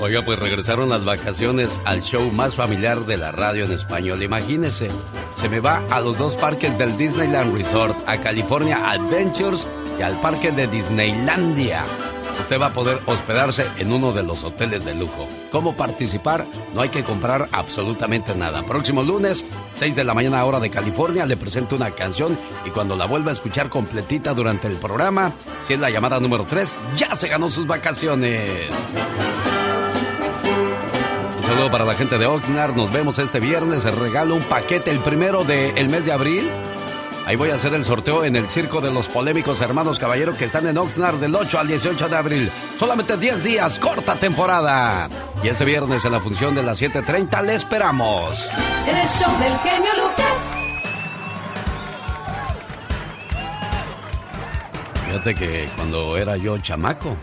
Oiga, pues regresaron las vacaciones al show más familiar de la radio en español. Imagínese, se me va a los dos parques del Disneyland Resort, a California Adventures y al parque de Disneylandia. Usted va a poder hospedarse en uno de los hoteles de lujo. ¿Cómo participar? No hay que comprar absolutamente nada. Próximo lunes, 6 de la mañana hora de California, le presento una canción y cuando la vuelva a escuchar completita durante el programa, si es la llamada número 3, ya se ganó sus vacaciones. Saludo para la gente de Oxnard. Nos vemos este viernes. Regalo un paquete el primero del mes de abril Ahí voy a hacer el sorteo en el Circo de los Polémicos Hermanos Caballero que están en Oxnard del 8 al 18 de abril. Solamente 10 días, corta temporada. Y este viernes en la función de las 7.30 le esperamos. El show del genio Lucas. Fíjate que cuando era yo chamaco,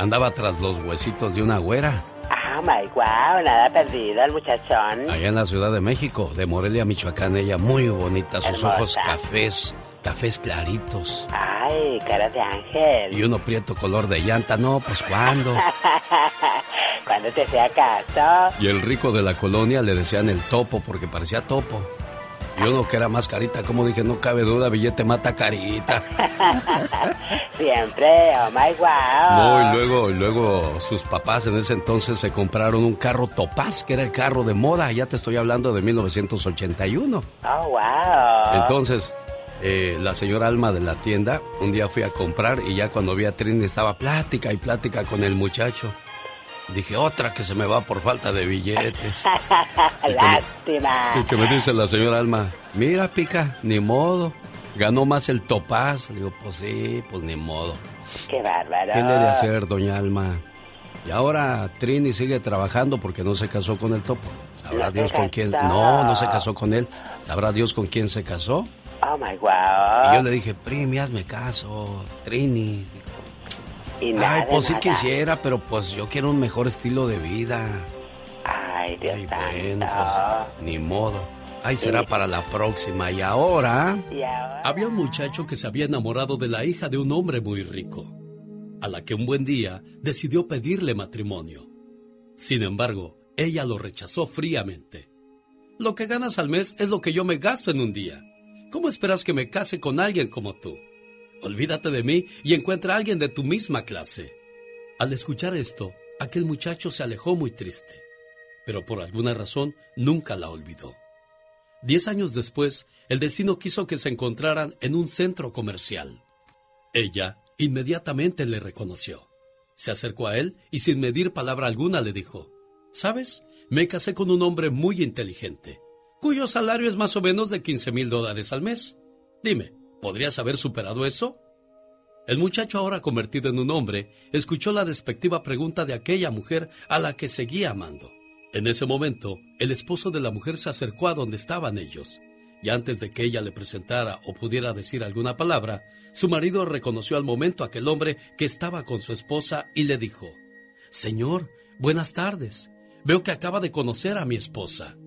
andaba tras los huesitos de una güera. My wow, nada perdido el muchachón. Allá en la Ciudad de México, de Morelia, Michoacán, ella muy bonita, sus ojos cafés, cafés claritos. Ay, cara de ángel. Y uno prieto color de llanta, no, pues ¿cuándo? Cuando te sea caso. Y el rico de la colonia le decían el topo porque parecía topo. Y uno que era más carita, como dije, no cabe duda, billete mata carita. Siempre, oh my wow. No, y luego, luego sus papás en ese entonces se compraron un carro Topaz, que era el carro de moda, ya te estoy hablando de 1981. Oh wow. Entonces, eh, la señora Alma de la tienda, un día fui a comprar y ya cuando vi a Trini estaba plática y plática con el muchacho. Dije, otra que se me va por falta de billetes. Lástima. y que me dice la señora Alma, mira, pica, ni modo. Ganó más el topaz. Digo, pues sí, pues ni modo. Qué bárbaro. ¿Qué le de hacer, doña Alma? Y ahora Trini sigue trabajando porque no se casó con el topo. ¿Sabrá Dios con quién? No, no se casó con él. ¿Sabrá Dios con quién se casó? Oh my wow. Y yo le dije, Primi, hazme caso. Trini. Y nada, Ay, pues sí nada. quisiera, pero pues yo quiero un mejor estilo de vida. Ay, Dios Y bueno, pues ni modo. Ay, será para la próxima. Y ahora... Y ahora... Había un muchacho que se había enamorado de la hija de un hombre muy rico, a la que un buen día decidió pedirle matrimonio. Sin embargo, ella lo rechazó fríamente. Lo que ganas al mes es lo que yo me gasto en un día. ¿Cómo esperas que me case con alguien como tú? Olvídate de mí y encuentra a alguien de tu misma clase. Al escuchar esto, aquel muchacho se alejó muy triste, pero por alguna razón nunca la olvidó. Diez años después, el destino quiso que se encontraran en un centro comercial. Ella inmediatamente le reconoció. Se acercó a él y sin medir palabra alguna le dijo, ¿Sabes? Me casé con un hombre muy inteligente, cuyo salario es más o menos de 15 mil dólares al mes. Dime, ¿podrías haber superado eso? El muchacho, ahora convertido en un hombre, escuchó la despectiva pregunta de aquella mujer a la que seguía amando. En ese momento, el esposo de la mujer se acercó a donde estaban ellos, y antes de que ella le presentara o pudiera decir alguna palabra, su marido reconoció al momento a aquel hombre que estaba con su esposa y le dijo, Señor, buenas tardes. Veo que acaba de conocer a mi esposa.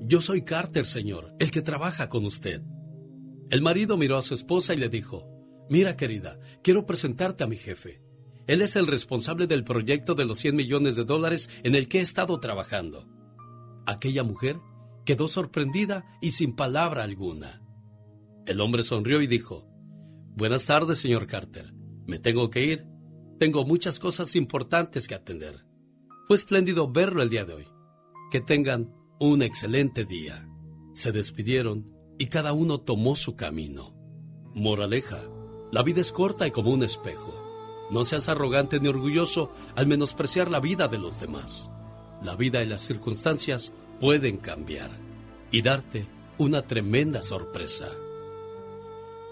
Yo soy Carter, señor, el que trabaja con usted. El marido miró a su esposa y le dijo, Mira, querida, quiero presentarte a mi jefe. Él es el responsable del proyecto de los 100 millones de dólares en el que he estado trabajando. Aquella mujer quedó sorprendida y sin palabra alguna. El hombre sonrió y dijo, Buenas tardes, señor Carter. Me tengo que ir. Tengo muchas cosas importantes que atender. Fue espléndido verlo el día de hoy. Que tengan un excelente día. Se despidieron y cada uno tomó su camino. Moraleja, la vida es corta y como un espejo. No seas arrogante ni orgulloso al menospreciar la vida de los demás. La vida y las circunstancias pueden cambiar y darte una tremenda sorpresa.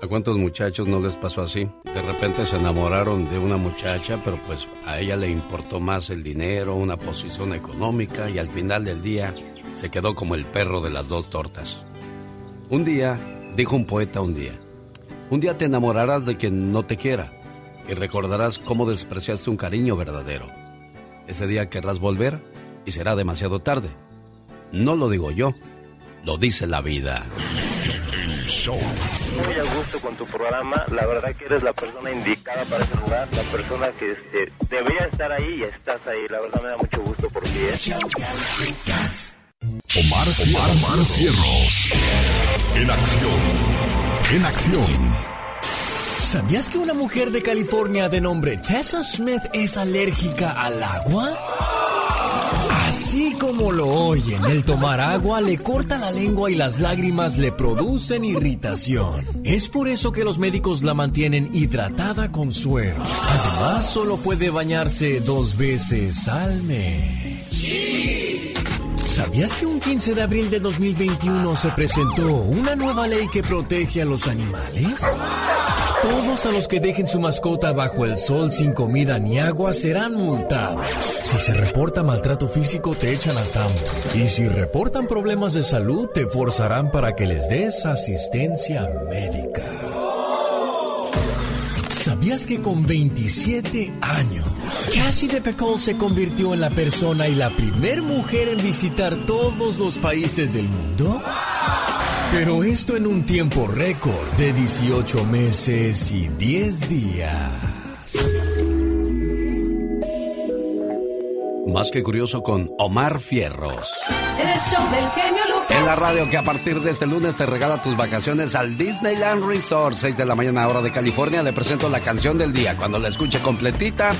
¿A cuántos muchachos no les pasó así? De repente se enamoraron de una muchacha, pero pues a ella le importó más el dinero, una posición económica y al final del día se quedó como el perro de las dos tortas. Un día, dijo un poeta un día, un día te enamorarás de quien no te quiera y recordarás cómo despreciaste un cariño verdadero. Ese día querrás volver y será demasiado tarde. No lo digo yo, lo dice la vida. Show muy a gusto con tu programa. La verdad que eres la persona indicada para ese lugar, la persona que este, debería estar ahí y estás ahí. La verdad me da mucho gusto por ti. ¿eh? Omar, Omar, Omar Cierros. En acción. En acción. ¿Sabías que una mujer de California de nombre Tessa Smith es alérgica al agua? Así como lo oyen, el tomar agua le corta la lengua y las lágrimas le producen irritación. Es por eso que los médicos la mantienen hidratada con suero. Además, solo puede bañarse dos veces al mes. ¿Sabías que un 15 de abril de 2021 se presentó una nueva ley que protege a los animales? Todos a los que dejen su mascota bajo el sol sin comida ni agua serán multados. Si se reporta maltrato físico te echan al tambo. Y si reportan problemas de salud te forzarán para que les des asistencia médica. ¿Sabías que con 27 años, Cassie DePecol se convirtió en la persona y la primer mujer en visitar todos los países del mundo? Pero esto en un tiempo récord de 18 meses y 10 días. Más que curioso con Omar Fierros. El show del genio. En la radio que a partir de este lunes te regala tus vacaciones al Disneyland Resort. 6 de la mañana hora de California. Le presento la canción del día. Cuando la escuche completita,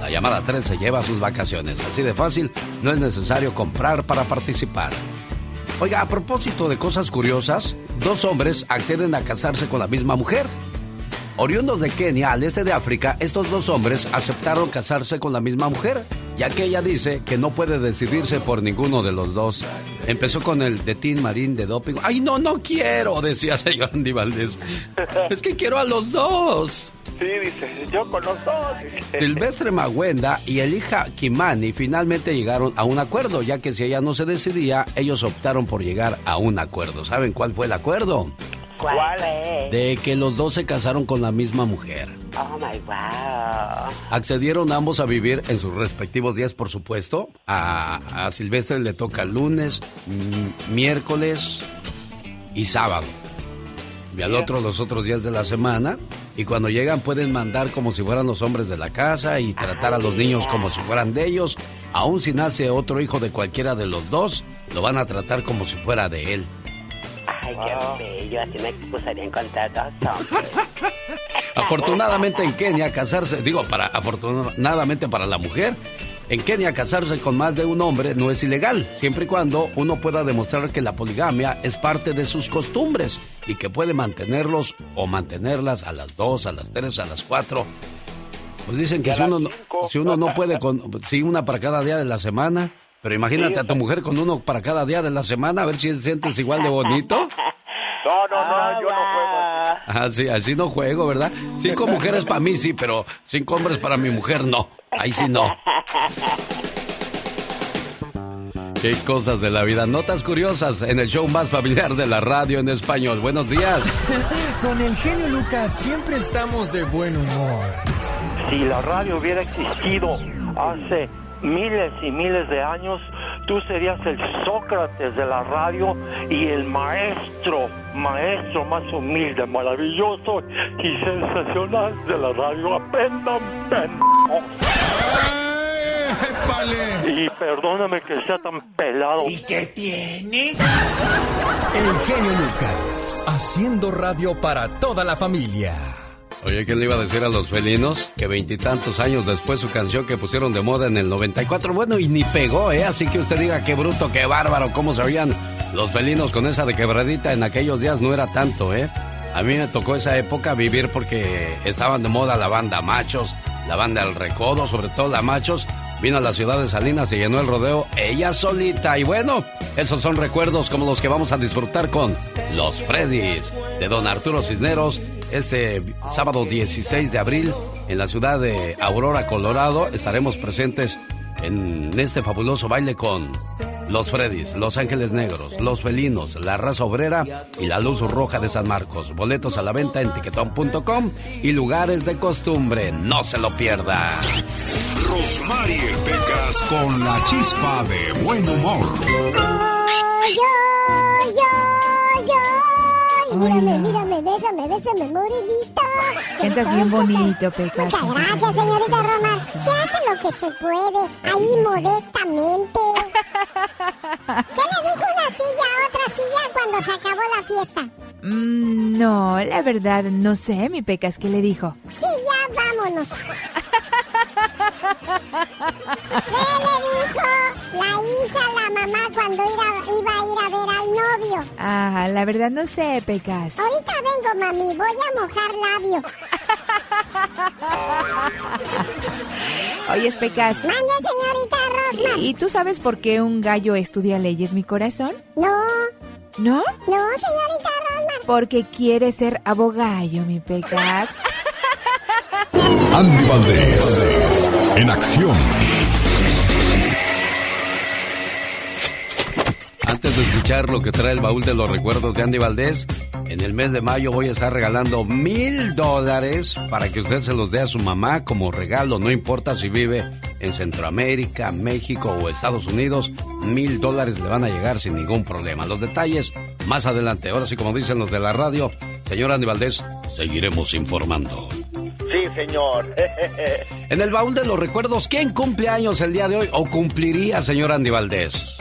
la llamada 3 se lleva sus vacaciones. Así de fácil, no es necesario comprar para participar. Oiga, a propósito de cosas curiosas, dos hombres acceden a casarse con la misma mujer. Oriundos de Kenia, al este de África, estos dos hombres aceptaron casarse con la misma mujer, ya que ella dice que no puede decidirse por ninguno de los dos. Empezó con el de Tin Marín de doping. ¡Ay, no, no quiero! decía señor Andy Valdés. Es que quiero a los dos. Sí, dice, yo con los dos. Silvestre Magüenda y el hija Kimani finalmente llegaron a un acuerdo, ya que si ella no se decidía, ellos optaron por llegar a un acuerdo. ¿Saben cuál fue el acuerdo? ¿Cuál es? De que los dos se casaron con la misma mujer. Oh my wow. Accedieron ambos a vivir en sus respectivos días, por supuesto. A, a Silvestre le toca lunes, miércoles y sábado. Y al otro los otros días de la semana. Y cuando llegan pueden mandar como si fueran los hombres de la casa y tratar a los niños como si fueran de ellos. Aún si nace otro hijo de cualquiera de los dos, lo van a tratar como si fuera de él. Ay, qué bello. Así me gustaría encontrar dos hombres. Afortunadamente en Kenia casarse, digo, para afortunadamente para la mujer, en Kenia casarse con más de un hombre no es ilegal, siempre y cuando uno pueda demostrar que la poligamia es parte de sus costumbres y que puede mantenerlos o mantenerlas a las dos, a las tres, a las cuatro. Pues dicen que si uno, no, si uno no puede con, si una para cada día de la semana, pero imagínate a tu mujer con uno para cada día de la semana, a ver si sientes igual de bonito. No, no, no, yo no juego. Ah, sí, así no juego, ¿verdad? Cinco mujeres para mí sí, pero cinco hombres para mi mujer no. Ahí sí no. Qué cosas de la vida. Notas curiosas en el show más familiar de la radio en español. Buenos días. Con el genio Lucas siempre estamos de buen humor. Si la radio hubiera existido hace miles y miles de años, tú serías el Sócrates de la radio y el maestro, maestro más humilde, maravilloso y sensacional de la radio. Aprendan, pendejos. Y perdóname que sea tan pelado. ¿Y qué tiene? El genio Lucas, haciendo radio para toda la familia. Oye, ¿qué le iba a decir a los felinos? Que veintitantos años después su canción que pusieron de moda en el 94, bueno, y ni pegó, ¿eh? Así que usted diga qué bruto, qué bárbaro, cómo se oían los felinos con esa de quebradita en aquellos días no era tanto, ¿eh? A mí me tocó esa época vivir porque estaban de moda la banda Machos, la banda El Recodo, sobre todo la Machos. Vino a la ciudad de Salinas y llenó el rodeo ella solita. Y bueno, esos son recuerdos como los que vamos a disfrutar con Los Freddys de don Arturo Cisneros este sábado 16 de abril en la ciudad de Aurora, Colorado. Estaremos presentes en este fabuloso baile con los Freddys, Los Ángeles Negros, Los Felinos, La Raza Obrera y La Luz Roja de San Marcos. Boletos a la venta en tiquetón.com y lugares de costumbre. No se lo pierda. Rosmarie Pecas con la chispa de buen humor. Ay, ay, ay, ay. mírame, mírame, bésame, bésame, morenito. Cantas bien bonito, Pecas. Muchas gracias, señorita Roma. Se hace lo que se puede, ahí modestamente. ¿Qué le dijo una silla a otra silla cuando se acabó la fiesta? Mm, no, la verdad, no sé, mi Pecas, ¿qué le dijo? Sí, ya vámonos. ¿Qué le dijo la hija a la mamá cuando iba, iba a ir a ver al novio? Ah, la verdad no sé, Pecas. Ahorita vengo, mami, voy a mojar labio. Oye, Pecas. Mande, señorita Rosman. ¿Y tú sabes por qué un gallo estudia leyes, mi corazón? No. ¿No? No, señorita Rosman. Porque quiere ser abogallo, mi Pecas. Andy Valdés, en acción. Antes de escuchar lo que trae el baúl de los recuerdos de Andy Valdés, en el mes de mayo voy a estar regalando mil dólares para que usted se los dé a su mamá como regalo. No importa si vive en Centroamérica, México o Estados Unidos, mil dólares le van a llegar sin ningún problema. Los detalles más adelante. Ahora sí, como dicen los de la radio, señor Andy Valdés, seguiremos informando. Sí, señor. en el baúl de los recuerdos, ¿quién cumple años el día de hoy o cumpliría, señor Andy Valdés?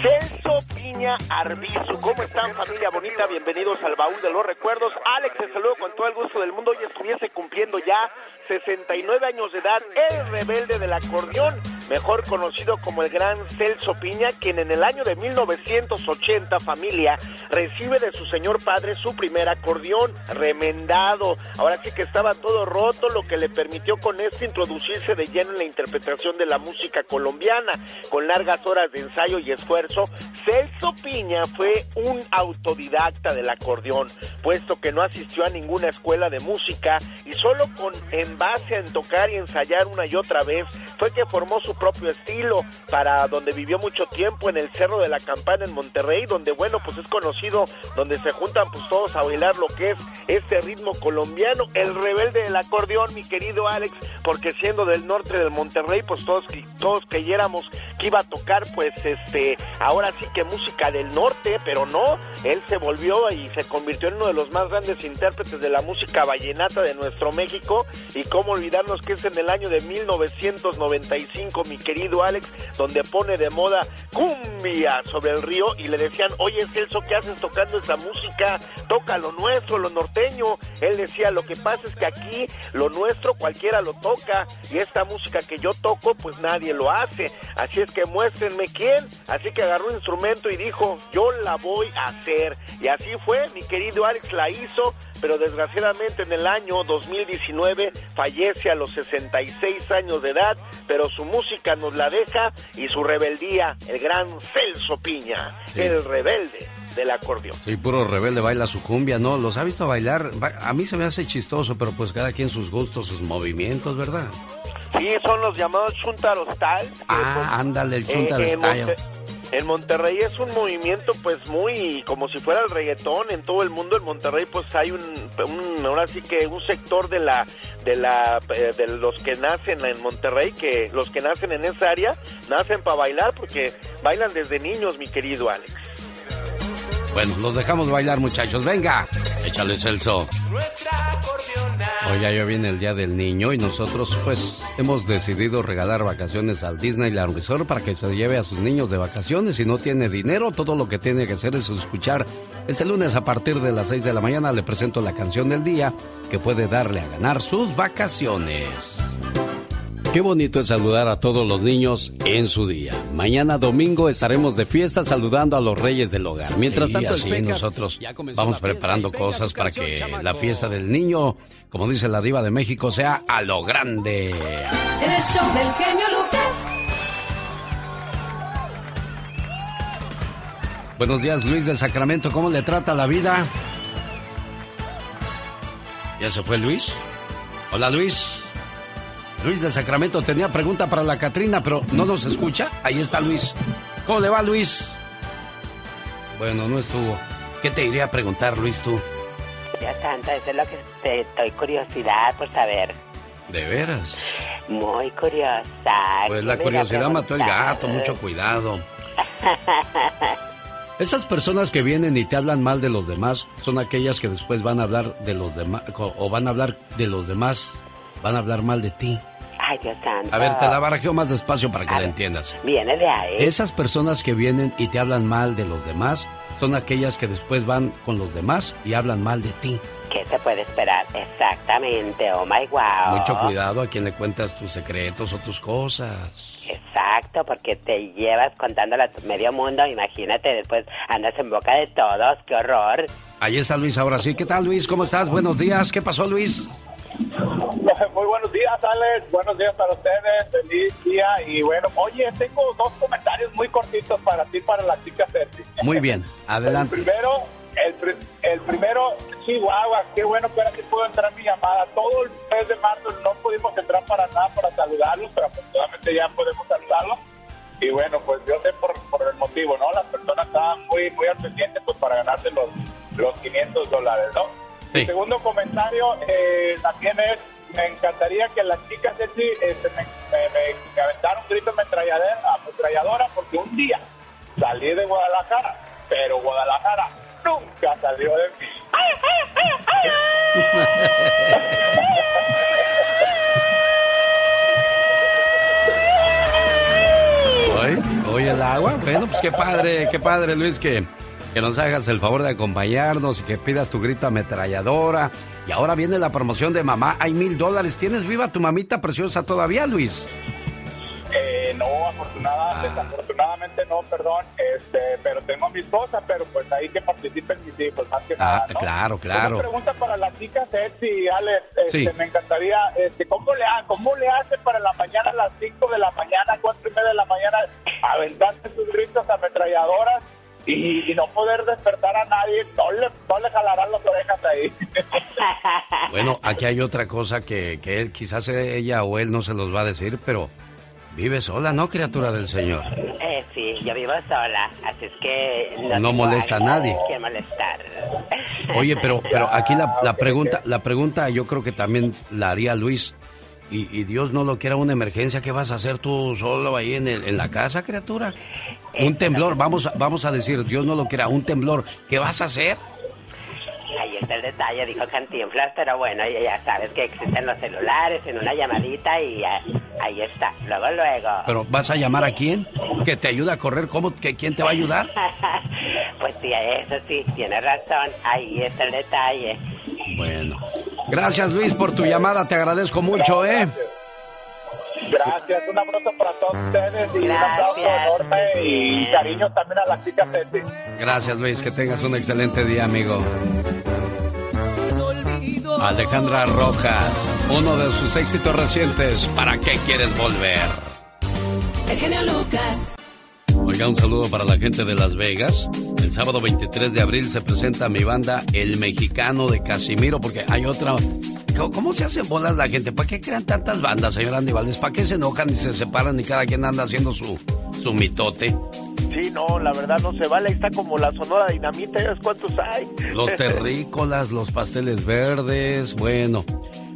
Celso Piña Arbizu. ¿Cómo están, familia bonita? Bienvenidos al baúl de los recuerdos. Alex, te saludo con todo el gusto del mundo. Hoy estuviese cumpliendo ya 69 años de edad, el rebelde del acordeón, mejor conocido como el gran Celso Piña, quien en el año de 1980, familia, recibe de su señor padre su primer acordeón, remendado. Ahora sí que estaba todo roto, lo que le permitió con esto introducirse de lleno en la interpretación de la música colombiana, con largas horas de ensayo y esfuerzo. Celso Piña fue un autodidacta del acordeón, puesto que no asistió a ninguna escuela de música y solo con en base en tocar y ensayar una y otra vez fue que formó su propio estilo para donde vivió mucho tiempo en el Cerro de la Campana en Monterrey, donde bueno, pues es conocido, donde se juntan pues todos a bailar lo que es este ritmo colombiano, el rebelde del acordeón, mi querido Alex, porque siendo del norte del Monterrey, pues todos todos creyéramos que iba a tocar pues este, ahora sí que música del norte, pero no, él se volvió y se convirtió en uno de los más grandes intérpretes de la música vallenata de nuestro México y cómo olvidarnos que es en el año de 1995, mi querido Alex, donde pone de moda cumbia sobre el río y le decían, oye Celso, ¿qué haces tocando esa música? Toca lo nuestro, lo norteño. Él decía, lo que pasa es que aquí lo nuestro cualquiera lo toca y esta música que yo toco, pues nadie lo hace. Así es que muéstrenme quién. Así que agarró un instrumento y dijo, yo la voy a hacer. Y así fue, mi querido Alex la hizo, pero desgraciadamente en el año 2019 fallece a los 66 años de edad, pero su música nos la deja y su rebeldía, el gran Celso Piña, el rebelde del acordeón. Sí, puro rebelde baila su cumbia, ¿no? ¿Los ha visto bailar? A mí se me hace chistoso, pero pues cada quien sus gustos, sus movimientos, ¿verdad? Sí, son los llamados chuntarostal. Ah, ándale, el chuntarostal. En Monterrey es un movimiento pues muy como si fuera el reggaetón en todo el mundo. En Monterrey pues hay un, un ahora sí que un sector de la de la eh, de los que nacen en Monterrey que los que nacen en esa área nacen para bailar porque bailan desde niños, mi querido Alex. Bueno, los dejamos bailar, muchachos. Venga, échale Celso. Hoy ya viene el Día del Niño y nosotros pues hemos decidido regalar vacaciones al Disneyland Resort para que se lleve a sus niños de vacaciones. Si no tiene dinero, todo lo que tiene que hacer es escuchar. Este lunes a partir de las 6 de la mañana le presento la canción del día que puede darle a ganar sus vacaciones. Qué bonito es saludar a todos los niños en su día. Mañana domingo estaremos de fiesta saludando a los reyes del hogar. Mientras tanto, nosotros vamos preparando cosas para que la fiesta del niño, como dice la diva de México, sea a lo grande. El show del genio Lucas. Buenos días, Luis del Sacramento. ¿Cómo le trata la vida? ¿Ya se fue Luis? Hola, Luis. Luis de Sacramento tenía pregunta para la Catrina, pero no nos escucha. Ahí está Luis. ¿Cómo le va, Luis? Bueno, no estuvo. ¿Qué te iría a preguntar, Luis, tú? Ya tanto, eso es lo que te, estoy curiosidad por saber. ¿De veras? Muy curiosa. Pues la curiosidad mató el gato, mucho cuidado. Esas personas que vienen y te hablan mal de los demás son aquellas que después van a hablar de los demás o van a hablar de los demás, van a hablar mal de ti. Ay, Dios santo. A ver, te la barajeo más despacio para que la entiendas. Viene de ahí. Esas personas que vienen y te hablan mal de los demás son aquellas que después van con los demás y hablan mal de ti. ¿Qué se puede esperar? Exactamente, oh my wow. Mucho cuidado a quien le cuentas tus secretos o tus cosas. Exacto, porque te llevas contándola a medio mundo, imagínate, después andas en boca de todos, qué horror. Ahí está Luis ahora sí. ¿Qué tal Luis? ¿Cómo estás? Buenos días. ¿Qué pasó Luis? Muy buenos días, Alex. Buenos días para ustedes. Feliz día. Y bueno, oye, tengo dos comentarios muy cortitos para ti, para la chica Ceci. Muy bien, adelante. El primero, el, el primero, Chihuahua, qué bueno que ahora sí puedo entrar mi llamada. Todo el mes de marzo no pudimos entrar para nada para saludarlos, pero afortunadamente ya podemos saludarlos. Y bueno, pues yo sé por, por el motivo, ¿no? Las personas estaban muy, muy al pendiente pues para ganarse los, los 500 dólares, ¿no? Sí. El segundo comentario eh, también es, me encantaría que las chicas de ti este, me, me, me, me aventaran un grito ametralladora, ametralladora porque un día salí de Guadalajara, pero Guadalajara nunca salió de mí. ¿Hoy? ¿Hoy el agua? Bueno, pues qué padre, qué padre Luis que, que nos hagas el favor de acompañarnos y que pidas tu grito ametralladora. Y ahora viene la promoción de mamá, hay mil dólares. ¿Tienes viva tu mamita preciosa todavía, Luis? Eh, no, afortunadamente, desafortunadamente no, perdón, este, pero tengo a mi esposa, pero pues ahí que participen mis hijos, más que Ah, nada, ¿no? claro, claro. Una pregunta para la chica Sexy, Alex, este, Sí. me encantaría, este, ¿cómo le, ¿cómo le hace para la mañana a las 5 de la mañana, 4 y media de la mañana, aventarse sus gritos ametralladoras y, y no poder despertar a nadie? No le, no le jalarán las orejas ahí. Bueno, aquí hay otra cosa que, que él, quizás ella o él no se los va a decir, pero vive sola, ¿no, criatura del Señor? Eh, sí, yo vivo sola, así es que... No molesta a nadie. Que molestar. Oye, pero, pero aquí la, la pregunta, la pregunta yo creo que también la haría Luis. Y, y Dios no lo quiera una emergencia, ¿qué vas a hacer tú solo ahí en, el- en la casa, criatura? Un temblor, vamos, a- vamos a decir, Dios no lo quiera, un temblor, ¿qué vas a hacer? Ahí está el detalle, dijo Cantinflas, pero bueno, ya, ya sabes que existen los celulares en una llamadita y ah, ahí está. Luego, luego. Pero ¿vas a llamar a quién? ¿Que te ayuda a correr? ¿Cómo? ¿Que ¿Quién te va a ayudar? Pues sí, eso sí, tiene razón. Ahí está el detalle. Bueno. Gracias Luis por tu llamada, te agradezco mucho, ¿eh? Gracias, un abrazo para todos ustedes y un abrazo enorme y cariño también a la chica Sexy. Gracias Luis, que tengas un excelente día, amigo. Alejandra Rojas, uno de sus éxitos recientes, ¿Para qué quieres volver? El genio Lucas. Oiga, un saludo para la gente de Las Vegas. El sábado 23 de abril se presenta mi banda El Mexicano de Casimiro, porque hay otra... ¿Cómo- ¿Cómo se hacen bolas la gente? ¿Para qué crean tantas bandas, señor Andy Valdés? ¿Para qué se enojan y se separan y cada quien anda haciendo su, su mitote? Sí, no, la verdad no se vale. Ahí está como la sonora dinamita, ¿ya ves cuántos hay? Los terrícolas, los pasteles verdes, bueno.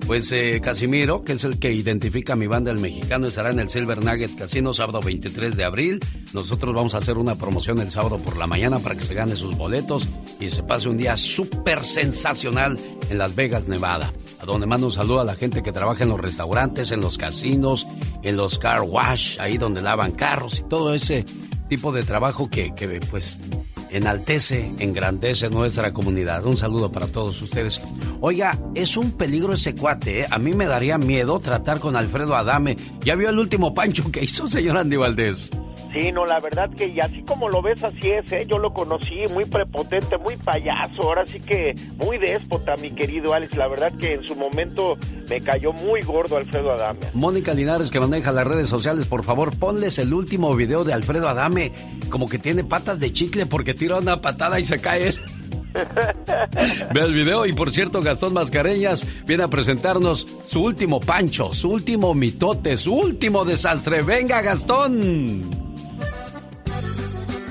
Pues eh, Casimiro, que es el que identifica a mi banda El Mexicano, estará en el Silver Nugget Casino sábado 23 de abril. Nosotros vamos a hacer una promoción el sábado por la mañana para que se gane sus boletos y se pase un día súper sensacional en Las Vegas, Nevada. A donde mando un saludo a la gente que trabaja en los restaurantes, en los casinos, en los car wash, ahí donde lavan carros y todo ese tipo de trabajo que, que pues enaltece, engrandece nuestra comunidad. Un saludo para todos ustedes. Oiga, es un peligro ese cuate, ¿eh? A mí me daría miedo tratar con Alfredo Adame. ¿Ya vio el último pancho que hizo, señor Andy Valdés? Sí, no, la verdad que y así como lo ves, así es, ¿eh? Yo lo conocí, muy prepotente, muy payaso, ahora sí que muy déspota, mi querido Alex. La verdad que en su momento me cayó muy gordo Alfredo Adame. Mónica Linares, que maneja las redes sociales, por favor, ponles el último video de Alfredo Adame. Como que tiene patas de chicle porque tira una patada y se cae. Ve el video y por cierto, Gastón Mascareñas viene a presentarnos su último pancho, su último mitote, su último desastre. Venga, Gastón.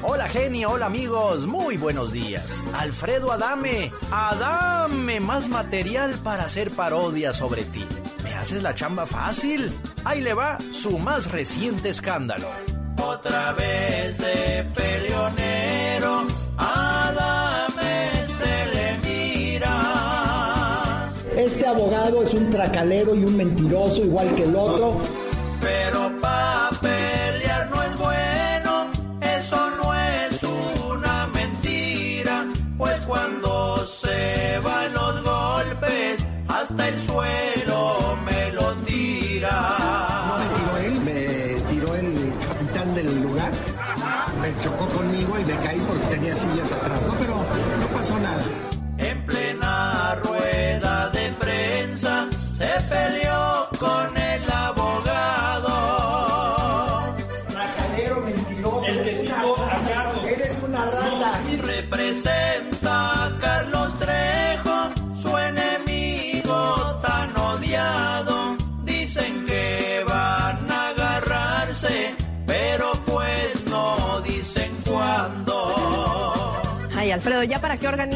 Hola genio, hola amigos, muy buenos días. Alfredo Adame, Adame, más material para hacer parodias sobre ti. ¿Me haces la chamba fácil? Ahí le va su más reciente escándalo. Otra vez de peleonero, Adame se le mira. Este abogado es un tracalero y un mentiroso igual que el otro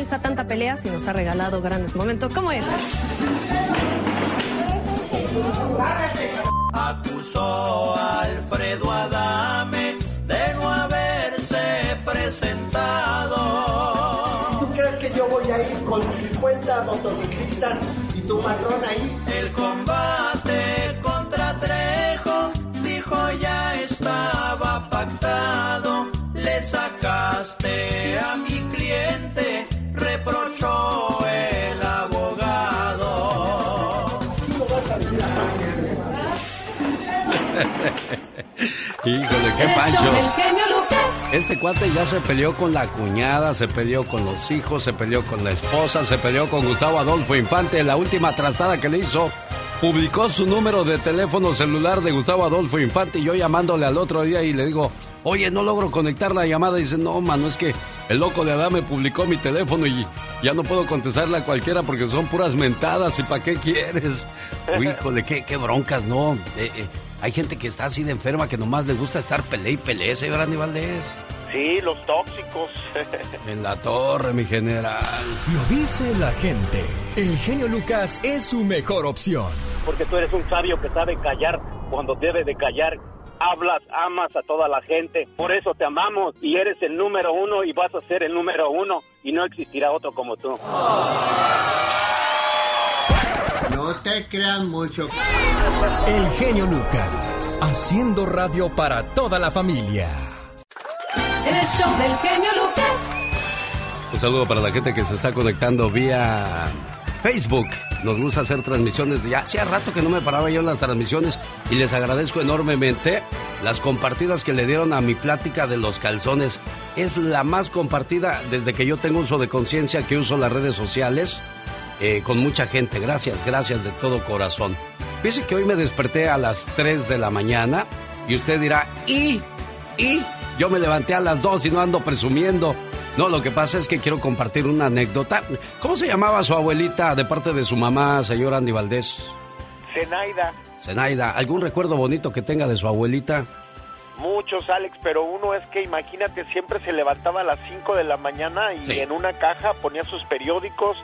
organiza tanta pelea si nos ha regalado grandes momentos? ¿Cómo es? Acusó a Alfredo Adame de no haberse presentado. ¿Tú crees que yo voy a ir con 50 motociclistas y tu patrón ahí? El combate contra Trejo, dijo ya estaba pactado. Híjole, qué pancho. del genio Lucas. Este cuate ya se peleó con la cuñada, se peleó con los hijos, se peleó con la esposa, se peleó con Gustavo Adolfo Infante. La última trastada que le hizo, publicó su número de teléfono celular de Gustavo Adolfo Infante y yo llamándole al otro día y le digo, oye, no logro conectar la llamada. Y dice, no, mano, es que el loco de Adame publicó mi teléfono y ya no puedo contestarle a cualquiera porque son puras mentadas. ¿Y para qué quieres? Híjole, qué, qué broncas, ¿no? Eh, eh, hay gente que está así de enferma que nomás le gusta estar pele y pele, señor Andy Valdés. Sí, los tóxicos. En la torre, mi general. Lo dice la gente. El genio Lucas es su mejor opción. Porque tú eres un sabio que sabe callar cuando debe de callar. Hablas, amas a toda la gente. Por eso te amamos y eres el número uno y vas a ser el número uno y no existirá otro como tú. No te creas mucho. El genio Lucas. Haciendo radio para toda la familia. El show del genio Lucas. Un saludo para la gente que se está conectando vía Facebook. Nos gusta hacer transmisiones. Ya hacía rato que no me paraba yo en las transmisiones y les agradezco enormemente las compartidas que le dieron a mi plática de los calzones. Es la más compartida desde que yo tengo uso de conciencia, que uso las redes sociales eh, con mucha gente. Gracias, gracias de todo corazón. Fíjese que hoy me desperté a las 3 de la mañana y usted dirá, ¿y? ¿y? Yo me levanté a las 2 y no ando presumiendo. No, lo que pasa es que quiero compartir una anécdota. ¿Cómo se llamaba su abuelita de parte de su mamá, señor Andy Valdés? Zenaida, Zenaida, ¿algún recuerdo bonito que tenga de su abuelita? muchos Alex, pero uno es que imagínate, siempre se levantaba a las 5 de la mañana y Sí. en una caja ponía sus periódicos,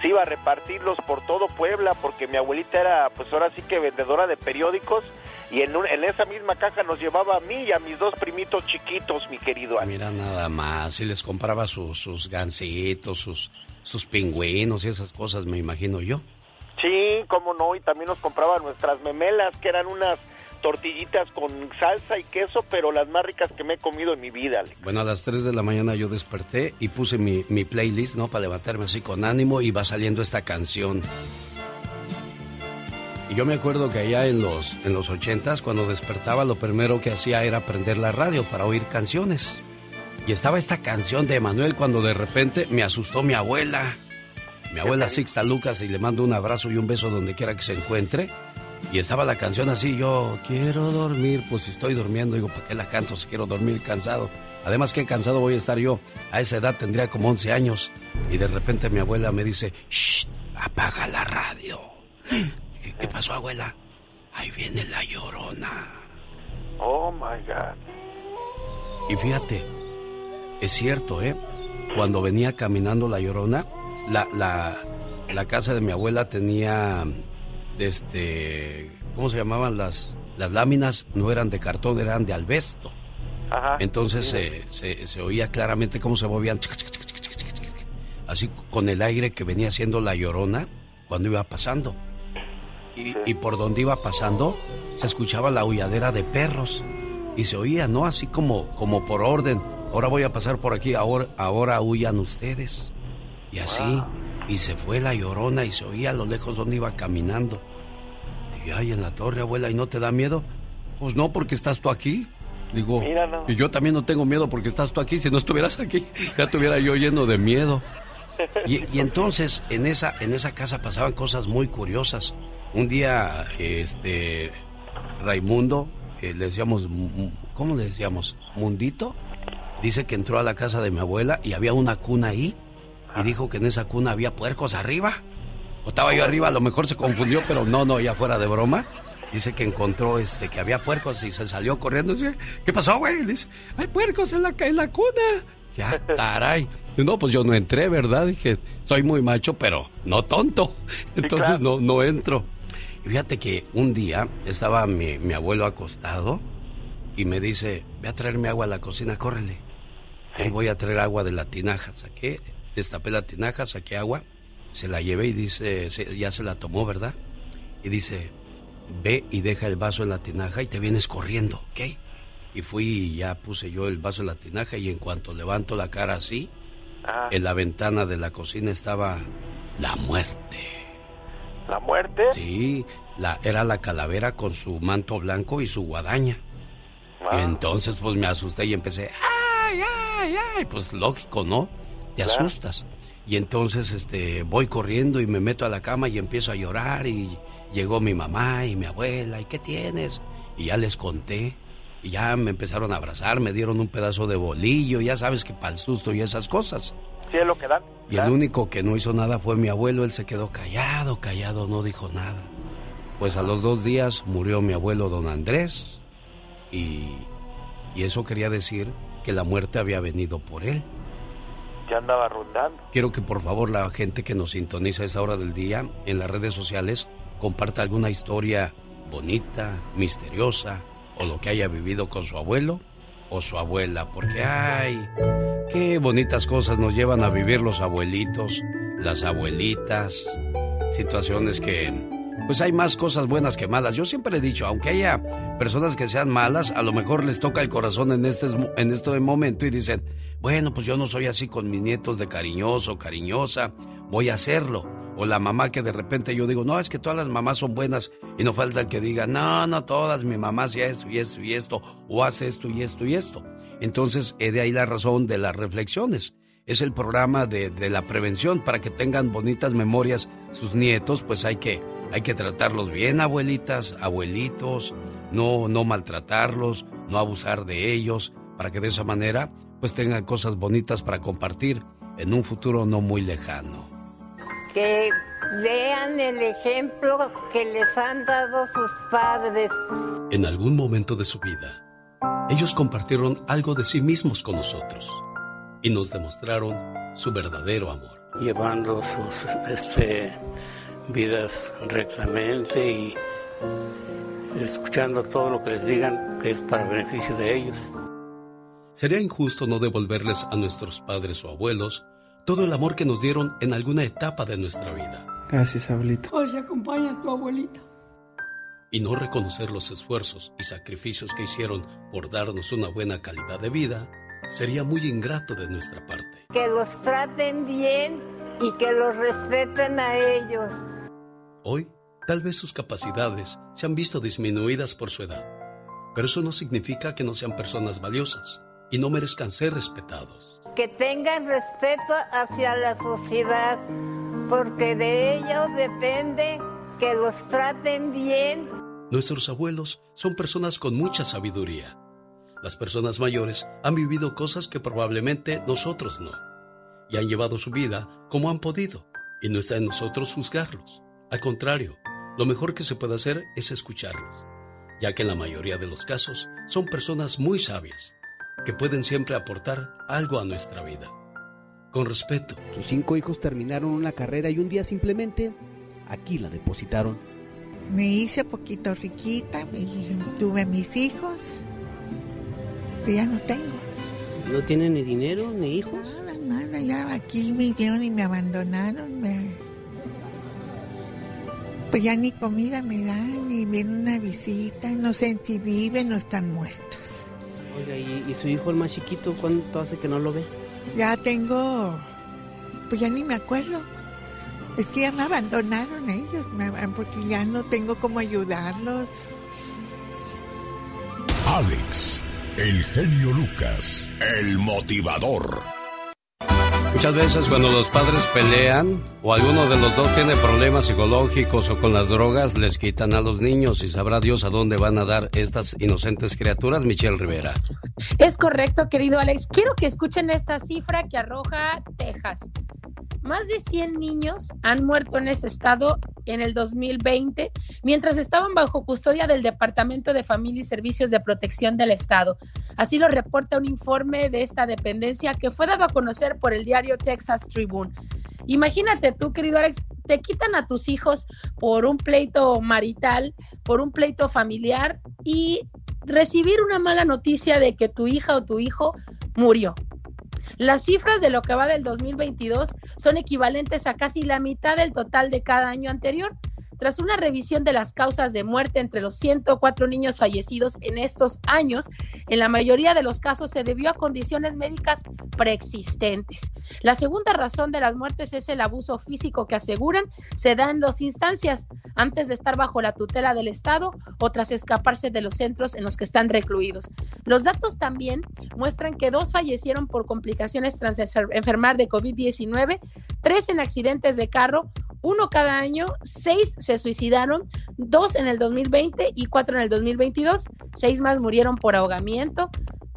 se iba a repartirlos por todo Puebla, porque mi abuelita era pues ahora sí que vendedora de periódicos y en, un- en esa misma caja nos llevaba a mí y a mis dos primitos chiquitos, mi querido Alex. Mira nada más, y les compraba sus, sus gancitos, sus, sus pingüinos y esas cosas, me imagino yo. Sí, cómo no, y también nos compraba nuestras memelas, que eran unas tortillitas con salsa y queso, pero las más ricas que me he comido en mi vida, Alex. Bueno, a las 3 de la mañana yo desperté y puse mi, mi playlist, ¿no? Para levantarme así con ánimo y va saliendo esta canción. Y yo me acuerdo que allá en los, en los 80s, cuando despertaba, lo primero que hacía era prender la radio para oír canciones. Y estaba esta canción de Emanuel cuando de repente me asustó mi abuela. Mi abuela Sixta Lucas y le mando un abrazo y un beso donde quiera que se encuentre. Y estaba la canción así, yo quiero dormir, pues si estoy durmiendo, digo, ¿para qué la canto si quiero dormir cansado? Además, qué cansado voy a estar yo. A esa edad tendría como 11 años. Y de repente mi abuela me dice, shh, apaga la radio. ¿Qué, qué pasó, abuela? Ahí viene la llorona. Oh, my God. Y fíjate, es cierto, ¿eh? Cuando venía caminando la llorona, la, la, la casa de mi abuela tenía, este, ¿cómo se llamaban las, las láminas? No eran de cartón, eran de albesto. Ajá. Entonces se, se, se oía claramente cómo se movían, así con el aire que venía haciendo la llorona cuando iba pasando. Y, y por donde iba pasando, se escuchaba la aulladera de perros. Y se oía, ¿no? Así como, como por orden. Ahora voy a pasar por aquí, ahora, ahora huyan ustedes. Y así, y se fue la llorona y se oía a lo lejos donde iba caminando. Dije, ay, en la torre, abuela, ¿y no te da miedo? Pues no, porque estás tú aquí. Digo, y yo también no tengo miedo porque estás tú aquí. Si no estuvieras aquí, ya estuviera yo lleno de miedo. Y, y entonces en esa, en esa casa pasaban cosas muy curiosas. Un día, este, Raimundo, eh, le decíamos, ¿cómo le decíamos? Mundito, dice que entró a la casa de mi abuela y había una cuna ahí. Y dijo que en esa cuna había puercos arriba. O estaba yo arriba, a lo mejor se confundió, pero no, no, ya fuera de broma. Dice que encontró este que había puercos y se salió corriendo. Dice, ¿qué pasó, güey? Dice, hay puercos en la, en la cuna. Ya, caray. No, pues yo no entré, ¿verdad? Dije, soy muy macho, pero no tonto. Entonces no, no entro. Y fíjate que un día estaba mi, mi abuelo acostado y me dice, ve a traerme agua a la cocina, córrele. Ahí voy a traer agua de la tinaja. Saqué, destapé la tinaja, saqué agua, se la llevé y dice, se- ya se la tomó, ¿verdad? Y dice, ve y deja el vaso en la tinaja y te vienes corriendo, ¿ok? Y fui y ya puse yo el vaso en la tinaja y en cuanto levanto la cara así, Ah, en la ventana de la cocina estaba la muerte. ¿La muerte? Sí, la, era la calavera con su manto blanco y su guadaña. Ah. Entonces pues me asusté y empecé, ay, ay, ay, pues lógico, ¿no? Te Claro. asustas. Y entonces este voy corriendo y me meto a la cama y empiezo a llorar y llegó mi mamá y mi abuela, ¿y qué tienes? Y ya les conté. Y ya me empezaron a abrazar, me dieron un pedazo de bolillo, ya sabes que para el susto y esas cosas. Sí, es lo que dan. Y el único que no hizo nada fue mi abuelo. Él se quedó callado, callado, no dijo nada. Pues a los dos días murió mi abuelo don Andrés. Y, y eso quería decir que la muerte había venido por él. Ya andaba rondando. Quiero que por favor la gente que nos sintoniza a esa hora del día en las redes sociales comparta alguna historia bonita, misteriosa o lo que haya vivido con su abuelo o su abuela. Porque, ay, qué bonitas cosas nos llevan a vivir los abuelitos, las abuelitas. Situaciones que, pues hay más cosas buenas que malas. Yo siempre he dicho, aunque haya personas que sean malas, a lo mejor les toca el corazón en este, en este momento y dicen, bueno, pues yo no soy así con mis nietos de cariñoso, cariñosa, voy a hacerlo. O la mamá que de repente yo digo, no, es que todas las mamás son buenas y no falta que diga, no, no todas, mi mamá hacía esto y esto y esto, o hace esto y esto y esto. Entonces, he de ahí la razón de las reflexiones. Es el programa de, de la prevención para que tengan bonitas memorias sus nietos, pues hay que, hay que tratarlos bien, abuelitas, abuelitos, no, no maltratarlos, no abusar de ellos, para que de esa manera pues tengan cosas bonitas para compartir en un futuro no muy lejano. Que vean el ejemplo que les han dado sus padres. En algún momento de su vida, ellos compartieron algo de sí mismos con nosotros y nos demostraron su verdadero amor. llevando sus este, vidas rectamente y escuchando todo lo que les digan que es para beneficio de ellos. Sería injusto no devolverles a nuestros padres o abuelos todo el amor que nos dieron en alguna etapa de nuestra vida Gracias, abuelita. Hoy acompaña a tu abuelita. y no reconocer los esfuerzos y sacrificios que hicieron por darnos una buena calidad de vida sería muy ingrato de nuestra parte. Que los traten bien y que los respeten a ellos. Hoy, tal vez sus capacidades se han visto disminuidas por su edad, pero eso no significa que no sean personas valiosas y no merezcan ser respetados. Que tengan respeto hacia la sociedad, porque de ellos depende que los traten bien. Nuestros abuelos son personas con mucha sabiduría. Las personas mayores han vivido cosas que probablemente nosotros no, y han llevado su vida como han podido, y no está en nosotros juzgarlos. Al contrario, lo mejor que se puede hacer es escucharlos, ya que en la mayoría de los casos son personas muy sabias, que pueden siempre aportar algo a nuestra vida. Con respeto, Sus cinco hijos terminaron una carrera y un día simplemente aquí la depositaron. Me hice poquito riquita, y tuve mis hijos, que ya no tengo. ¿No tienen ni dinero ni hijos? Nada, nada, ya aquí me vinieron y me abandonaron. me- pues ya ni comida me dan, ni viene una visita, no sé si viven o están muertos. Oiga, ¿y, y su hijo el más chiquito cuánto hace que no lo ve? Ya tengo, pues ya ni me acuerdo. Es que ya me abandonaron ellos, me- porque ya no tengo cómo ayudarlos. Alex, el genio Lucas, el motivador. Muchas veces cuando los padres pelean o alguno de los dos tiene problemas psicológicos o con las drogas, les quitan a los niños y sabrá Dios a dónde van a dar estas inocentes criaturas, Michelle Rivera. Es correcto, querido Alex. Quiero que escuchen esta cifra que arroja Texas. Más de 100 niños han muerto en ese estado en el 2020 mientras estaban bajo custodia del Departamento de Familia y Servicios de Protección del Estado. Así lo reporta un informe de esta dependencia que fue dado a conocer por el diario Texas Tribune. Imagínate tú, querido Alex, te quitan a tus hijos por un pleito marital, por un pleito familiar y recibir una mala noticia de que tu hija o tu hijo murió. Las cifras de lo que va del 2022 son equivalentes a casi la mitad del total de cada año anterior. Tras una revisión de las causas de muerte entre los 104 niños fallecidos en estos años, en la mayoría de los casos se debió a condiciones médicas preexistentes. La segunda razón de las muertes es el abuso físico que aseguran se da en dos instancias, antes de estar bajo la tutela del Estado o tras escaparse de los centros en los que están recluidos. Los datos también muestran que dos fallecieron por complicaciones tras enfer- enfermar de COVID-19, tres en accidentes de carro, uno cada año, seis se suicidaron, dos en el 2020 y cuatro en el 2022, seis más murieron por ahogamiento,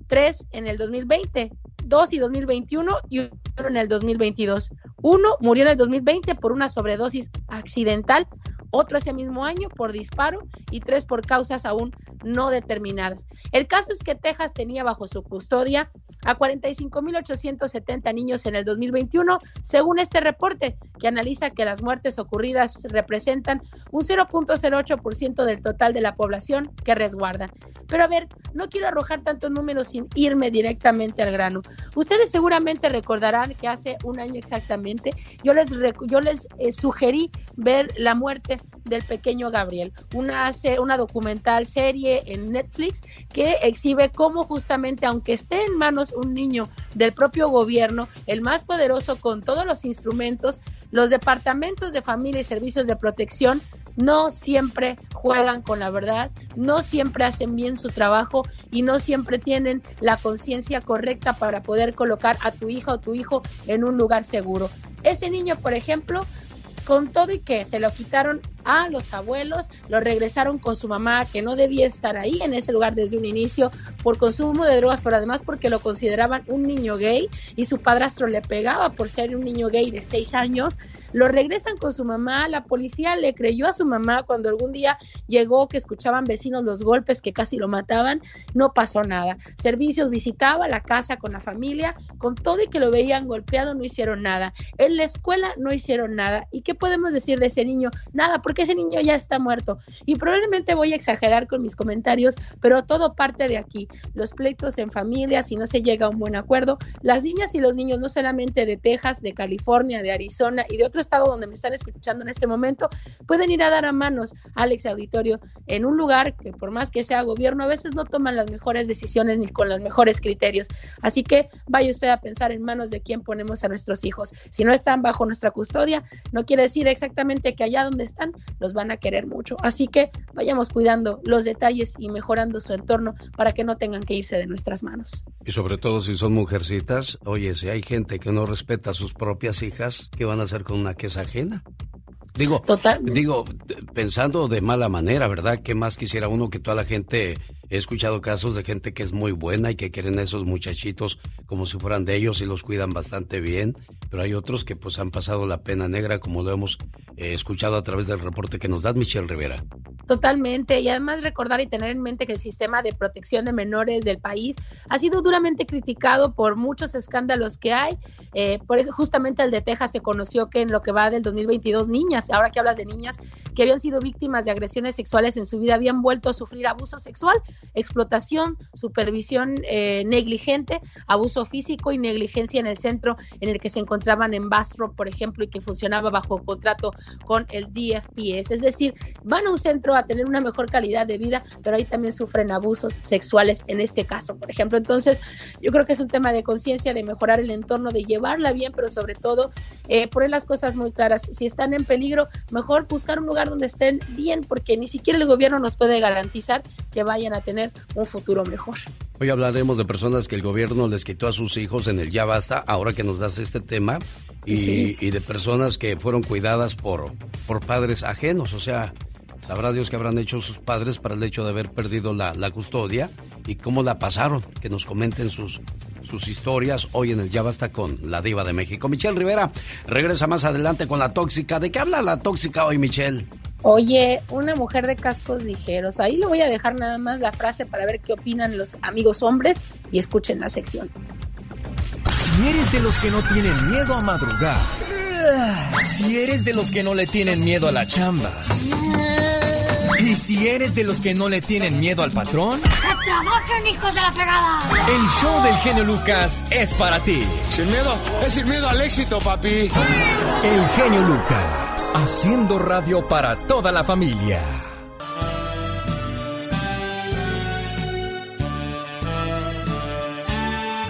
tres en el 2020, dos y 2021 y uno en el 2022. Uno murió en el 2020 por una sobredosis accidental, otro ese mismo año por disparo y tres por causas aún no determinadas. El caso es que Texas tenía bajo su custodia a 45.870 niños en el 2021, según este reporte que analiza que las muertes ocurridas representan un 0.08% del total de la población que resguardan. Pero a ver, no quiero arrojar tantos números sin irme directamente al grano. Ustedes seguramente recordarán que hace un año exactamente yo les, yo les eh, sugerí ver la muerte del pequeño Gabriel, una, una documental serie en Netflix que exhibe cómo justamente, aunque esté en manos un niño del propio gobierno, el más poderoso con todos los instrumentos, los departamentos de familia y servicios de protección no siempre juegan con la verdad, no siempre hacen bien su trabajo y no siempre tienen la conciencia correcta para poder colocar a tu hija o tu hijo en un lugar seguro. Ese niño, por ejemplo, con todo y que se lo quitaron a los abuelos, lo regresaron con su mamá, que no debía estar ahí en ese lugar desde un inicio por consumo de drogas, pero además porque lo consideraban un niño gay y su padrastro le pegaba por ser un niño gay de seis años. Lo regresan con su mamá, la policía le creyó a su mamá cuando algún día llegó que escuchaban vecinos los golpes que casi lo mataban, no pasó nada. Servicios visitaba la casa con la familia, con todo y que lo veían golpeado no hicieron nada. En la escuela no hicieron nada. ¿Y qué podemos decir de ese niño? Nada, porque ese niño ya está muerto. Y probablemente voy a exagerar con mis comentarios, pero todo parte de aquí. Los pleitos en familia, si no se llega a un buen acuerdo, las niñas y los niños, no solamente de Texas, de California, de Arizona y de otro estado donde me están escuchando en este momento, pueden ir a dar a manos, Alex Auditorio, en un lugar que por más que sea gobierno, a veces no toman las mejores decisiones ni con los mejores criterios. Así que vaya usted a pensar en manos de quién ponemos a nuestros hijos. Si no están bajo nuestra custodia, no quiere decir exactamente que allá donde están los van a querer mucho. Así que vayamos cuidando los detalles y mejorando su entorno para que no tengan que irse de nuestras manos. Y sobre todo si son mujercitas, oye, si hay gente que no respeta a sus propias hijas, ¿qué van a hacer con una que es ajena? Digo, digo, pensando de mala manera, ¿verdad? ¿Qué más quisiera uno que toda la gente, he escuchado casos de gente que es muy buena y que quieren a esos muchachitos como si fueran de ellos y los cuidan bastante bien, pero hay otros que pues han pasado la pena negra como lo hemos eh, escuchado a través del reporte que nos da Michelle Rivera. Totalmente, y además recordar y tener en mente que el sistema de protección de menores del país ha sido duramente criticado por muchos escándalos que hay. Eh, por eso justamente el de Texas se conoció que en lo que va del 2022 niñas, ahora que hablas de niñas que habían sido víctimas de agresiones sexuales en su vida, habían vuelto a sufrir abuso sexual, explotación, supervisión eh, negligente, abuso físico y negligencia en el centro en el que se encontraban en Bastrop, por ejemplo, y que funcionaba bajo contrato con el DFPS. Es decir, van a un centro a tener una mejor calidad de vida, pero ahí también sufren abusos sexuales en este caso, por ejemplo. Entonces, yo creo que es un tema de conciencia, de mejorar el entorno, de llevarla bien, pero sobre todo eh, poner las cosas muy claras. Si están en peligro, mejor buscar un lugar donde estén bien, porque ni siquiera el gobierno nos puede garantizar que vayan a tener un futuro mejor. Hoy hablaremos de personas que el gobierno les quitó a sus hijos en el ya basta, ahora que nos das este tema, y, y de personas que fueron cuidadas por, por padres ajenos, o sea, sabrá Dios qué habrán hecho sus padres para el hecho de haber perdido la, la custodia y cómo la pasaron, que nos comenten sus, sus historias hoy en el Ya Basta con la Diva de México. Michelle Rivera regresa más adelante con la tóxica. ¿De qué habla la tóxica hoy, Michelle? Oye, una mujer de cascos ligeros. Ahí le voy a dejar nada más la frase para ver qué opinan los amigos hombres y escuchen la sección. Si eres de los que no tienen miedo a madrugar, si eres de los que no le tienen miedo a la chamba, y si eres de los que no le tienen miedo al patrón, ¡Que trabajen, hijos de la fregada! el show del genio Lucas es para ti. Sin miedo, es sin miedo al éxito, papi. El genio Lucas, haciendo radio para toda la familia.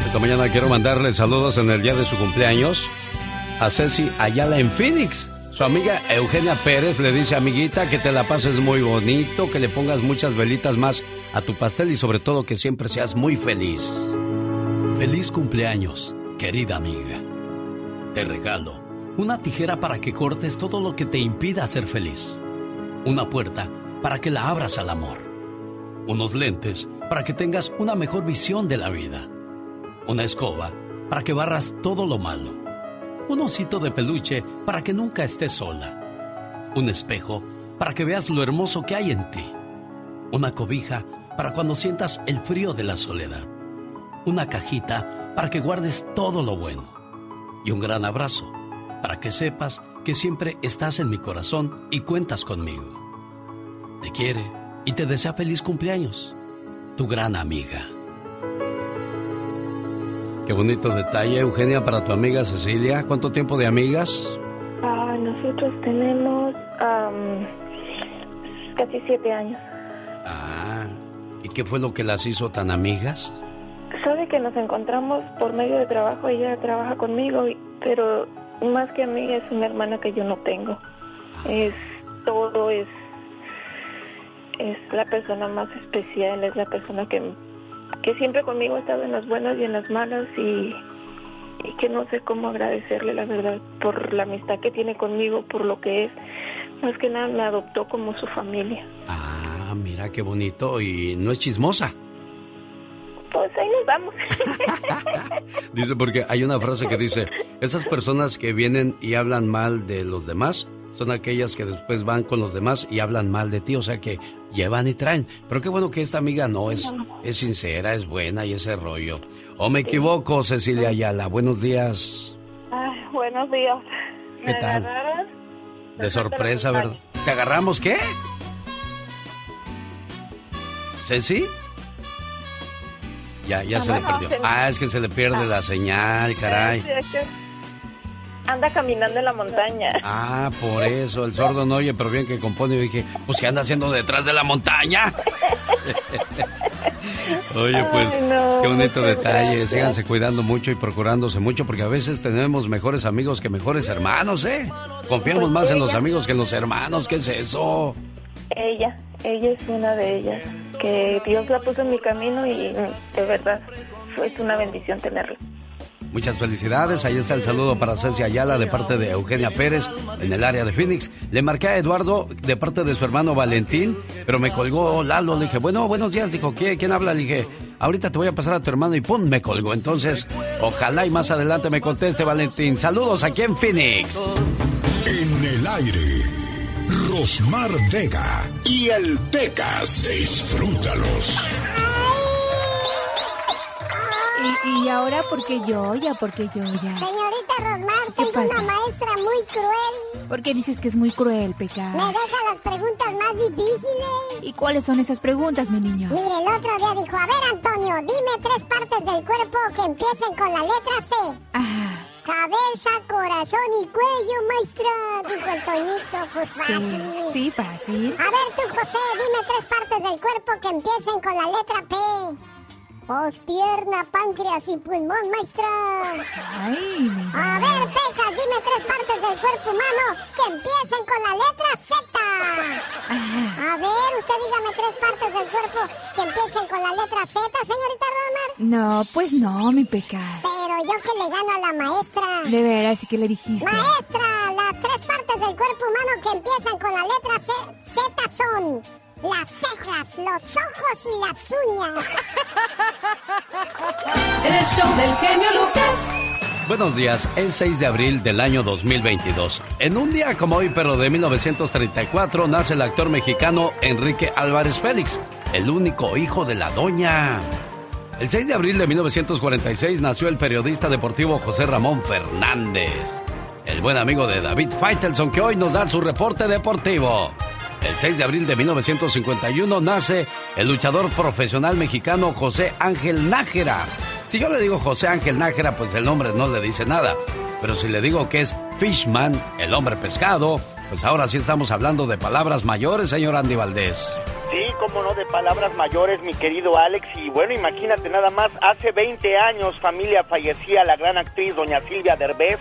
Esta mañana quiero mandarle saludos en el día de su cumpleaños a Ceci Ayala en Phoenix. Su amiga Eugenia Pérez le dice, amiguita, que te la pases muy bonito, que le pongas muchas velitas más a tu pastel y sobre todo que siempre seas muy feliz. Feliz cumpleaños, querida amiga. Te regalo una tijera para que cortes todo lo que te impida ser feliz. Una puerta para que la abras al amor. Unos lentes para que tengas una mejor visión de la vida. Una escoba para que barras todo lo malo. Un osito de peluche para que nunca estés sola. Un espejo para que veas lo hermoso que hay en ti. Una cobija para cuando sientas el frío de la soledad. Una cajita para que guardes todo lo bueno. Y un gran abrazo para que sepas que siempre estás en mi corazón y cuentas conmigo. Te quiere y te desea feliz cumpleaños. Tu gran amiga. Qué bonito detalle, Eugenia, para tu amiga Cecilia. ¿Cuánto tiempo de amigas? Ah, nosotros tenemos casi siete años. Ah, ¿y qué fue lo que las hizo tan amigas? Sabe que nos encontramos por medio de trabajo, ella trabaja conmigo, pero más que a mí es una hermana que yo no tengo. Es todo, es, es la persona más especial, es la persona que, que siempre conmigo ha estado en las buenas y en las malas y, y que no sé cómo agradecerle la verdad por la amistad que tiene conmigo, por lo que es. Más que nada me adoptó como su familia. Ah, mira qué bonito. Y no es chismosa. Pues ahí nos vamos. Dice, porque hay una frase que dice, esas personas que vienen y hablan mal de los demás son aquellas que después van con los demás y hablan mal de ti, o sea que llevan y traen. Pero qué bueno que esta amiga no es, es sincera, es buena y ese rollo. ¿O me equivoco, Cecilia Ayala? Buenos días. Ay, buenos días. ¿Qué ¿Me tal? agarraron? De sorpresa, ¿verdad? ¿Te agarramos qué? ¿Ceci? Ya, ya Ah, se le perdió. se- Ah, es que se le pierde la señal, caray. Sí, es que Anda caminando en la montaña. Ah, por eso, el sordo no oye, pero bien que compone. Y dije, pues, ¿qué anda haciendo detrás de la montaña? Oye, pues, Ay, no, qué bonito detalle. gracias. Síganse cuidando mucho y procurándose mucho, porque a veces tenemos mejores amigos que mejores hermanos, ¿eh? Confiamos Pues más en los amigos que en los hermanos. ¿Qué es eso? Ella, ella es una de ellas. Que Dios la puso en mi camino y de verdad fue una bendición tenerla. Muchas felicidades. Ahí está el saludo para Ceci Ayala de parte de Eugenia Pérez en el área de Phoenix. Le marqué a Eduardo de parte de su hermano Valentín, pero me colgó Lalo. Le dije, bueno, buenos días. Dijo, ¿qué? ¿quién habla? Le dije, ahorita te voy a pasar a tu hermano y pum, me colgó. Entonces, ojalá y más adelante me conteste Valentín. Saludos aquí en Phoenix. En el aire, Rosmar Vega y el Pecas. Disfrútalos. Y, y ahora, ¿por qué yo? Ya, porque yo ya. Señorita Rosmar, ¿Qué tengo pasa? una maestra muy cruel. ¿Por qué dices que es muy cruel, Pecas? Me deja las preguntas más difíciles. ¿Y cuáles son esas preguntas, mi niño? Mire, el otro día dijo, a ver, Antonio, dime tres partes del cuerpo que empiecen con la letra C. Cabeza, corazón y cuello, maestra. Dijo el Toñito, pues fácil. Sí, fácil. A ver tú, José, dime tres partes del cuerpo que empiecen con la letra P. Pues pierna, páncreas y pulmón, maestra. Ay, mira. A ver, Pecas, dime tres partes del cuerpo humano que empiecen con la letra Z. A ver, usted dígame tres partes del cuerpo que empiecen con la letra Z, señorita Romer. No, pues no, mi pecas. Pero yo que le gano a la maestra. De veras, ¿y qué le dijiste? Maestra, las tres partes del cuerpo humano que empiezan con la letra Z son las cejas, los ojos y las uñas. El show del genio Lucas. Buenos días, es 6 de abril del año 2022. En un día como hoy, pero de 1934, nace el actor mexicano Enrique Álvarez Félix, el único hijo de la doña. El 6 de abril de 1946 nació el periodista deportivo José Ramón Fernández, el buen amigo de David Faitelson que hoy nos da su reporte deportivo. El 6 de abril de 1951 nace el luchador profesional mexicano José Ángel Nájera. Si yo le digo José Ángel Nájera, pues el nombre no le dice nada. Pero si le digo que es Fishman, el hombre pescado, pues ahora sí estamos hablando de palabras mayores, señor Andy Valdés. Sí, como no, de palabras mayores, mi querido Alex. Y bueno, imagínate nada más, hace 20 años, familia, fallecía la gran actriz doña Silvia Derbez,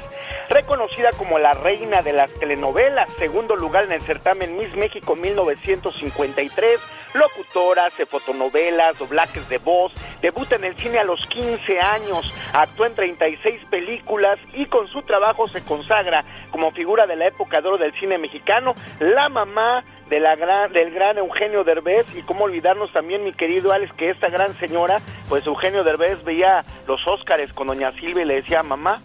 reconocida como la reina de las telenovelas, segundo lugar en el certamen Miss México 1953, locutora, hace fotonovelas, doblajes de voz, debuta en el cine a los 15 años, actuó en 36 películas y con su trabajo se consagra como figura de la época de oro del cine mexicano, la mamá de la gran, del gran Eugenio Derbez y cómo olvidarnos también mi querido Alex que esta gran señora pues Eugenio Derbez veía los Óscares con doña Silvia y le decía mamá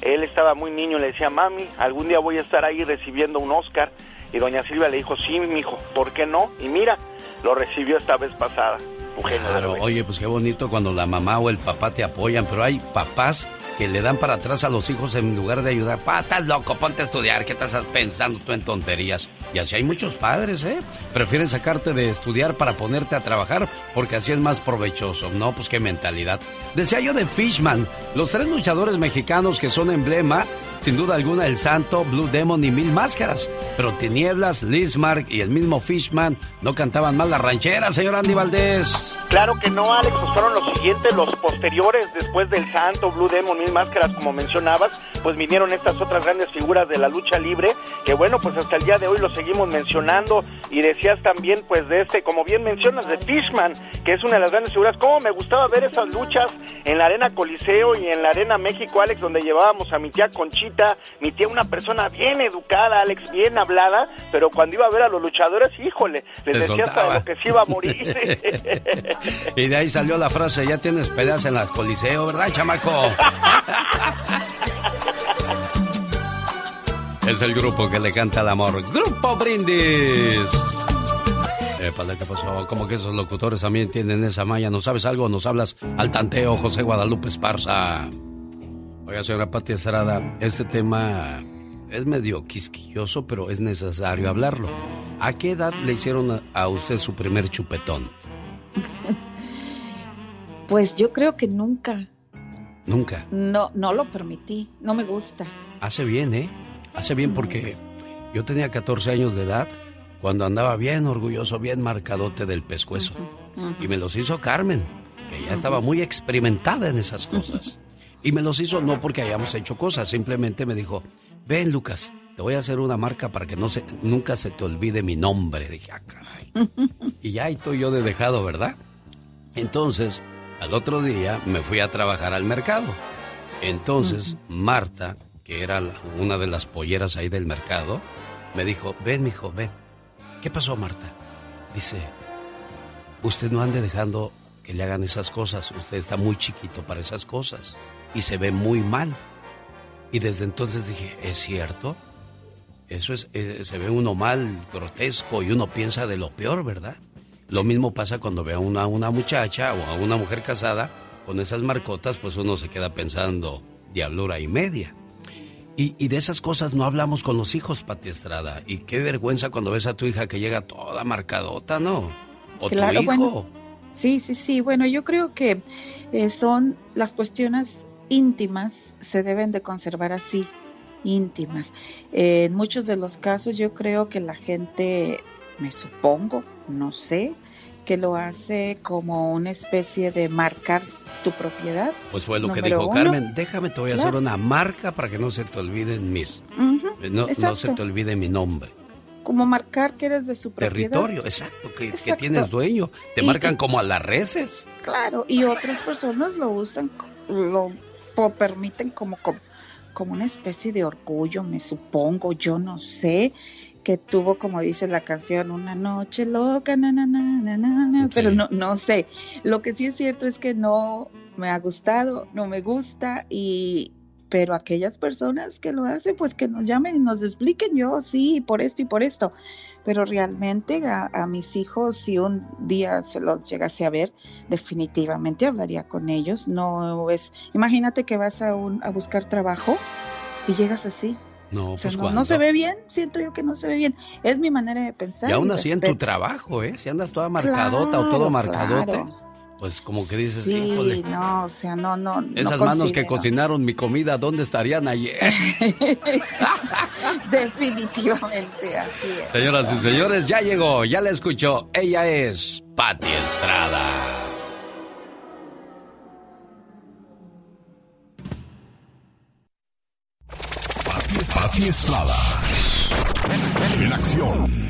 él estaba muy niño le decía mami algún día voy a estar ahí recibiendo un Óscar y doña Silvia le dijo sí mi hijo ¿por qué no? y mira lo recibió esta vez pasada Eugenio Claro, Derbez. oye, pues qué bonito cuando la mamá o el papá te apoyan, pero hay papás que le dan para atrás a los hijos en lugar de ayudar. Pa, estás loco, ponte a estudiar, ¿qué estás pensando tú en tonterías? Y así hay muchos padres, ¿eh? Prefieren sacarte de estudiar para ponerte a trabajar porque así es más provechoso. No, pues qué mentalidad. Decía yo de Fishman, los tres luchadores mexicanos que son emblema, sin duda alguna, el Santo, Blue Demon y Mil Máscaras. Pero Tinieblas, Lismark y el mismo Fishman no cantaban mal la ranchera, señor Andy Valdés. Claro que no, Alex, pues fueron los siguientes, los posteriores, después del Santo, Blue Demon, Mil Máscaras, como mencionabas, pues vinieron estas otras grandes figuras de la lucha libre, que bueno, pues hasta el día de hoy lo seguimos mencionando, y decías también, pues de este, como bien mencionas, de Fishman, que es una de las grandes figuras, cómo me gustaba ver esas luchas en la Arena Coliseo y en la Arena México, Alex, donde llevábamos a mi tía Conchita, mi tía una persona bien educada, Alex, bien hablada, pero cuando iba a ver a los luchadores, híjole, les Se decía hasta soltaba. lo que se iba a morir. Y de ahí salió la frase, ya tienes peleas en la Coliseo, ¿verdad, chamaco? es el grupo que le canta el amor. ¡Grupo Brindis! Épale, ¿qué pasó? Como que esos locutores también tienen esa maña. ¿No sabes algo? Nos hablas al tanteo, José Guadalupe Esparza. Oiga, señora Pati Estrada, este tema es medio quisquilloso, pero es necesario hablarlo. ¿A qué edad le hicieron a, usted su primer chupetón? Pues yo creo que nunca. Nunca. No, no lo permití. No me gusta. Hace bien, ¿eh? Hace bien porque yo tenía 14 años de edad cuando andaba bien orgulloso, bien marcadote del pescuezo. Y me los hizo Carmen, que ya estaba muy experimentada en esas cosas. Y me los hizo no porque hayamos hecho cosas, simplemente me dijo, ven Lucas, te voy a hacer una marca para que no se, nunca se te olvide mi nombre. Dije, ah, caray. Y ya estoy yo de dejado, ¿verdad? Entonces, al otro día me fui a trabajar al mercado. Entonces, Marta, que era una de las polleras ahí del mercado, me dijo, ven, mijo, ven. ¿Qué pasó, Marta? Dice, usted no ande dejando que le hagan esas cosas. Usted está muy chiquito para esas cosas. Y se ve muy mal. Y desde entonces dije, ¿es cierto? Eso es, eh, se ve uno mal, grotesco, y uno piensa de lo peor, ¿verdad? Lo mismo pasa cuando ve a una, una muchacha o a una mujer casada con esas marcotas, pues uno se queda pensando diablura y media. Y, y de esas cosas no hablamos con los hijos, Pati Estrada. Y qué vergüenza cuando ves a tu hija que llega toda marcadota, ¿no? O Claro, tu hijo. bueno. Sí, sí, sí. Bueno, yo creo que eh, son las cuestiones íntimas se deben de conservar así, íntimas. Eh, en muchos de los casos yo creo que la gente, me supongo, no sé, que lo hace como una especie de marcar tu propiedad. Pues fue lo que dijo Carmen, déjame, te voy a hacer una marca para que no se te olviden mis, eh, no, no, se te olvide mi nombre. Como marcar que eres de su propiedad. Territorio, exacto, que, tienes dueño. Te marcan como a las reses. Claro, y otras personas lo usan, lo permiten como, como, como una especie de orgullo, me supongo, yo no sé que tuvo, como dice la canción, una noche loca, na, na, na, pero no, no sé. Lo que sí es cierto es que no me ha gustado, no me gusta, y pero aquellas personas que lo hacen, pues que nos llamen y nos expliquen yo, sí, por esto y por esto. Pero realmente a, a mis hijos, si un día se los llegase a ver, definitivamente hablaría con ellos. No es, imagínate que vas a, un, a buscar trabajo y llegas así, no, pues no, se ve bien, siento yo que no se ve bien. Es mi manera de pensar. Y aún así en tu trabajo, ¿eh? Si andas toda marcadota o todo marcadote, pues como que dices, sí, no, o sea, no, no. Esas manos que cocinaron mi comida, ¿dónde estarían ayer? Definitivamente, así es. Señoras y señores, ya llegó, ya la escuchó. Ella es Patti Estrada. Pati Estrada. En acción.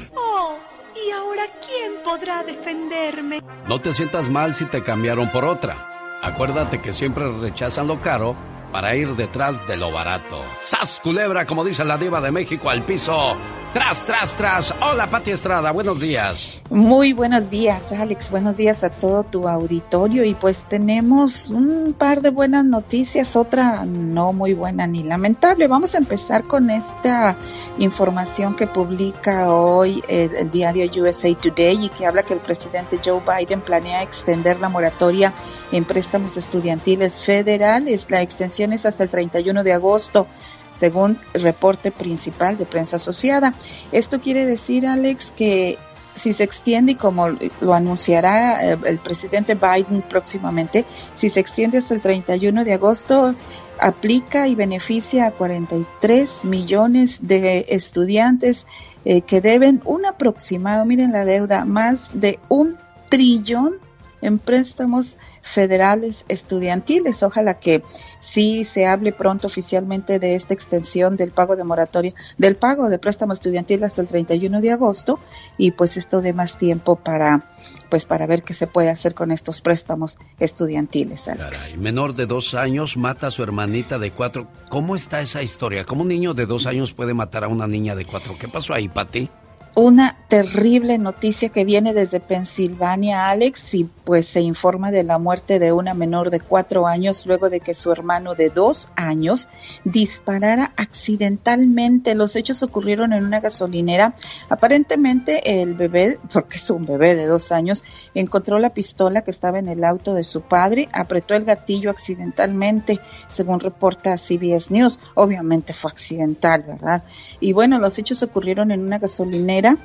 Oh, ¿y ahora quién podrá defenderme? No te sientas mal si te cambiaron por otra. Acuérdate que siempre rechazan lo caro para ir detrás de lo barato. ¡Sas, culebra! Como dice la diva de México, al piso. Tras, tras, tras. Hola, Pati Estrada, buenos días. Muy buenos días, Alex. Buenos días a todo tu auditorio. Y pues tenemos un par de buenas noticias, otra no muy buena ni lamentable. Vamos a empezar con esta información que publica hoy el, el diario USA Today y que habla que el presidente Joe Biden planea extender la moratoria en préstamos estudiantiles federales. La extensión hasta el 31 de agosto según el reporte principal de prensa asociada. Esto quiere decir, Alex, que si se extiende y como lo anunciará eh, el presidente Biden próximamente, si se extiende hasta el 31 de agosto, aplica y beneficia a 43 millones de estudiantes eh, que deben un aproximado, miren la deuda, más de un trillón en préstamos federales estudiantiles. Ojalá que sí se hable pronto oficialmente de esta extensión del pago de moratoria, del pago de préstamo estudiantil hasta el 31 de agosto y pues esto dé más tiempo para pues para ver qué se puede hacer con estos préstamos estudiantiles. Caray, menor de dos años mata a su hermanita de cuatro. ¿Cómo está esa historia? ¿Cómo un niño de dos años puede matar a una niña de cuatro? ¿Qué pasó ahí, Pati? Una terrible noticia que viene desde Pensilvania, Alex, y pues se informa de la muerte de una menor de cuatro años luego de que su hermano de dos años disparara accidentalmente. Los hechos ocurrieron en una gasolinera. Aparentemente el bebé, porque es un bebé de dos años, encontró la pistola que estaba en el auto de su padre, apretó el gatillo accidentalmente, según reporta CBS News. Obviamente fue accidental, ¿verdad? Y bueno, los hechos ocurrieron en una gasolinera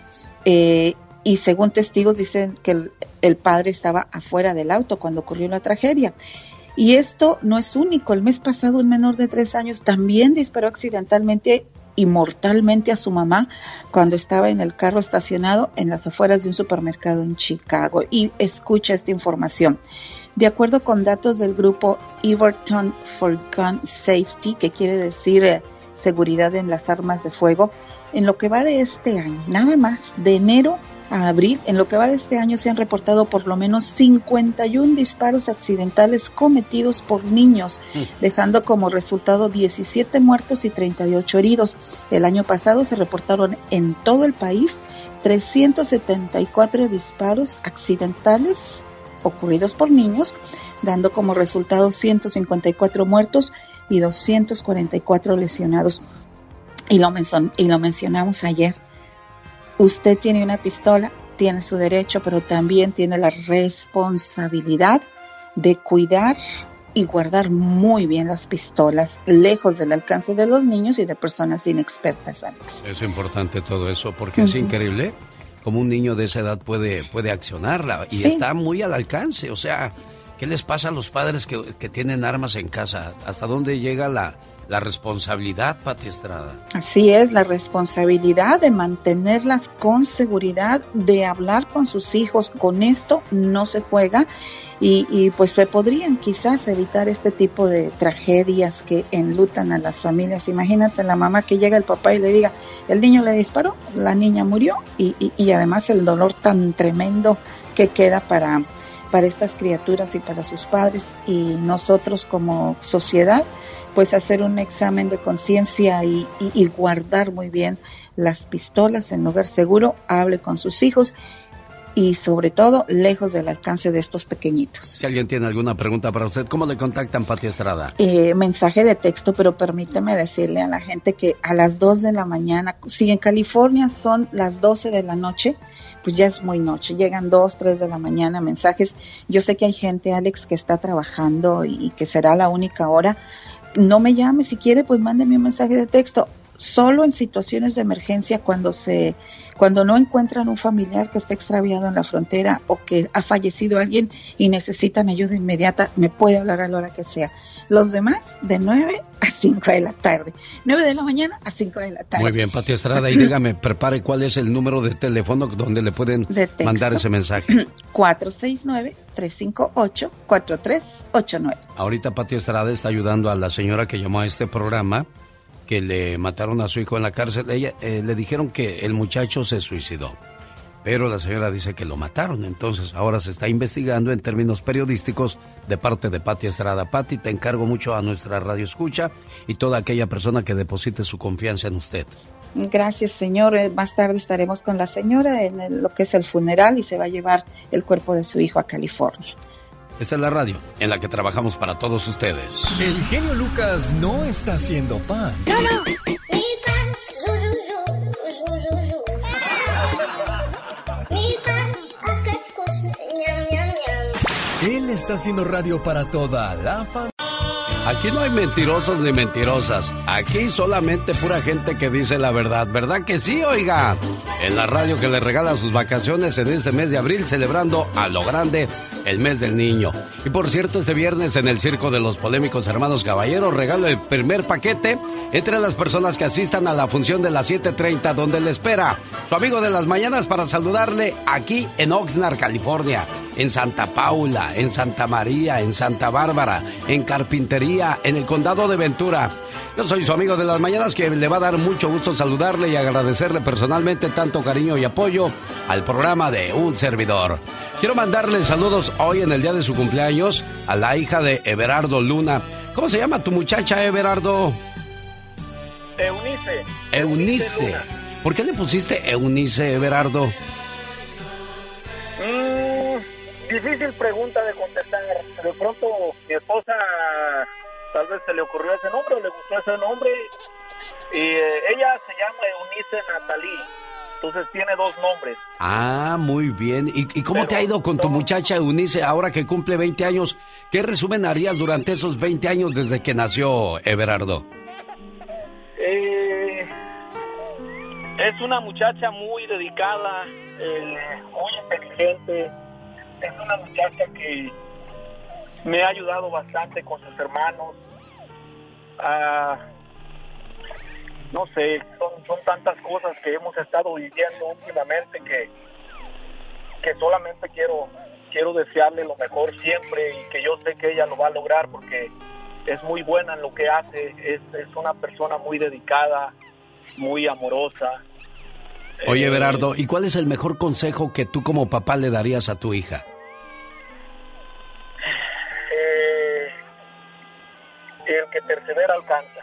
eh, y según testigos dicen que el, padre estaba afuera del auto cuando ocurrió la tragedia. Y esto no es único. El mes pasado un menor de tres años también disparó accidentalmente y mortalmente a su mamá cuando estaba en el carro estacionado en las afueras de un supermercado en Chicago. Y escucha esta información. De acuerdo con datos del grupo Everton for Gun Safety, que quiere decir eh, seguridad en las armas de fuego, en lo que va de este año, nada más, de enero a abril, en lo que va de este año se han reportado por lo menos 51 disparos accidentales cometidos por niños, mm. dejando como resultado 17 muertos y 38 heridos. El año pasado se reportaron en todo el país 374 disparos accidentales ocurridos por niños, dando como resultado 154 muertos y 244 lesionados. Y lo, y lo mencionamos ayer. Usted tiene una pistola, tiene su derecho, pero también tiene la responsabilidad de cuidar y guardar muy bien las pistolas lejos del alcance de los niños y de personas inexpertas, Alex. Es importante todo eso porque es increíble cómo un niño de esa edad puede, puede accionarla y está muy al alcance. O sea, ¿qué les pasa a los padres que, tienen armas en casa? ¿Hasta dónde llega la, responsabilidad, Pati Estrada. Así es, la responsabilidad de mantenerlas con seguridad, de hablar con sus hijos. Con esto no se juega y, pues se podrían quizás evitar este tipo de tragedias que enlutan a las familias. Imagínate la mamá que llega el papá y le diga, el niño le disparó, la niña murió y, y además el dolor tan tremendo que queda para para estas criaturas y para sus padres y nosotros como sociedad pues hacer un examen de conciencia y, guardar muy bien las pistolas en lugar seguro, hable con sus hijos y sobre todo lejos del alcance de estos pequeñitos. Si alguien tiene alguna pregunta para usted, ¿cómo le contactan, Pati Estrada? Eh, mensaje de texto, pero permíteme decirle a la gente que a las 2 de la mañana, si en California son las 12 de la noche, pues ya es muy noche, llegan 2, 3 de la mañana mensajes. Yo sé que hay gente, Alex, que está trabajando y que será la única hora, no me llame, si quiere, pues mándeme un mensaje de texto. Solo en situaciones de emergencia, cuando se, cuando no encuentran un familiar que está extraviado en la frontera o que ha fallecido alguien y necesitan ayuda inmediata, me puede hablar a la hora que sea. Los demás, de 9 a 5 de la tarde. 9 de la mañana a 5 de la tarde. Muy bien, Pati Estrada. Y dígame, prepare cuál es el número de teléfono donde le pueden mandar ese mensaje. 469-358-4389. Ahorita Pati Estrada está ayudando a la señora que llamó a este programa que le mataron a su hijo en la cárcel. Ella, eh, le dijeron que el muchacho se suicidó pero la señora dice que lo mataron. Entonces ahora se está investigando en términos periodísticos de parte de Pati Estrada. Pati, te encargo mucho a nuestra radio escucha y toda aquella persona que deposite su confianza en usted. Gracias, señor. Eh, más tarde estaremos con la señora en lo que es el funeral y se va a llevar el cuerpo de su hijo a California. Esta es la radio en la que trabajamos para todos ustedes. El genio Lucas no está haciendo pan. Él está haciendo radio para toda la familia. Aquí no hay mentirosos ni mentirosas. Aquí solamente pura gente que dice la verdad. ¿Verdad que sí, oiga? En la radio que le regala sus vacaciones en este mes de abril, celebrando a lo grande el mes del niño. Y por cierto, este viernes en el Circo de los Polémicos Hermanos Caballeros regalo el primer paquete entre las personas que asistan a la función de las 7.30 donde le espera su amigo de las mañanas para saludarle aquí en Oxnard, California, en Santa Paula, en Santa María, en Santa Bárbara, en Carpintería, en el condado de Ventura. Yo soy su amigo de las mañanas que le va a dar mucho gusto saludarle y agradecerle personalmente tanto cariño y apoyo al programa de un servidor. Quiero mandarle saludos hoy en el día de su cumpleaños a la hija de Everardo Luna. ¿Cómo se llama tu muchacha, Everardo? Eunice. Eunice. ¿Por qué le pusiste Eunice, Everardo? Difícil pregunta de contestar. De pronto mi esposa tal vez se le ocurrió ese nombre o le gustó ese nombre. Y eh, ella se llama Eunice Natalie. Entonces tiene dos nombres. Ah, muy bien. ¿Y, cómo te ha ido con tu muchacha Eunice ahora que cumple 20 años? ¿Qué resumen harías durante esos 20 años desde que nació Everardo? Eh, es una muchacha muy dedicada, eh, muy inteligente. Es una muchacha que me ha ayudado bastante con sus hermanos. Ah, no sé, son, son tantas cosas que hemos estado viviendo últimamente que, que solamente quiero, quiero desearle lo mejor siempre y que yo sé que ella lo va a lograr porque es muy buena en lo que hace, es, es una persona muy dedicada, muy amorosa. Oye, eh, Berardo, ¿y cuál es el mejor consejo que tú como papá le darías a tu hija? Eh, el que persevera alcanza.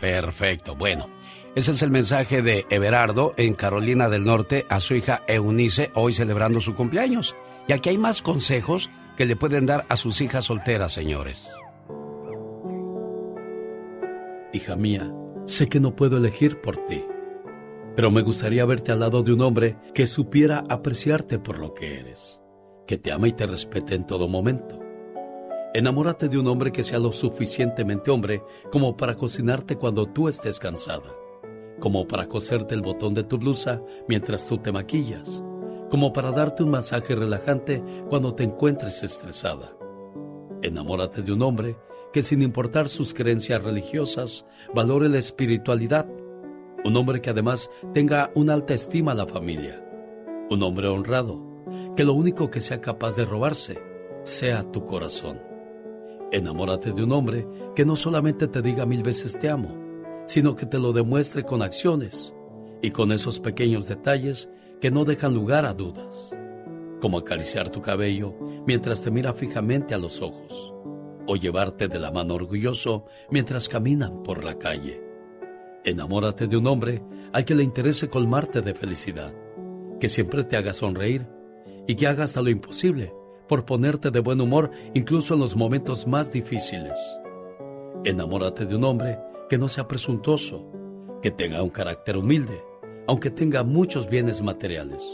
Perfecto, bueno. Ese es el mensaje de Everardo en Carolina del Norte a su hija Eunice, hoy celebrando su cumpleaños. Y aquí hay más consejos que le pueden dar a sus hijas solteras, señores. Hija mía, sé que no puedo elegir por ti, pero me gustaría verte al lado de un hombre que supiera apreciarte por lo que eres, que te ama y te respete en todo momento. Enamórate de un hombre que sea lo suficientemente hombre como para cocinarte cuando tú estés cansada como para coserte el botón de tu blusa mientras tú te maquillas, como para darte un masaje relajante cuando te encuentres estresada. Enamórate de un hombre que sin importar sus creencias religiosas, valore la espiritualidad. Un hombre que además tenga una alta estima a la familia. Un hombre honrado, que lo único que sea capaz de robarse sea tu corazón. Enamórate de un hombre que no solamente te diga mil veces te amo, sino que te lo demuestre con acciones y con esos pequeños detalles que no dejan lugar a dudas, como acariciar tu cabello mientras te mira fijamente a los ojos, o llevarte de la mano orgulloso mientras caminan por la calle. Enamórate de un hombre al que le interese colmarte de felicidad, que siempre te haga sonreír y que haga hasta lo imposible por ponerte de buen humor incluso en los momentos más difíciles. Enamórate de un hombre que no sea presuntuoso, que tenga un carácter humilde, aunque tenga muchos bienes materiales.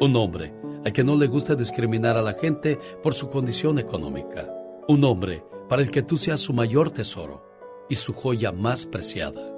Un hombre al que no le gusta discriminar a la gente por su condición económica. Un hombre para el que tú seas su mayor tesoro y su joya más preciada.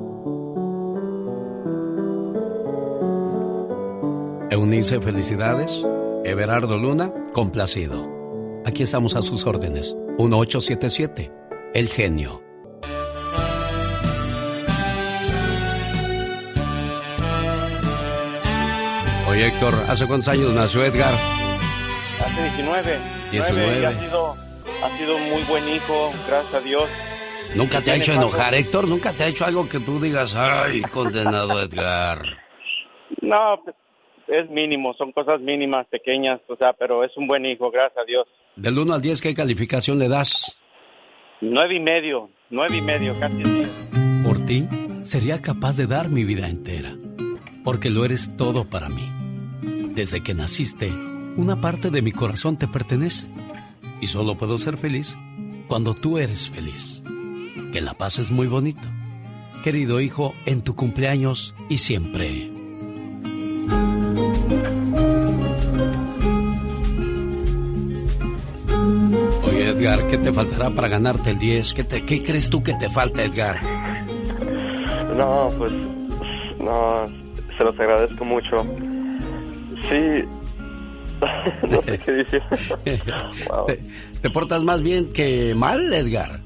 Eunice, felicidades. Everardo Luna, complacido. Aquí estamos a sus órdenes. 1877, El Genio. Oye, Héctor, ¿hace cuántos años nació Edgar? Hace 19. 19. ha, sido, ha sido muy buen hijo, gracias a Dios. ¿Nunca te ha hecho enojar, Héctor? ¿Nunca te ha hecho algo que tú digas, ay, condenado Edgar? No, pues, es mínimo, son cosas mínimas, pequeñas, o sea, pero es un buen hijo, gracias a Dios. Del 1 al 10, ¿qué calificación le das? Nueve y medio, nueve y medio, casi Por ti, sería capaz de dar mi vida entera, porque lo eres todo para mí. Desde que naciste, una parte de mi corazón te pertenece, y solo puedo ser feliz cuando tú eres feliz. Que la paz es muy bonito. Querido hijo, en tu cumpleaños y siempre. Edgar, ¿qué te faltará para ganarte el 10? ¿Qué, te, ¿Qué crees tú que te falta, Edgar? No, pues, no, se los agradezco mucho. Sí, no sé qué decir. ¿Te, portas más bien que mal, Edgar?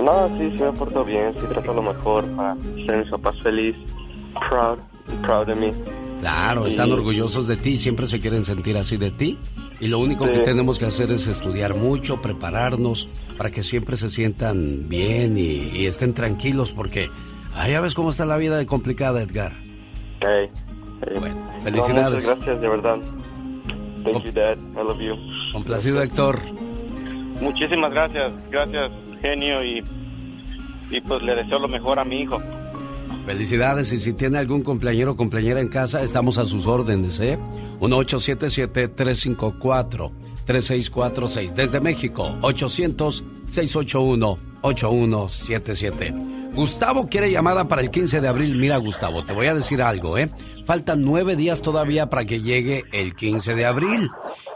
No, sí, sí me porto bien, sí trato lo mejor para ser mis papás feliz, proud, proud de mí. Claro, están orgullosos de ti, siempre se quieren sentir así de ti. Y lo único que tenemos que hacer es estudiar mucho, prepararnos para que siempre se sientan bien y, estén tranquilos porque ah, ya ves cómo está la vida de complicada, Edgar. Hey, Bueno, felicidades. gracias, de verdad. Thank you, Dad. I love you. Complacido, Héctor. Muchísimas gracias. Gracias, genio. Y, y pues le deseo lo mejor a mi hijo. Felicidades y si tiene algún cumpleañero o cumpleañera en casa, estamos a sus órdenes, ¿eh? 1877-354-3646. Desde México, 800-681-8177. Gustavo quiere llamada para el 15 de abril. Mira, Gustavo, te voy a decir algo, ¿eh? Faltan nueve días todavía para que llegue el 15 de abril.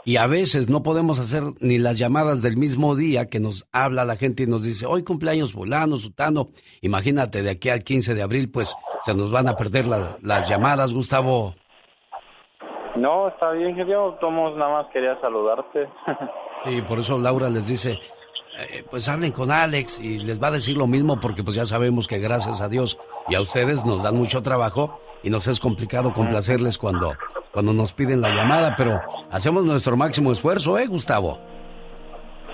Y a veces no podemos hacer ni las llamadas del mismo día que nos habla la gente y nos dice, hoy cumpleaños fulano, sutano. Imagínate, de aquí al 15 de abril, pues se nos van a perder las llamadas, Gustavo. No, está bien, genio. Tomos, nada más quería saludarte. sí, por eso Laura les dice, eh, pues hablen con Alex y les va a decir lo mismo porque pues ya sabemos que gracias a Dios y a ustedes nos dan mucho trabajo y nos es complicado complacerles cuando cuando nos piden la llamada, pero hacemos nuestro máximo esfuerzo, ¿eh, Gustavo?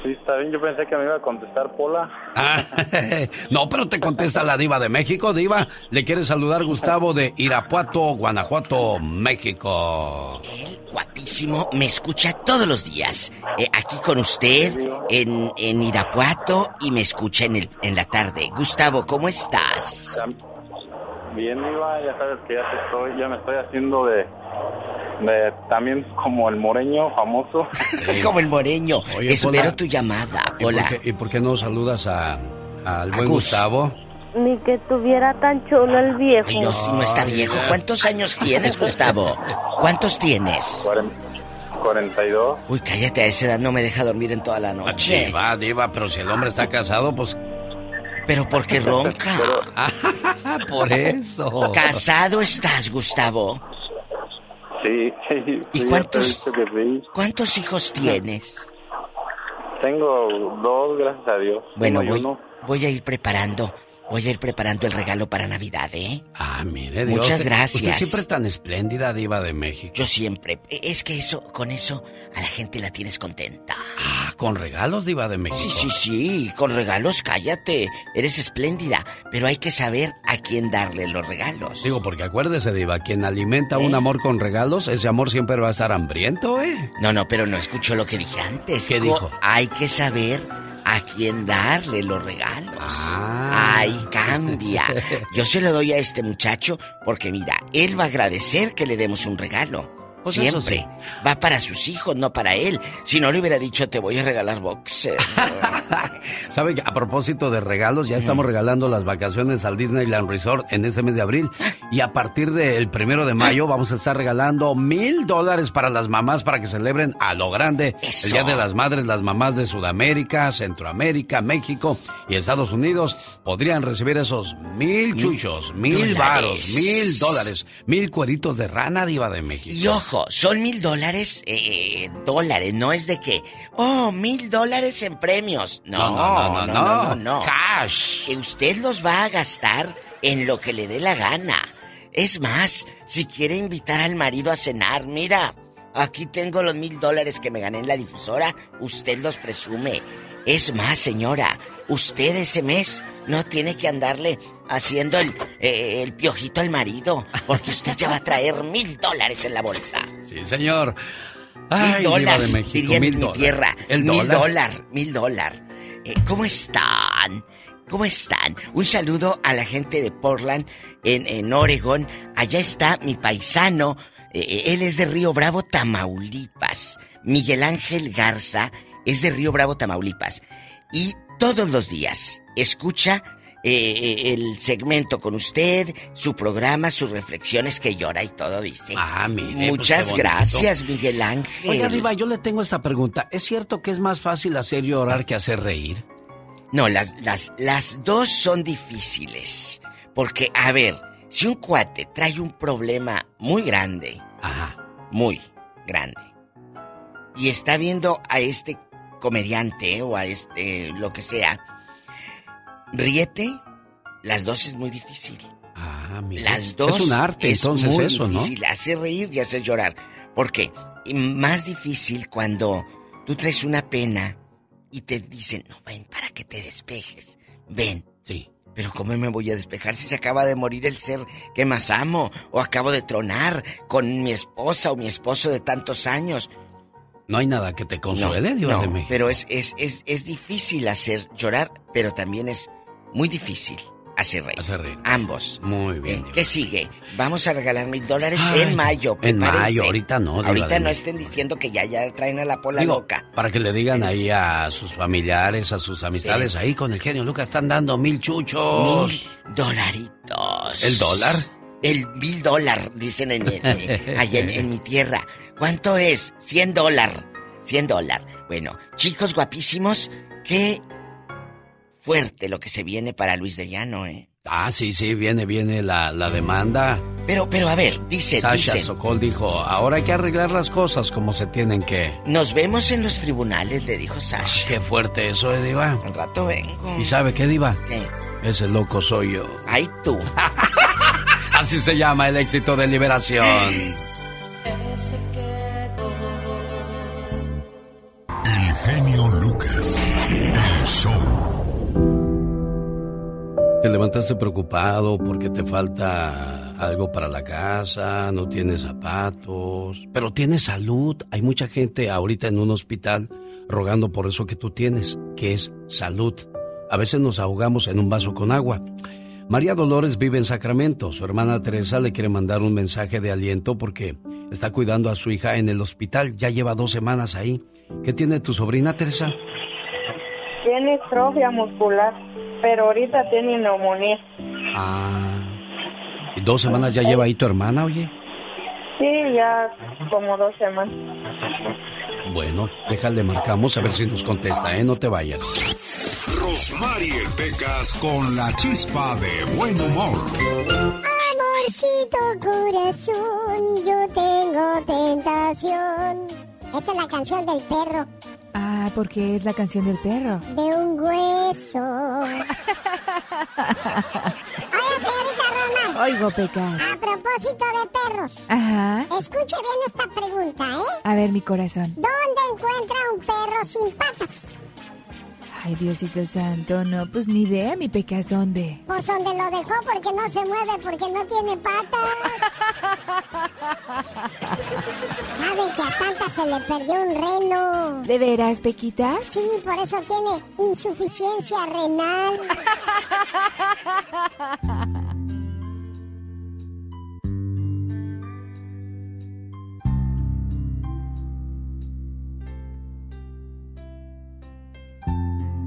Sí, está bien. Yo pensé que me iba a contestar Pola. Ah, no, pero te contesta la diva de México, diva. Le quiere saludar Gustavo de Irapuato, Guanajuato, México. El guapísimo me escucha todos los días. Eh, aquí con usted en, en, Irapuato y me escucha en, el, en la tarde. Gustavo, ¿cómo estás? Bien, diva. Ya sabes que ya, estoy, ya me estoy haciendo de De- también como el moreño famoso. Como el moreño. Oye, Espero Pola. tu llamada, ¿Y por, Pola. qué, y por qué no saludas a, al buen Gus. Gustavo? Ni que tuviera tan chulo el viejo. Ay, no, si no está viejo. ¿Cuántos años tienes, Gustavo? ¿Cuántos tienes? 42. Uy, cállate, a esa edad no me deja dormir en toda la noche. Diva, diva, pero si el hombre está casado, pues... Pero porque ronca. Por eso. ¿Casado estás, Gustavo? Sí, ¿Y cuántos- sí. ¿Cuántos hijos tienes? Tengo dos, gracias a Dios. Bueno, uno. voy a ir preparando, voy a ir preparando el regalo para Navidad, ¿eh? Ah, mire, Diva, Muchas gracias. Usted siempre tan espléndida, diva de México. Yo siempre. E- Es que eso, con eso, a la gente la tienes contenta. Ah, con regalos, diva de México. Sí, sí, sí, con regalos, cállate. Eres espléndida, pero hay que saber a quién darle los regalos. Digo, porque acuérdese, diva, quien alimenta un amor con regalos, ese amor siempre va a estar hambriento, ¿eh? No, no, pero no escuchó lo que dije antes. ¿Qué Co- dijo? Hay que saber a quién darle los regalos. Ah. Ahí cambia. Yo se lo doy a este muchacho porque mira, él va a agradecer que le demos un regalo. Pues Siempre. sí. Va para sus hijos, no para él. Si no le hubiera dicho, te voy a regalar boxer. ¿Sabe que a propósito de regalos, ya estamos regalando las vacaciones al Disneyland Resort en este mes de abril? Y a partir del primero de mayo vamos a estar regalando mil dólares para las mamás para que celebren a lo grande Eso. el Día de las Madres. Las mamás de Sudamérica, Centroamérica, México y Estados Unidos podrían recibir esos mil chuchos, mil varos, mil dólares, mil cueritos de rana diva de México. Y ojo, son mil dólares, eh, dólares, no es de que, oh, mil dólares en premios. No, no, no, no, no, no. Cash. Que usted los va a gastar en lo que le dé la gana. Es más, si quiere invitar al marido a cenar, mira, aquí tengo los mil dólares que me gané en la difusora, usted los presume. Es más, señora, usted ese mes no tiene que andarle haciendo el, eh, el piojito al marido, porque usted ya va a traer mil dólares en la bolsa. Sí, señor. Mil Ay, dólares, de México, dirían mil en mi tierra. El mil dólar. dólar, mil dólar. Eh, ¿Cómo están? ¿Cómo están? Un saludo a la gente de Portland, en, en Oregon. Allá está mi paisano. eh, él es de Río Bravo, Tamaulipas. Miguel Ángel Garza es de Río Bravo, Tamaulipas. Y todos los días escucha eh, el segmento con usted, su programa, sus reflexiones que llora y todo, dice. Ah, mire, pues, Muchas gracias, Miguel Ángel. Oiga, Diva, yo le tengo esta pregunta. ¿Es cierto que es más fácil hacer llorar que hacer reír? No, las, las, las dos son difíciles. Porque, a ver, si un cuate trae un problema muy grande, muy grande, y está viendo a este comediante o a este lo que sea, ríete, las dos es muy difícil. Ah, mire. Las dos Es un arte, es entonces, muy eso, ¿no? difícil, hacer reír y hacer llorar. ¿Por qué? Y más difícil cuando tú traes una pena y te dicen, no, ven, para que te despejes. Ven. Sí. Pero ¿cómo me voy a despejar si se acaba de morir el ser que más amo? O acabo de tronar con mi esposa o mi esposo de tantos años. No hay nada que te consuele, no, Diva no, de México. pero es, es, es, es difícil hacer llorar, pero también es muy difícil hacer reír. Hacer reír. Ambos. Muy bien. Eh, ¿Qué sigue? Vamos a regalar mil dólares Ay, en mayo. en prepárense. mayo, ahorita no, Ahorita no estén diciendo que ya, ya traen a la pola Digo, loca. para que le digan ahí a sus familiares, a sus amistades, ahí con el genio Lucas están dando mil chuchos. Mil dolaritos. ¿El dólar? El mil dólar, dicen en, en- allá en, en mi tierra. ¿Cuánto es? 100 dólar. 100 dólar. Bueno, chicos guapísimos, qué fuerte lo que se viene para Luis de Llano, ¿eh? Ah, sí, sí, viene, viene la, la demanda. Pero, pero a ver, dice, Sasha dice. Sokol dijo, ahora hay que arreglar las cosas como se tienen que. Nos vemos en los tribunales, le dijo Sasha. Qué fuerte eso, eh, Diva. Al rato vengo. ¿Y sabe qué, Diva? ¿Qué? Ese loco soy yo. Ay, tú. Así se llama el éxito de liberación. genio Lucas. El show. Te levantaste preocupado porque te falta algo para la casa, no tienes zapatos, pero tienes salud. Hay mucha gente ahorita en un hospital rogando por eso que tú tienes, que es salud. A veces nos ahogamos en un vaso con agua. María Dolores vive en Sacramento. Su hermana Teresa le quiere mandar un mensaje de aliento porque está cuidando a su hija en el hospital. Ya lleva dos semanas ahí. ¿Qué tiene tu sobrina, Teresa? Tiene estrofia muscular, pero ahorita tiene neumonía. Ah. ¿Y dos semanas ya lleva ahí tu hermana, oye? Sí, ya como dos semanas. Bueno, déjale, marcamos a ver si nos contesta, ¿eh? No te vayas. Rosmarie Pecas con la chispa de buen humor. Amorcito corazón, yo tengo tentación. Esa es la canción del perro. Ah, porque es la canción del perro. De un hueso. Oye, señorita Roma. Oigo, Pecas. A propósito de perros. Ajá. Escuche bien esta pregunta, ¿eh? A ver, mi corazón. ¿Dónde encuentra un perro sin patas? Ay, Diosito Santo, no, pues ni idea, mi Pecas, ¿dónde? Pues donde lo dejó porque no se mueve, porque no tiene patas. ¿Sabe que a Santa se le perdió un reno? ¿De veras, Pequitas? Sí, por eso tiene insuficiencia renal.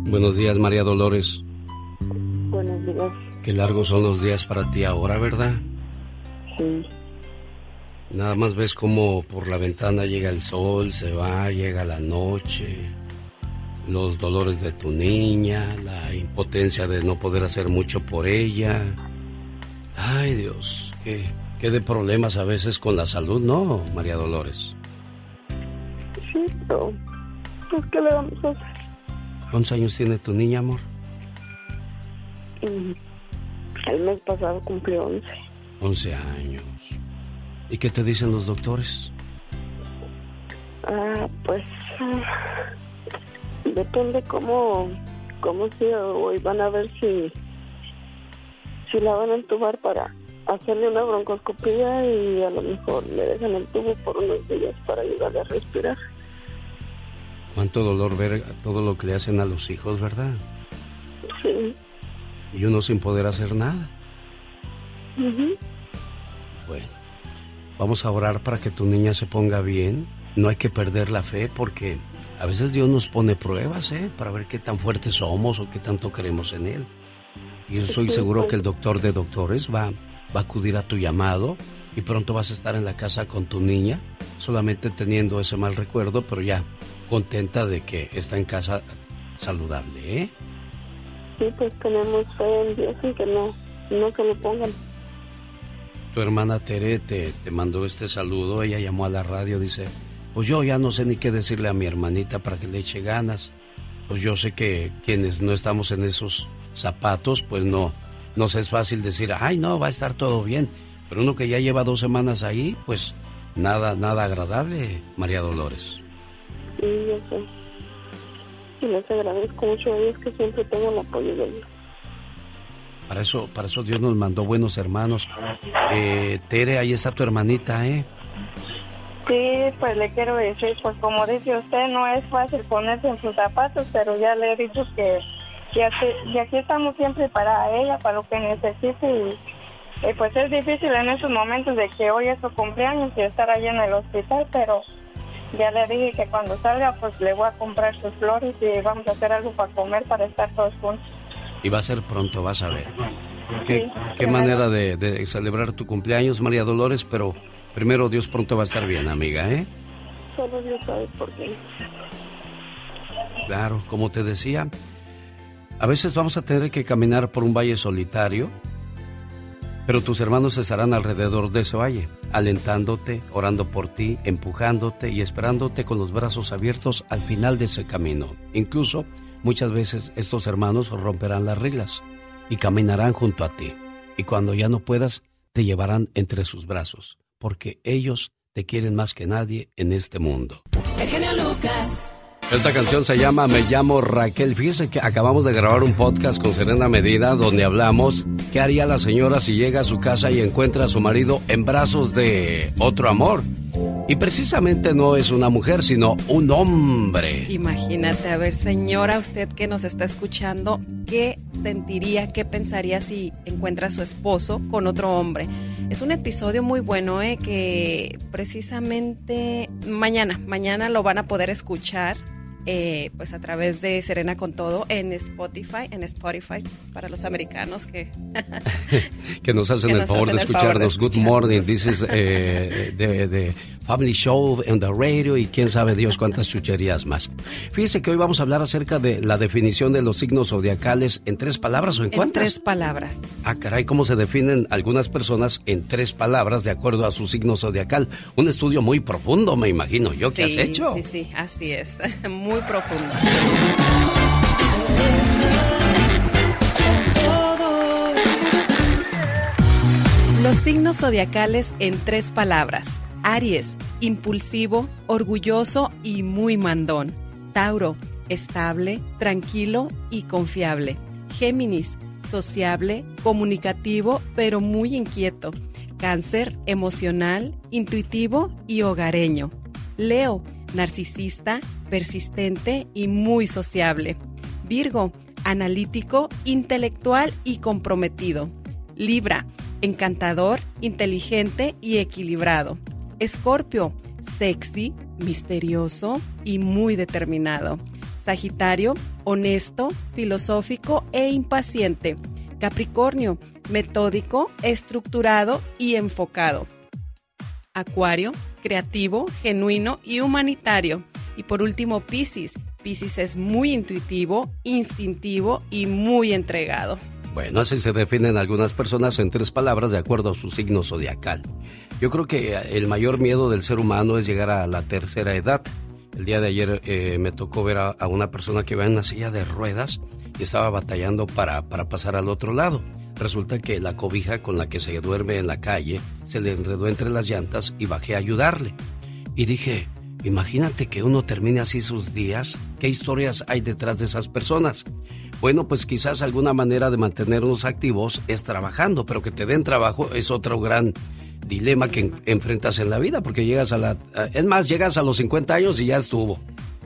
Buenos días, María Dolores. Buenos días. Qué largos son los días para ti ahora, ¿verdad? Sí. Nada más ves cómo por la ventana llega el sol, se va, llega la noche, los dolores de tu niña, la impotencia de no poder hacer mucho por ella. Ay Dios, qué, qué de problemas a veces con la salud, ¿no, María Dolores? Sí, pero pues, ¿qué le vamos a hacer? ¿Cuántos años tiene tu niña, amor? Mm, El mes pasado cumplió 11. 11 años. ¿Y qué te dicen los doctores? Ah, pues ah, depende cómo, cómo sea hoy van a ver si si la van a entubar para hacerle una broncoscopía y a lo mejor le dejan el tubo por unos días para ayudarle a respirar. Cuánto dolor ver todo lo que le hacen a los hijos, ¿verdad? Sí. Y uno sin poder hacer nada. Ujú. Bueno, vamos a orar para que tu niña se ponga bien. No hay que perder la fe porque a veces Dios nos pone pruebas, ¿eh? Para ver qué tan fuertes somos o qué tanto creemos en Él. Y yo estoy seguro que el doctor de doctores va, va a acudir a tu llamado y pronto vas a estar en la casa con tu niña, solamente teniendo ese mal recuerdo, pero ya contenta de que está en casa saludable, ¿eh? Sí, pues tenemos fe en Dios y que no, no que le pongan. Tu hermana Tere te, te mandó este saludo, ella llamó a la radio, dice, pues yo ya no sé ni qué decirle a mi hermanita para que le eche ganas. Pues yo sé que quienes no estamos en esos zapatos, pues no, nos es fácil decir, ay no, va a estar todo bien. Pero uno que ya lleva dos semanas ahí, pues nada, nada agradable, María Dolores. Sí, yo sé. Y les agradezco mucho a ellos que siempre tengo el apoyo de ellos. Para eso, para eso Dios nos mandó buenos hermanos. Eh, Tere, ahí está tu hermanita, ¿eh? Sí, pues le quiero decir, pues como dice usted, no es fácil ponerse en sus zapatos, pero ya le he dicho que, que aquí, y aquí estamos siempre para ella, para lo que necesite. Y, y pues es difícil en esos momentos de que hoy es su cumpleaños y estar allí en el hospital, pero ya le dije que cuando salga, pues le voy a comprar sus flores y vamos a hacer algo para comer, para estar todos juntos. Y va a ser pronto, vas a ver. Qué, Sí, qué manera de, de celebrar tu cumpleaños, María Dolores, pero primero Dios pronto va a estar bien, amiga, ¿eh? Solo Dios sabe por qué. Claro, como te decía, a veces vamos a tener que caminar por un valle solitario, pero tus hermanos estarán alrededor de ese valle, alentándote, orando por ti, empujándote y esperándote con los brazos abiertos al final de ese camino. Incluso muchas veces estos hermanos romperán las reglas y caminarán junto a ti. Y cuando ya no puedas, te llevarán entre sus brazos, porque ellos te quieren más que nadie en este mundo. El genio Lucas. Esta canción se llama Me llamo Raquel. Fíjese que acabamos de grabar un podcast con Serena Medina donde hablamos qué haría la señora si llega a su casa y encuentra a su marido en brazos de otro amor. Y precisamente no es una mujer, sino un hombre. Imagínate, a ver, señora, usted que nos está escuchando, ¿qué sentiría, qué pensaría si encuentra a su esposo con otro hombre? Es un episodio muy bueno, ¿eh? Que precisamente mañana, mañana lo van a poder escuchar eh, pues a través de Serena con Todo en Spotify, en Spotify para los americanos que que nos hacen el, favor, de escucharnos. Good morning, this is eh, de Family Show en the radio y quién sabe Dios cuántas chucherías más. Fíjese que hoy vamos a hablar acerca de la definición de los signos zodiacales en tres palabras o en cuántas. En tres palabras. Ah, caray, cómo se definen algunas personas en tres palabras de acuerdo a su signo zodiacal. Un estudio muy profundo, me imagino yo, que has hecho? Sí, sí, así es. muy profundo. Los signos zodiacales en tres palabras. Aries, impulsivo, orgulloso y muy mandón. Tauro, estable, tranquilo y confiable. Géminis, sociable, comunicativo, pero muy inquieto. Cáncer, emocional, intuitivo y hogareño. Leo, narcisista, persistente y muy sociable. Virgo, analítico, intelectual y comprometido. Libra, encantador, inteligente y equilibrado. Escorpio, sexy, misterioso y muy determinado. Sagitario, honesto, filosófico e impaciente. Capricornio, metódico, estructurado y enfocado. Acuario, creativo, genuino y humanitario. Y por último, Piscis. Piscis es muy intuitivo, instintivo y muy entregado. Bueno, así se definen algunas personas en tres palabras de acuerdo a su signo zodiacal. Yo creo que el mayor miedo del ser humano es llegar a la tercera edad. El día de ayer eh, me tocó ver a, una persona que va en una silla de ruedas y estaba batallando para, para pasar al otro lado. Resulta que la cobija con la que se duerme en la calle se le enredó entre las llantas y bajé a ayudarle. Y dije, imagínate que uno termine así sus días, ¿qué historias hay detrás de esas personas? Bueno, pues quizás alguna manera de mantenernos activos es trabajando, pero que te den trabajo es otro gran dilema que enfrentas en la vida, porque llegas a la... Es más, llegas a los 50 años y ya estuvo.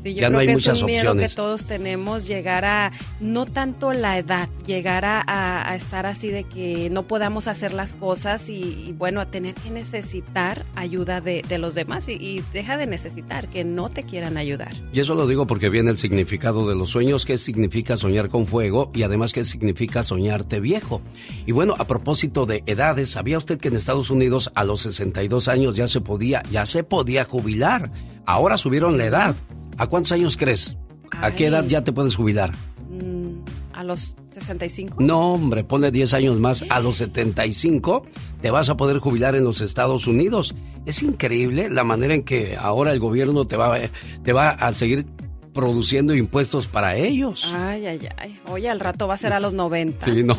Sí, yo creo que es un miedo que todos tenemos, llegar a, no tanto la edad, llegar a, estar así de que no podamos hacer las cosas y, bueno, a tener que necesitar ayuda de, los demás y, deja de necesitar, que no te quieran ayudar. Y eso lo digo porque viene el significado de los sueños, qué significa soñar con fuego y además qué significa soñarte viejo. Y bueno, a propósito de edades, ¿sabía usted que en Estados Unidos a los 62 años ya se podía, ya se podía jubilar? Ahora subieron la edad. ¿A cuántos años crees? ¿A qué edad ya te puedes jubilar? Mm, ¿A los 65? No, hombre, ponle 10 años más. A los 75 te vas a poder jubilar en los Estados Unidos. Es increíble la manera en que ahora el gobierno te va, te va a seguir produciendo impuestos para ellos. Ay, ay, ay. Oye, al rato va a ser a los 90. Sí, no.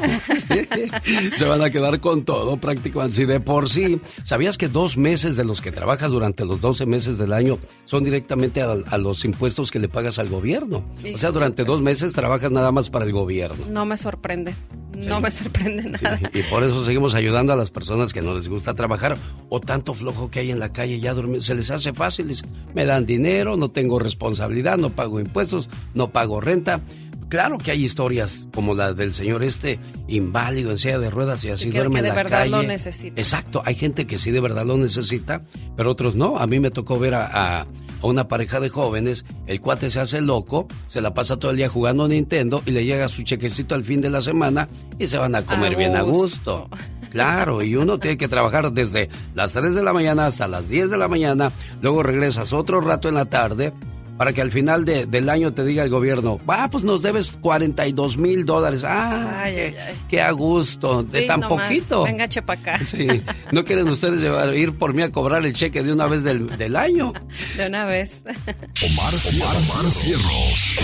Se van a quedar con todo prácticamente. Si de por sí, ¿sabías que dos meses de los que trabajas durante los 12 meses del año son directamente a, los impuestos que le pagas al gobierno? O sea, durante dos meses trabajas nada más para el gobierno. No me sorprende. No me sorprende nada. y por eso seguimos ayudando a las personas que no les gusta trabajar o tanto flojo que hay en la calle ya dormir. Se les hace fácil. me dan dinero, no tengo responsabilidad, no pago impuestos, no pago renta. Claro que hay historias como la del señor este inválido en silla de ruedas y así duerme en la verdad lo necesita. Exacto, hay gente que sí de verdad lo necesita, pero otros no. A mí me tocó ver a a una pareja de jóvenes, el cuate se hace loco, se la pasa todo el día jugando a Nintendo y le llega su chequecito al fin de la semana y se van a comer bien a gusto. Claro, y uno tiene que trabajar desde las 3 de la mañana hasta las 10 de la mañana, luego regresas otro rato en la tarde para que al final del año te diga el gobierno, ah, pues nos debes 42 mil dólares. Ah, ay, qué, a gusto, de tan poquito. Venga, chepa acá. Sí, ¿no quieren ustedes ir por mí a cobrar el cheque de una vez del, año? De una vez. Omar, Omar Cierros.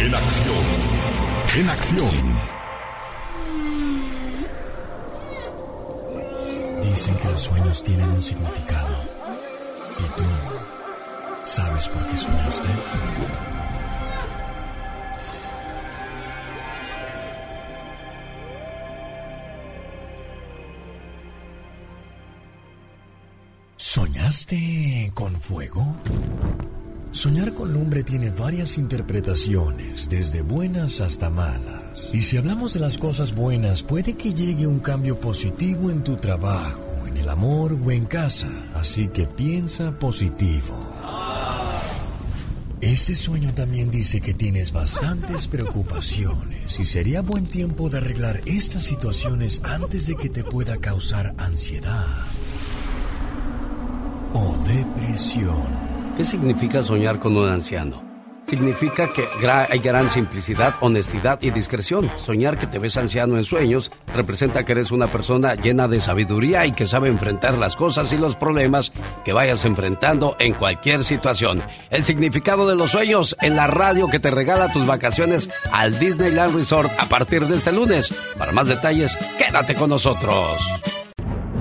En acción. En acción. Dicen que los sueños tienen un significado. ¿Y tú? ¿Sabes por qué soñaste? ¿Soñaste con fuego? Soñar con lumbre tiene varias interpretaciones, desde buenas hasta malas. Y si hablamos de las cosas buenas, puede que llegue un cambio positivo en tu trabajo, en el amor o en casa. Así que piensa positivo. Este sueño también dice que tienes bastantes preocupaciones y sería buen tiempo de arreglar estas situaciones antes de que te pueda causar ansiedad o depresión. ¿Qué significa soñar con un anciano? Significa que hay gran simplicidad, honestidad y discreción. Soñar que te ves anciano en sueños representa que eres una persona llena de sabiduría y que sabe enfrentar las cosas y los problemas que vayas enfrentando en cualquier situación. El significado de los sueños en la radio que te regala tus vacaciones al Disneyland Resort a partir de este lunes. Para más detalles, quédate con nosotros.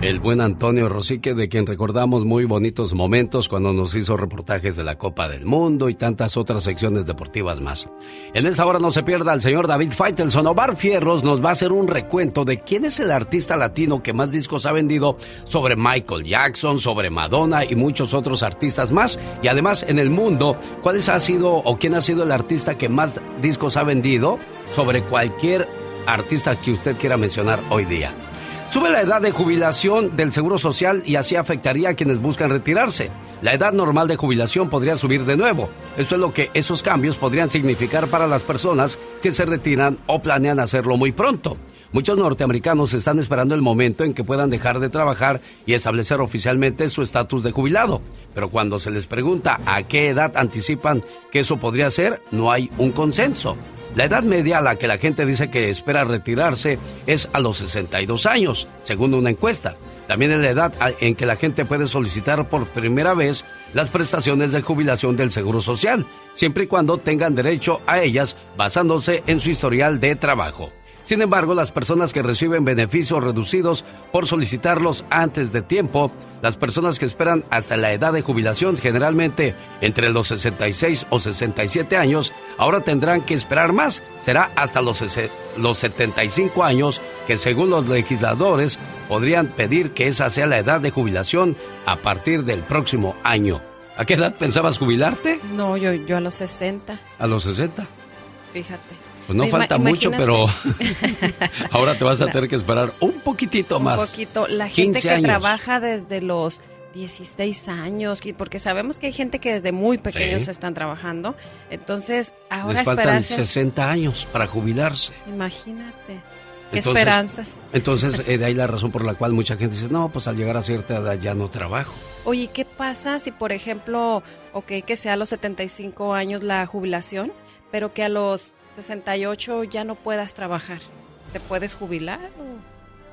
El buen Antonio Rosique, de quien recordamos muy bonitos momentos cuando nos hizo reportajes de la Copa del Mundo y tantas otras secciones deportivas más. En esta hora no se pierda el señor David Faitelson. Omar Fierros nos va a hacer un recuento de quién es el artista latino que más discos ha vendido sobre Michael Jackson, sobre Madonna y muchos otros artistas más. Y además en el mundo, cuál ha sido o quién ha sido el artista que más discos ha vendido sobre cualquier artista que usted quiera mencionar hoy día. Sube la edad de jubilación del Seguro Social y así afectaría a quienes buscan retirarse. La edad normal de jubilación podría subir de nuevo. Esto es lo que esos cambios podrían significar para las personas que se retiran o planean hacerlo muy pronto. Muchos norteamericanos están esperando el momento en que puedan dejar de trabajar y establecer oficialmente su estatus de jubilado. Pero cuando se les pregunta a qué edad anticipan que eso podría ser, no hay un consenso. La edad media a la que la gente dice que espera retirarse es a los 62 años, según una encuesta. También es la edad en que la gente puede solicitar por primera vez las prestaciones de jubilación del Seguro Social, siempre y cuando tengan derecho a ellas basándose en su historial de trabajo. Sin embargo, las personas que reciben beneficios reducidos por solicitarlos antes de tiempo, las personas que esperan hasta la edad de jubilación, generalmente entre los 66 o 67 años, ahora tendrán que esperar más. Será hasta los, los 75 años que según los legisladores podrían pedir que esa sea la edad de jubilación a partir del próximo año. ¿A qué edad pensabas jubilarte? No, yo, yo a los 60. ¿A los 60? Fíjate. Pues no falta mucho, pero ahora te vas a tener que esperar un poquitito más. Un poquito. La gente que trabaja desde los 16 años, porque sabemos que hay gente que desde muy pequeños están trabajando. Entonces, ahora Les faltan 60 años para jubilarse. Imagínate. ¿Qué esperanzas? Entonces, eh, de ahí la razón por la cual mucha gente dice, no, pues al llegar a cierta edad ya no trabajo. Oye, ¿qué pasa si, por ejemplo, ok, que sea a los 75 años la jubilación, pero que a los 68 ya no puedas trabajar? ¿Te puedes jubilar?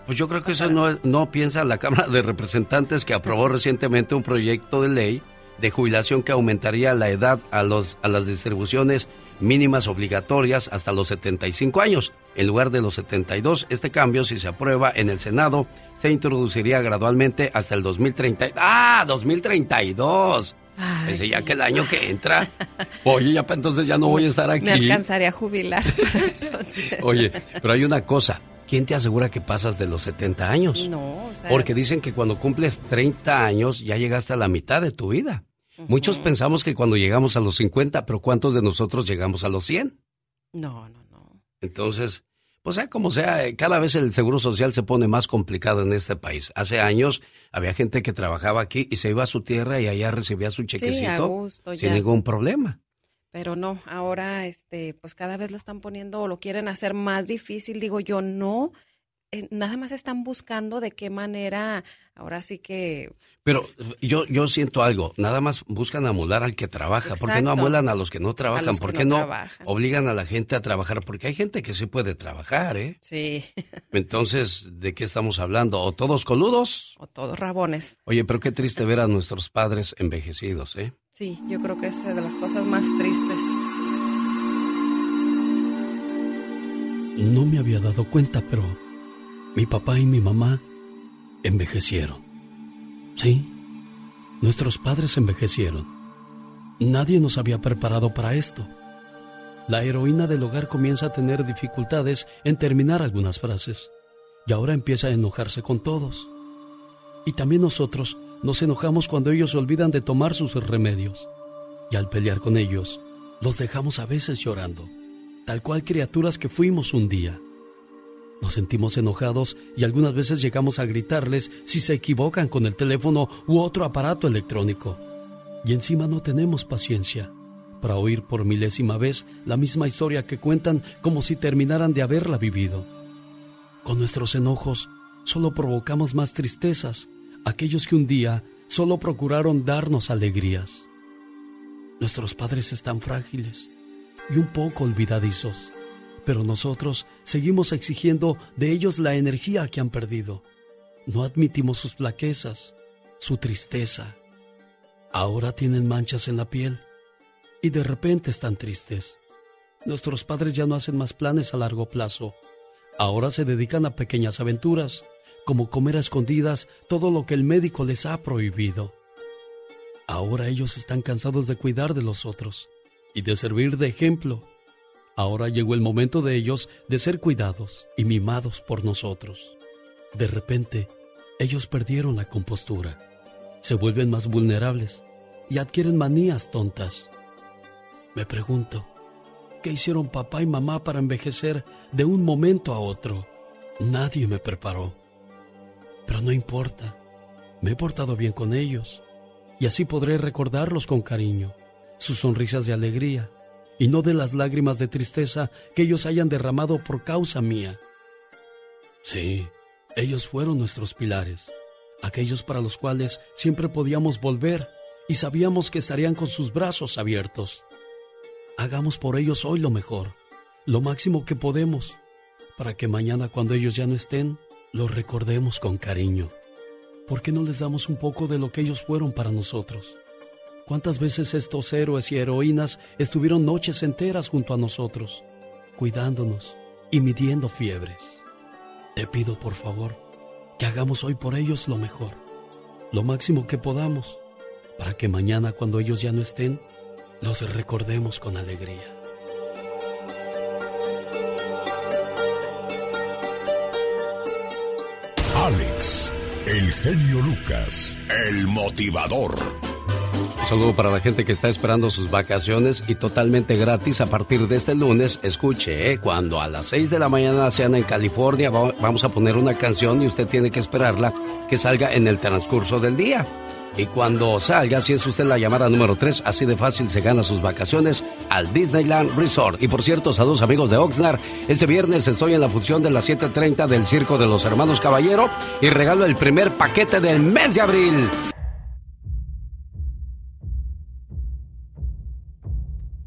Pues yo creo que eso no, no piensa la Cámara de Representantes que aprobó recientemente un proyecto de ley de jubilación que aumentaría la edad a, los, a las distribuciones mínimas obligatorias hasta los 75 años. En lugar de los 72, este cambio, si se aprueba en el Senado, se introduciría gradualmente hasta el 2030. ¡Ah! ¡2032! Ese ya que el año que entra. Oye, ya entonces ya no voy a estar aquí. Me alcanzaría a jubilar. Oye, pero hay una cosa. ¿Quién te asegura que pasas de los 70 años? No, o sea... Porque dicen que cuando cumples 30 años ya llegaste a la mitad de tu vida. Muchos pensamos que cuando llegamos a los 50, pero ¿cuántos de nosotros llegamos a los 100? No, no, no. Entonces, pues sea como sea, eh, cada vez el seguro social se pone más complicado en este país. Hace años había gente que trabajaba aquí y se iba a su tierra y allá recibía su chequecito sin ningún problema. Pero no, ahora este, pues cada vez lo están poniendo o lo quieren hacer más difícil. Digo yo, no, nada más están buscando de qué manera, ahora sí que... Pero yo, yo siento algo, nada más buscan amular al que trabaja, ¿por qué no amuelan a los que no trabajan? ¿Por qué no, obligan a la gente a trabajar? Porque hay gente que sí puede trabajar, ¿eh? Sí. Entonces, ¿de qué estamos hablando? ¿O todos coludos? O todos rabones. Oye, pero qué triste ver a nuestros padres envejecidos, ¿eh? Sí, yo creo que es de las cosas más tristes. No me había dado cuenta, pero mi papá y mi mamá envejecieron. Sí, nuestros padres envejecieron. Nadie nos había preparado para esto. La heroína del hogar comienza a tener dificultades en terminar algunas frases y ahora empieza a enojarse con todos. Y también nosotros Nos enojamos cuando ellos se olvidan de tomar sus remedios. Y al pelear con ellos, los dejamos a veces llorando, tal cual criaturas que fuimos un día. Nos sentimos enojados y algunas veces llegamos a gritarles si se equivocan con el teléfono u otro aparato electrónico. Y encima no tenemos paciencia para oír por milésima vez la misma historia que cuentan como si terminaran de haberla vivido. Con nuestros enojos solo provocamos más tristezas, aquellos que un día solo procuraron darnos alegrías. Nuestros padres están frágiles y un poco olvidadizos, pero nosotros seguimos exigiendo de ellos la energía que han perdido. No admitimos sus flaquezas, su tristeza. Ahora tienen manchas en la piel y de repente están tristes. Nuestros padres ya no hacen más planes a largo plazo. Ahora se dedican a pequeñas aventuras, como comer a escondidas todo lo que el médico les ha prohibido. Ahora ellos están cansados de cuidar de los otros y de servir de ejemplo. Ahora llegó el momento de ellos de ser cuidados y mimados por nosotros. De repente, ellos perdieron la compostura, se vuelven más vulnerables y adquieren manías tontas. Me pregunto, ¿qué hicieron papá y mamá para envejecer de un momento a otro? Nadie me preparó. Pero no importa, me he portado bien con ellos y así podré recordarlos con cariño, sus sonrisas de alegría y no de las lágrimas de tristeza que ellos hayan derramado por causa mía. Sí, ellos fueron nuestros pilares, aquellos para los cuales siempre podíamos volver y sabíamos que estarían con sus brazos abiertos. Hagamos por ellos hoy lo mejor, lo máximo que podemos, para que mañana cuando ellos ya no estén, los recordemos con cariño. ¿por qué no les damos un poco de lo que ellos fueron para nosotros? ¿Cuántas veces estos héroes y heroínas estuvieron noches enteras junto a nosotros, cuidándonos y midiendo fiebres? Te pido, por favor, que hagamos hoy por ellos lo mejor, lo máximo que podamos, para que mañana cuando ellos ya no estén, los recordemos con alegría. Alex el genio Lucas, el motivador. Un saludo para la gente que está esperando sus vacaciones y totalmente gratis a partir de este lunes. Escuche, ¿eh? cuando a las 6 de la mañana sean en California, vamos a poner una canción y usted tiene que esperarla que salga en el transcurso del día. Y cuando salga, si es usted la llamada número 3, así de fácil se gana sus vacaciones al Disneyland Resort. Y por cierto, saludos amigos de Oxnard. Este viernes estoy en la función de las 7.30 del Circo de los Hermanos Caballero y regalo el primer paquete del mes de abril.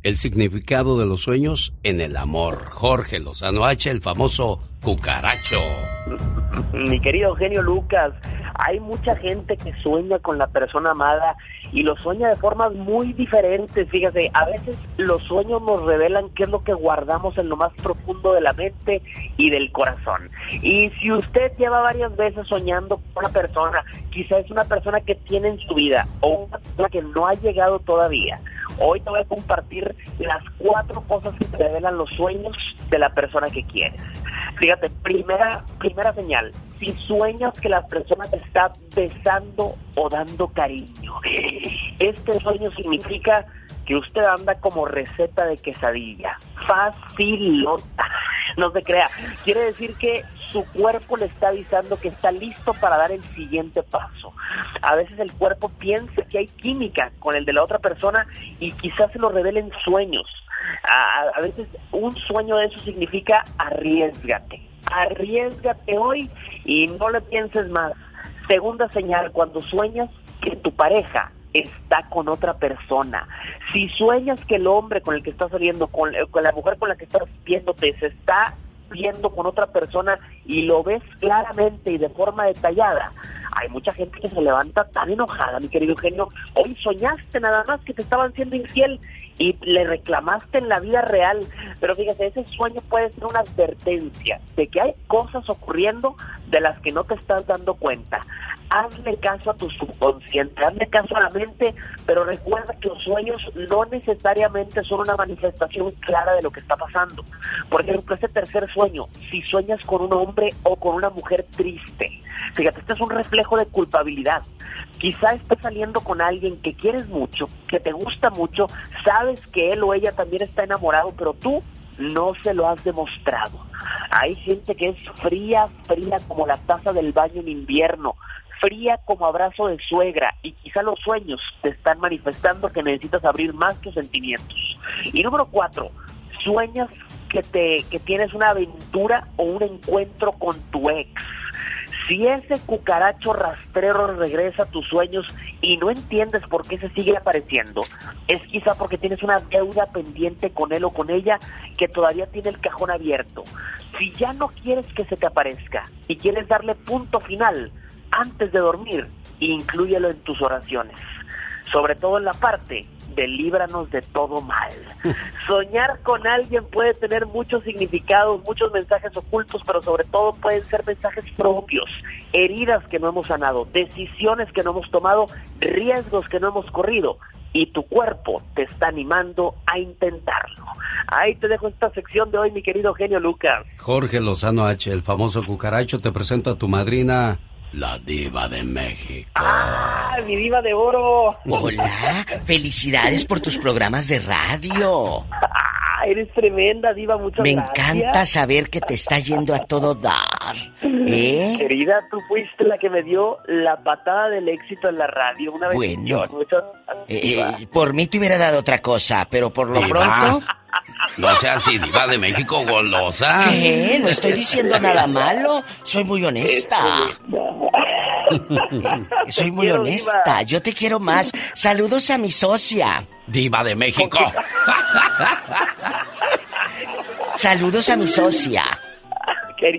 El significado de los sueños en el amor. Jorge Lozano H, el famoso cucaracho. Mi querido genio Lucas, hay mucha gente que sueña con la persona amada y lo sueña de formas muy diferentes. Fíjate, a veces los sueños nos revelan qué es lo que guardamos en lo más profundo de la mente y del corazón. Y si usted lleva varias veces soñando con una persona, quizás es una persona que tiene en su vida o una persona que no ha llegado todavía. Hoy te voy a compartir las cuatro cosas que te revelan los sueños de la persona que quieres. Fíjate, primera, primera señal, si sueñas que la persona te está besando o dando cariño, este sueño significa que usted anda como receta de quesadilla, facilota, no se crea, quiere decir que su cuerpo le está avisando que está listo para dar el siguiente paso. A veces el cuerpo piensa que hay química con el de la otra persona y quizás se lo revelen sueños. A, veces un sueño de eso significa arriesgate. Arriesgate hoy y no le pienses más. Segunda señal, cuando sueñas que tu pareja está con otra persona. Si sueñas que el hombre con el que estás saliendo, con, con la mujer con la que estás viéndote, se está viendo con otra persona y lo ves claramente y de forma detallada, hay mucha gente que se levanta tan enojada, mi querido Eugenio. Hoy soñaste nada más que te estaban siendo infiel y le reclamaste en la vida real. Pero fíjate, ese sueño puede ser una advertencia de que hay cosas ocurriendo de las que no te estás dando cuenta. Hazle caso a tu subconsciente, hazle caso a la mente, pero recuerda que los sueños no necesariamente son una manifestación clara de lo que está pasando. Por ejemplo, ese tercer sueño, si sueñas con un hombre o con una mujer triste, Fíjate, este es un reflejo de culpabilidad. Quizá estés saliendo con alguien que quieres mucho, que te gusta mucho, sabes que él o ella también está enamorado, pero tú no se lo has demostrado. Hay gente que es fría, fría como la taza del baño en invierno, fría como abrazo de suegra y quizá los sueños te están manifestando que necesitas abrir más tus sentimientos. Y número cuatro, sueñas que te que tienes una aventura o un encuentro con tu ex. Si ese cucaracho rastrero regresa a tus sueños y no entiendes por qué se sigue apareciendo, es quizá porque tienes una deuda pendiente con él o con ella que todavía tiene el cajón abierto. Si ya no quieres que se te aparezca y quieres darle punto final antes de dormir, inclúyelo en tus oraciones. Sobre todo en la parte de líbranos de todo mal. Soñar con alguien puede tener muchos significados, muchos mensajes ocultos, pero sobre todo pueden ser mensajes propios, heridas que no hemos sanado, decisiones que no hemos tomado, riesgos que no hemos corrido. Y tu cuerpo te está animando a intentarlo. Ahí te dejo esta sección de hoy, mi querido genio Lucas. Jorge Lozano H., el famoso cucaracho, te presento a tu madrina, la diva de México. ¡Ah, mi diva de oro! Hola, felicidades por tus programas de radio. Ah, eres tremenda, diva, muchas Me gracias. encanta saber que te está yendo a todo dar. ¿Eh? Querida, tú fuiste la que me dio la patada del éxito en la radio. Una vez. Bueno. Eh, eh, por mí te hubiera dado otra cosa, pero por lo Diva. pronto... No seas así, diva de México golosa. ¿Qué? No estoy diciendo nada malo. Soy muy honesta. Soy muy quiero, honesta. Yo te quiero más. Saludos a mi socia. Diva de México. Saludos a mi socia.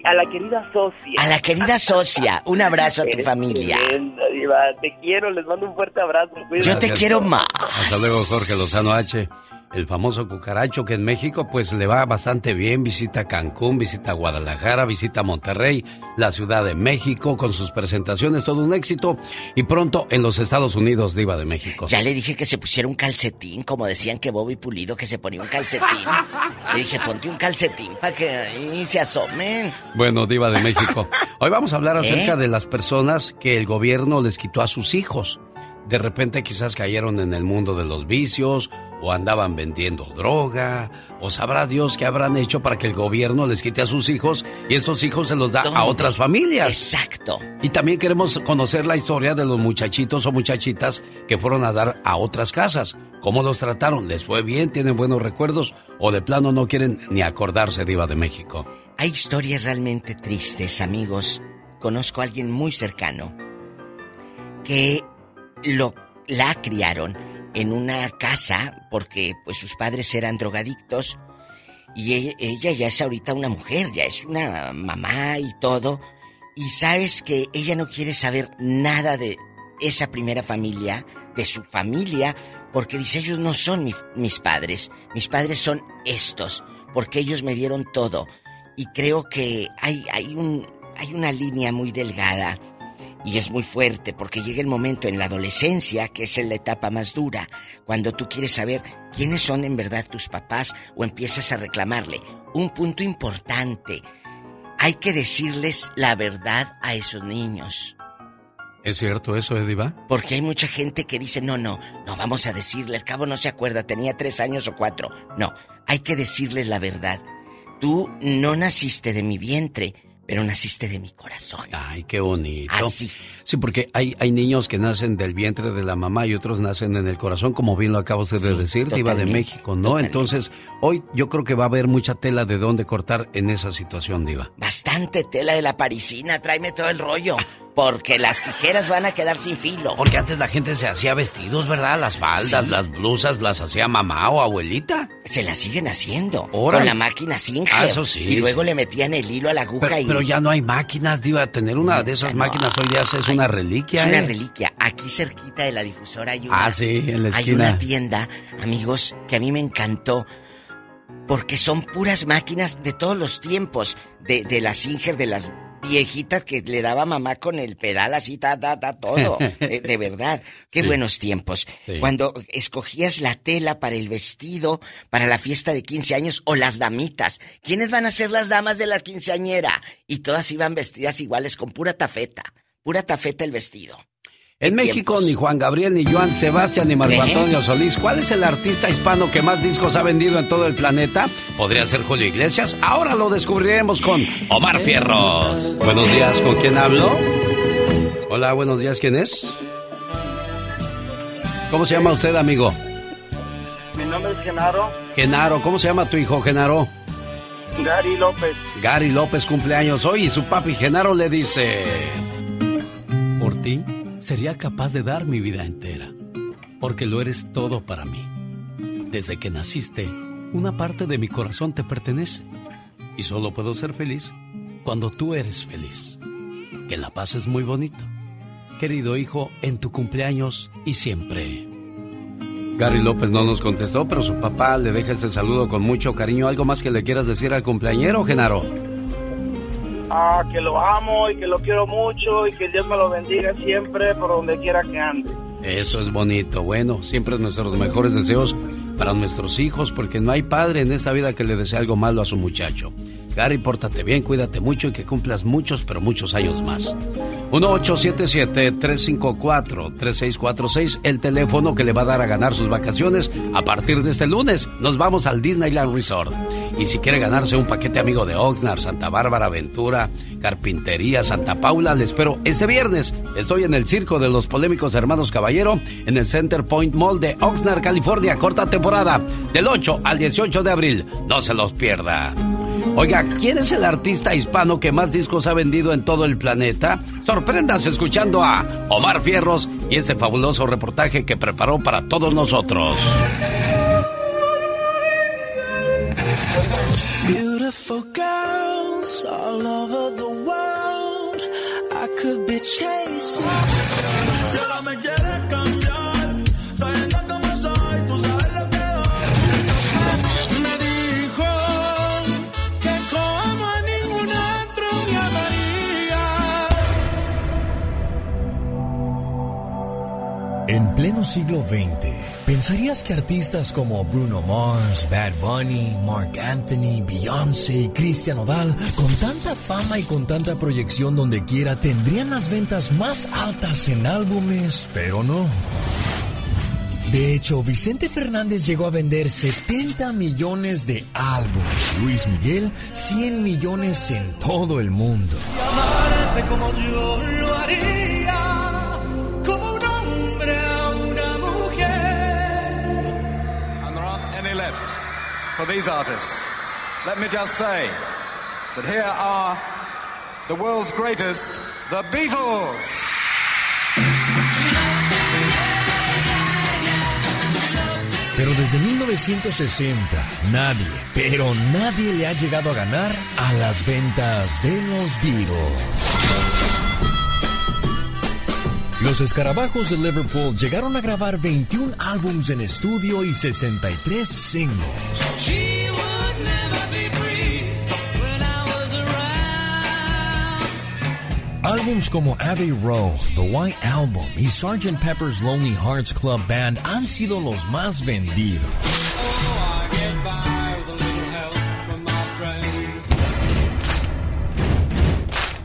A la querida socia. A la querida socia. Un abrazo a tu Eres familia. tremenda, diva. Te quiero, les mando un fuerte abrazo. Yo te quiero más. Hasta luego, Jorge Lozano H. El famoso cucaracho que en México pues le va bastante bien, visita Cancún, visita Guadalajara, visita Monterrey, la Ciudad de México con sus presentaciones, todo un éxito y pronto en los Estados Unidos, Diva de México. Ya le dije que se pusiera un calcetín, como decían que Bobby Pulido que se ponía un calcetín. Le dije, ponte un calcetín para que ahí se asomen. Bueno, Diva de México. Hoy vamos a hablar ¿Eh? acerca de las personas que el gobierno les quitó a sus hijos. De repente quizás cayeron en el mundo de los vicios o andaban vendiendo droga o sabrá Dios qué habrán hecho para que el gobierno les quite a sus hijos y estos hijos se los da a otras familias. Exacto. Y también queremos conocer la historia de los muchachitos o muchachitas que fueron a dar a otras casas. ¿Cómo los trataron? ¿Les fue bien? ¿Tienen buenos recuerdos? ¿O de plano no quieren ni acordarse, Diva de México? Hay historias realmente tristes, amigos. Conozco a alguien muy cercano que lo la criaron en una casa porque pues sus padres eran drogadictos y ella, ella ya es ahorita una mujer, ya es una mamá y todo. Y sabes que ella no quiere saber nada de esa primera familia, de su familia, porque dice ellos no son mi- mis padres, mis padres son estos, porque ellos me dieron todo. Y creo que hay, hay, un, hay una línea muy delgada y es muy fuerte porque llega el momento en la adolescencia, que es la etapa más dura, cuando tú quieres saber quiénes son en verdad tus papás o empiezas a reclamarle. Un punto importante, hay que decirles la verdad a esos niños. ¿Es cierto eso, eh, Diva? Porque hay mucha gente que dice, no, no, no vamos a decirle, al cabo no se acuerda, tenía tres años o cuatro. No, hay que decirles la verdad. Tú no naciste de mi vientre, pero naciste de mi corazón. Ay, qué bonito. Así. Sí, porque hay, hay niños que nacen del vientre de la mamá y otros nacen en el corazón, como bien lo acaba usted de Sí, decir, Diva de México, ¿no? Entonces, hoy yo creo que va a haber mucha tela de dónde cortar en esa situación, Diva. Bastante tela de la parisina, tráeme todo el rollo. Porque las tijeras van a quedar sin filo. Porque antes la gente se hacía vestidos, ¿verdad? Las faldas, Sí. las blusas, las hacía mamá o abuelita. Se las siguen haciendo. Órale. Con la máquina Singer. Ah, eso sí, Y luego sí. le metían el hilo a la aguja Pero, y. pero ya no hay máquinas, Diva. Tener una de esas máquinas hoy día es una reliquia. Es una ¿eh? reliquia. Aquí cerquita de la difusora hay una. Ah, sí, en la Hay esquina. una tienda, amigos, que a mí me encantó. Porque son puras máquinas de todos los tiempos. De, de las Singer, de las viejita que le daba mamá con el pedal así, ta, ta, ta, todo. De verdad, qué buenos tiempos. Cuando escogías la tela para el vestido, para la fiesta de 15 años o las damitas. ¿Quiénes van a ser las damas de la quinceañera? Y todas iban vestidas iguales con pura tafeta, pura tafeta el vestido. En México ni Juan Gabriel, ni Joan Sebastián, ni Marco Antonio Solís. ¿Cuál es el artista hispano que más discos ha vendido en todo el planeta? ¿Podría ser Julio Iglesias? Ahora lo descubriremos con Omar Fierros. Buenos días, ¿con quién hablo? Hola, buenos días, ¿quién es? ¿Cómo se llama usted, amigo? Mi nombre es Genaro. Genaro, ¿cómo se llama tu hijo, Genaro? Gary López. Gary López cumpleaños hoy y su papi Genaro le dice... Por ti sería capaz de dar mi vida entera, porque lo eres todo para mí. Desde que naciste, una parte de mi corazón te pertenece, y solo puedo ser feliz cuando tú eres feliz. Que la paz es muy bonito. Querido hijo, en tu cumpleaños y siempre. Gary López no nos contestó, pero su papá le deja este saludo con mucho cariño. ¿Algo más que le quieras decir al cumpleañero, Genaro? Ah, que lo amo y que lo quiero mucho y que Dios me lo bendiga siempre por donde quiera que ande. Eso es bonito. Bueno, siempre nuestros mejores deseos para nuestros hijos, porque no hay padre en esta vida que le desee algo malo a su muchacho. Gary, pórtate bien, cuídate mucho y que cumplas muchos, pero muchos años más. 1877-354-3646, el teléfono que le va a dar a ganar sus vacaciones a partir de este lunes. Nos vamos al Disneyland Resort. Y si quiere ganarse un paquete amigo de Oxnard, Santa Bárbara, Aventura, Carpintería, Santa Paula, le espero este viernes. Estoy en el circo de los polémicos hermanos Caballero en el Center Point Mall de Oxnard, California, corta temporada, del 8 al 18 de abril. No se los pierda. Oiga, ¿quién es el artista hispano que más discos ha vendido en todo el planeta? Sorpréndase escuchando a Omar Fierros y ese fabuloso reportaje que preparó para todos nosotros. All over the world. Pleno siglo XX, pensarías que artistas como Bruno Mars, Bad Bunny, Mark Anthony, Beyoncé, Christian Odal, con tanta fama y con tanta proyección donde quiera, tendrían las ventas más altas en álbumes, pero no. De hecho, Vicente Fernández llegó a vender 70 millones de álbumes. Luis Miguel, 100 millones en todo el mundo. como yo lo for these artists. Let me just say that here are the world's greatest, the Beatles. Pero desde 1960, nadie, pero nadie le ha llegado a ganar a las ventas de los Beatles. Los escarabajos de Liverpool llegaron a grabar 21 álbums en estudio y 63 singles. Álbums como Abbey Road, The White Album y Sgt. Pepper's Lonely Hearts Club Band han sido los más vendidos.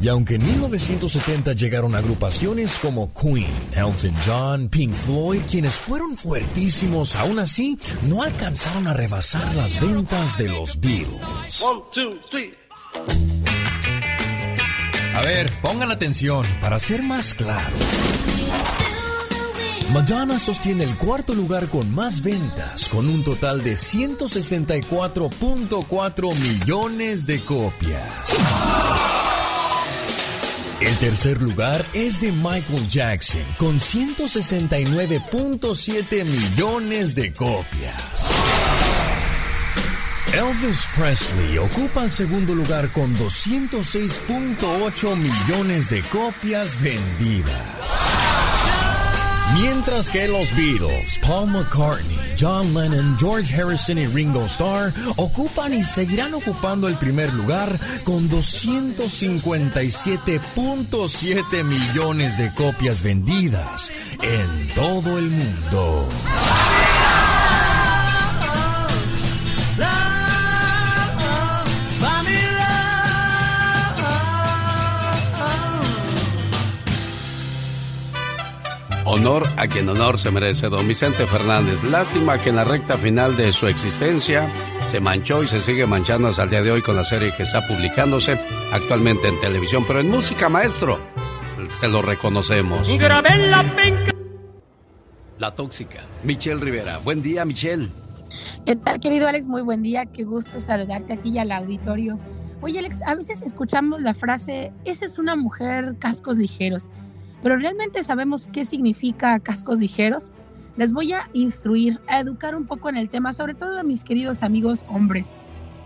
Y aunque en 1970 llegaron agrupaciones como Queen, Elton John, Pink Floyd, quienes fueron fuertísimos, aún así no alcanzaron a rebasar las ventas de los Beatles. One, two, three. A ver, pongan atención para ser más claro. Madonna sostiene el cuarto lugar con más ventas, con un total de 164.4 millones de copias. El tercer lugar es de Michael Jackson, con 169.7 millones de copias. Elvis Presley ocupa el segundo lugar con 206.8 millones de copias vendidas. Mientras que los Beatles, Paul McCartney, John Lennon, George Harrison y Ringo Starr ocupan y seguirán ocupando el primer lugar con 257.7 millones de copias vendidas en todo el mundo. Honor a quien honor se merece, don Vicente Fernández. Lástima que en la recta final de su existencia se manchó y se sigue manchando hasta el día de hoy con la serie que está publicándose actualmente en televisión. Pero en música, maestro, se lo reconocemos. la La tóxica, Michelle Rivera. Buen día, Michelle. ¿Qué tal, querido Alex? Muy buen día. Qué gusto saludarte aquí y al auditorio. Oye, Alex, a veces escuchamos la frase, esa es una mujer cascos ligeros pero realmente sabemos qué significa cascos ligeros. Les voy a instruir, a educar un poco en el tema, sobre todo a mis queridos amigos hombres.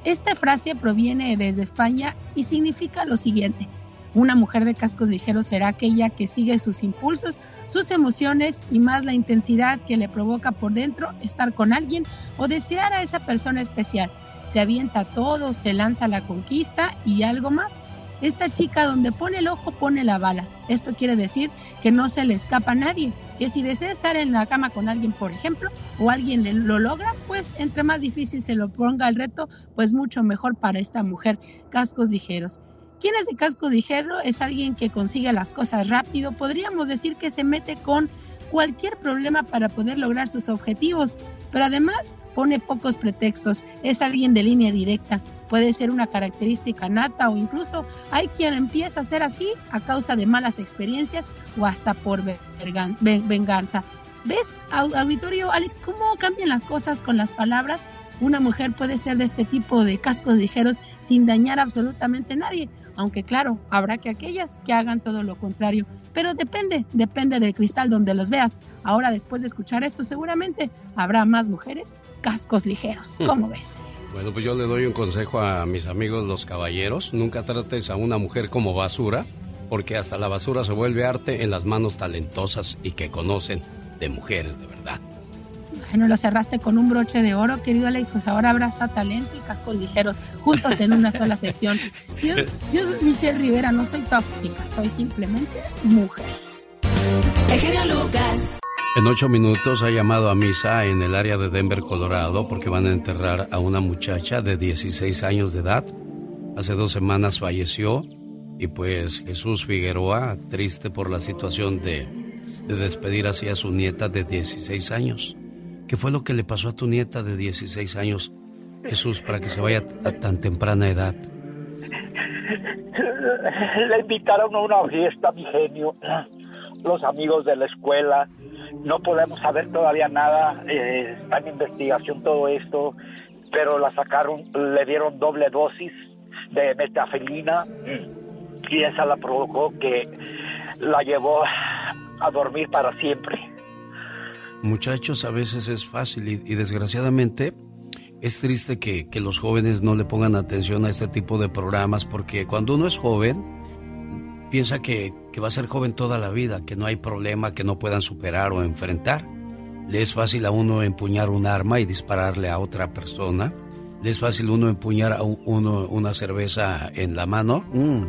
Esta frase proviene desde España y significa lo siguiente. Una mujer de cascos ligeros será aquella que sigue sus impulsos, sus emociones y más la intensidad que le provoca por dentro estar con alguien o desear a esa persona especial. Se avienta todo, se lanza a la conquista y algo más. Esta chica donde pone el ojo pone la bala. Esto quiere decir que no se le escapa a nadie, que si desea estar en la cama con alguien, por ejemplo, o alguien lo logra, pues entre más difícil se lo ponga el reto, pues mucho mejor para esta mujer. Cascos ligeros. ¿Quién es de casco ligero? Es alguien que consigue las cosas rápido. Podríamos decir que se mete con cualquier problema para poder lograr sus objetivos, pero además pone pocos pretextos, es alguien de línea directa, puede ser una característica nata o incluso hay quien empieza a ser así a causa de malas experiencias o hasta por venganza. ¿Ves, auditorio, Alex, cómo cambian las cosas con las palabras? Una mujer puede ser de este tipo de cascos ligeros sin dañar absolutamente a nadie, aunque claro, habrá que aquellas que hagan todo lo contrario. Pero depende, depende del cristal donde los veas. Ahora, después de escuchar esto, seguramente habrá más mujeres cascos ligeros. Hmm. ¿Cómo ves? Bueno, pues yo le doy un consejo a mis amigos los caballeros. Nunca trates a una mujer como basura, porque hasta la basura se vuelve arte en las manos talentosas y que conocen de mujeres de verdad. Bueno, lo cerraste con un broche de oro, querido Alex, pues ahora abraza talento y cascos ligeros juntos en una sola sección. Yo, yo soy Michelle Rivera, no soy tóxica, soy simplemente mujer. El Lucas. En ocho minutos ha llamado a misa en el área de Denver, Colorado, porque van a enterrar a una muchacha de 16 años de edad. Hace dos semanas falleció y pues Jesús Figueroa, triste por la situación de, de despedir así a su nieta de 16 años. ¿Qué fue lo que le pasó a tu nieta de 16 años, Jesús, para que se vaya a tan temprana edad? Le invitaron a una fiesta, mi genio. Los amigos de la escuela. No podemos saber todavía nada. Eh, está en investigación todo esto. Pero la sacaron, le dieron doble dosis de metafilina. Y esa la provocó que la llevó a dormir para siempre. Muchachos, a veces es fácil y, desgraciadamente es triste que, los jóvenes no le pongan atención a este tipo de programas porque cuando uno es joven piensa que, que va a ser joven toda la vida, que no hay problema que no puedan superar o enfrentar. Le es fácil a uno empuñar un arma y dispararle a otra persona. Le es fácil uno empuñar a uno una cerveza en la mano mm,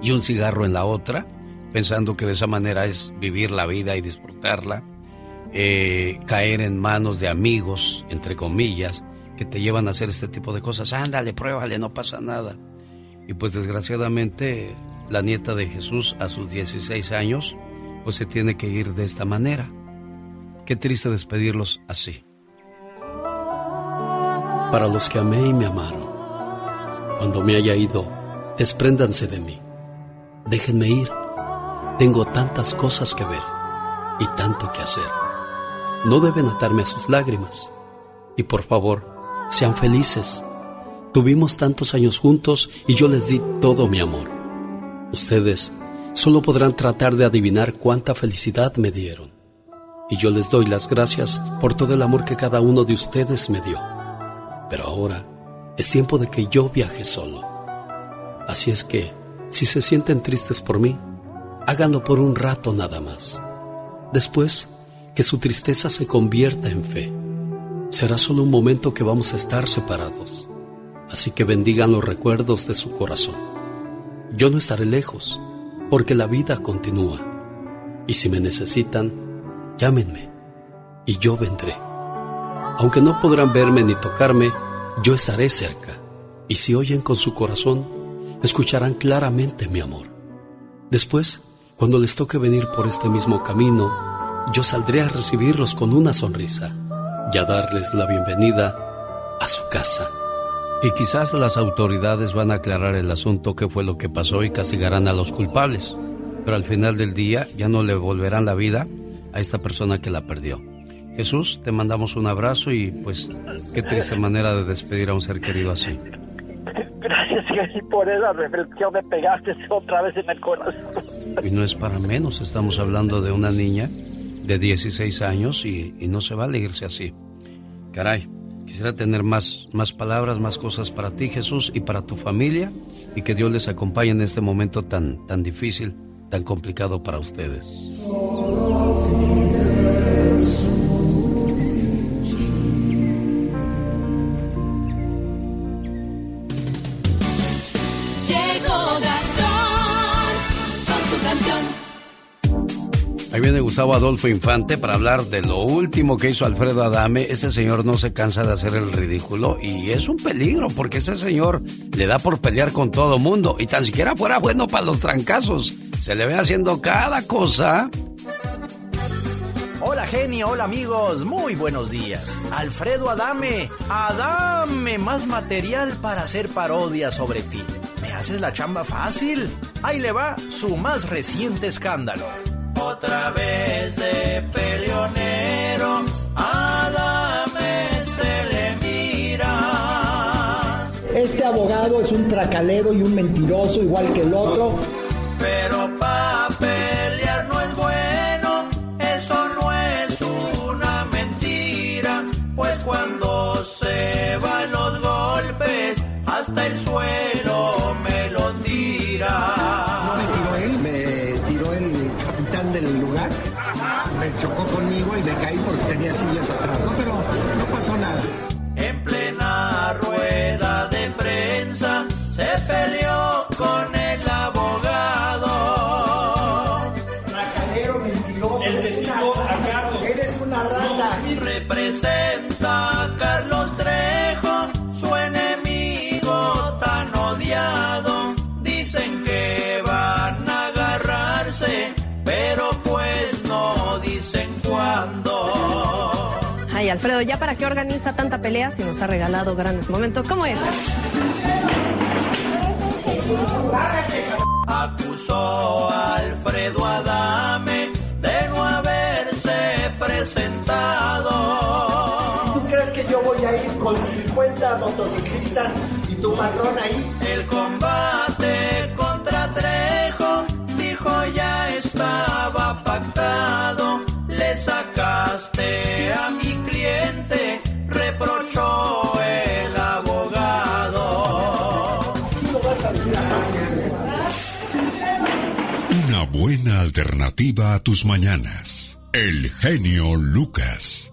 y un cigarro en la otra, pensando que de esa manera es vivir la vida y disfrutarla eh, caer en manos de amigos, entre comillas, que te llevan a hacer este tipo de cosas. Ándale, pruébale, no pasa nada. Y pues desgraciadamente la nieta de Jesús a sus 16 años, pues se tiene que ir de esta manera. Qué triste despedirlos así. Para los que amé y me amaron, cuando me haya ido, despréndanse de mí. Déjenme ir. Tengo tantas cosas que ver y tanto que hacer no deben atarme a sus lágrimas. Y por favor, sean felices. Tuvimos tantos años juntos y yo les di todo mi amor. Ustedes solo podrán tratar de adivinar cuánta felicidad me dieron. Y yo les doy las gracias por todo el amor que cada uno de ustedes me dio. Pero ahora es tiempo de que yo viaje solo. Así es que, si se sienten tristes por mí, háganlo por un rato nada más Después, que su tristeza se convierta en fe. Será solo un momento que vamos a estar separados. Así que bendigan los recuerdos de su corazón. Yo no estaré lejos, porque la vida continúa. Y si me necesitan, llámenme y yo vendré. Aunque no podrán verme ni tocarme, yo estaré cerca. Y si oyen con su corazón, escucharán claramente mi amor. Después, cuando les toque venir por este mismo camino, yo saldré a recibirlos con una sonrisa y a darles la bienvenida a su casa. Y quizás las autoridades van a aclarar el asunto, qué fue lo que pasó y castigarán a los culpables. Pero al final del día ya no le volverán la vida a esta persona que la perdió. Jesús, te mandamos un abrazo y pues qué triste manera de despedir a un ser querido así. Gracias, y por esa reflexión me pegaste otra vez en el corazón. Y no es para menos, estamos hablando de una niña de 16 años y, no se va a irse así. Caray, quisiera tener más, más palabras, más cosas para ti, Jesús, y para tu familia, y que Dios les acompañe en este momento tan, tan difícil, tan complicado para ustedes. Ahí viene Gustavo Adolfo Infante para hablar de lo último que hizo Alfredo Adame. Ese señor no se cansa de hacer el ridículo y es un peligro porque ese señor le da por pelear con todo mundo y tan siquiera fuera bueno para los trancazos. Se le ve haciendo cada cosa. Hola genio, hola amigos, muy buenos días. Alfredo Adame, Adame, más material para hacer parodias sobre ti. ¿Me haces la chamba fácil? Ahí le va su más reciente escándalo otra vez de peleonero, Adame se le mira. Este abogado es un tracalero y un mentiroso igual que el otro. Pero pa' ¿ya para qué organiza tanta pelea si nos ha regalado grandes momentos como este? Acusó a Alfredo Adame de no haberse presentado. ¿Tú crees que yo voy a ir con 50 motociclistas y tu patrón ahí? El combate contra Trejo alternativa a tus mañanas. El genio Lucas.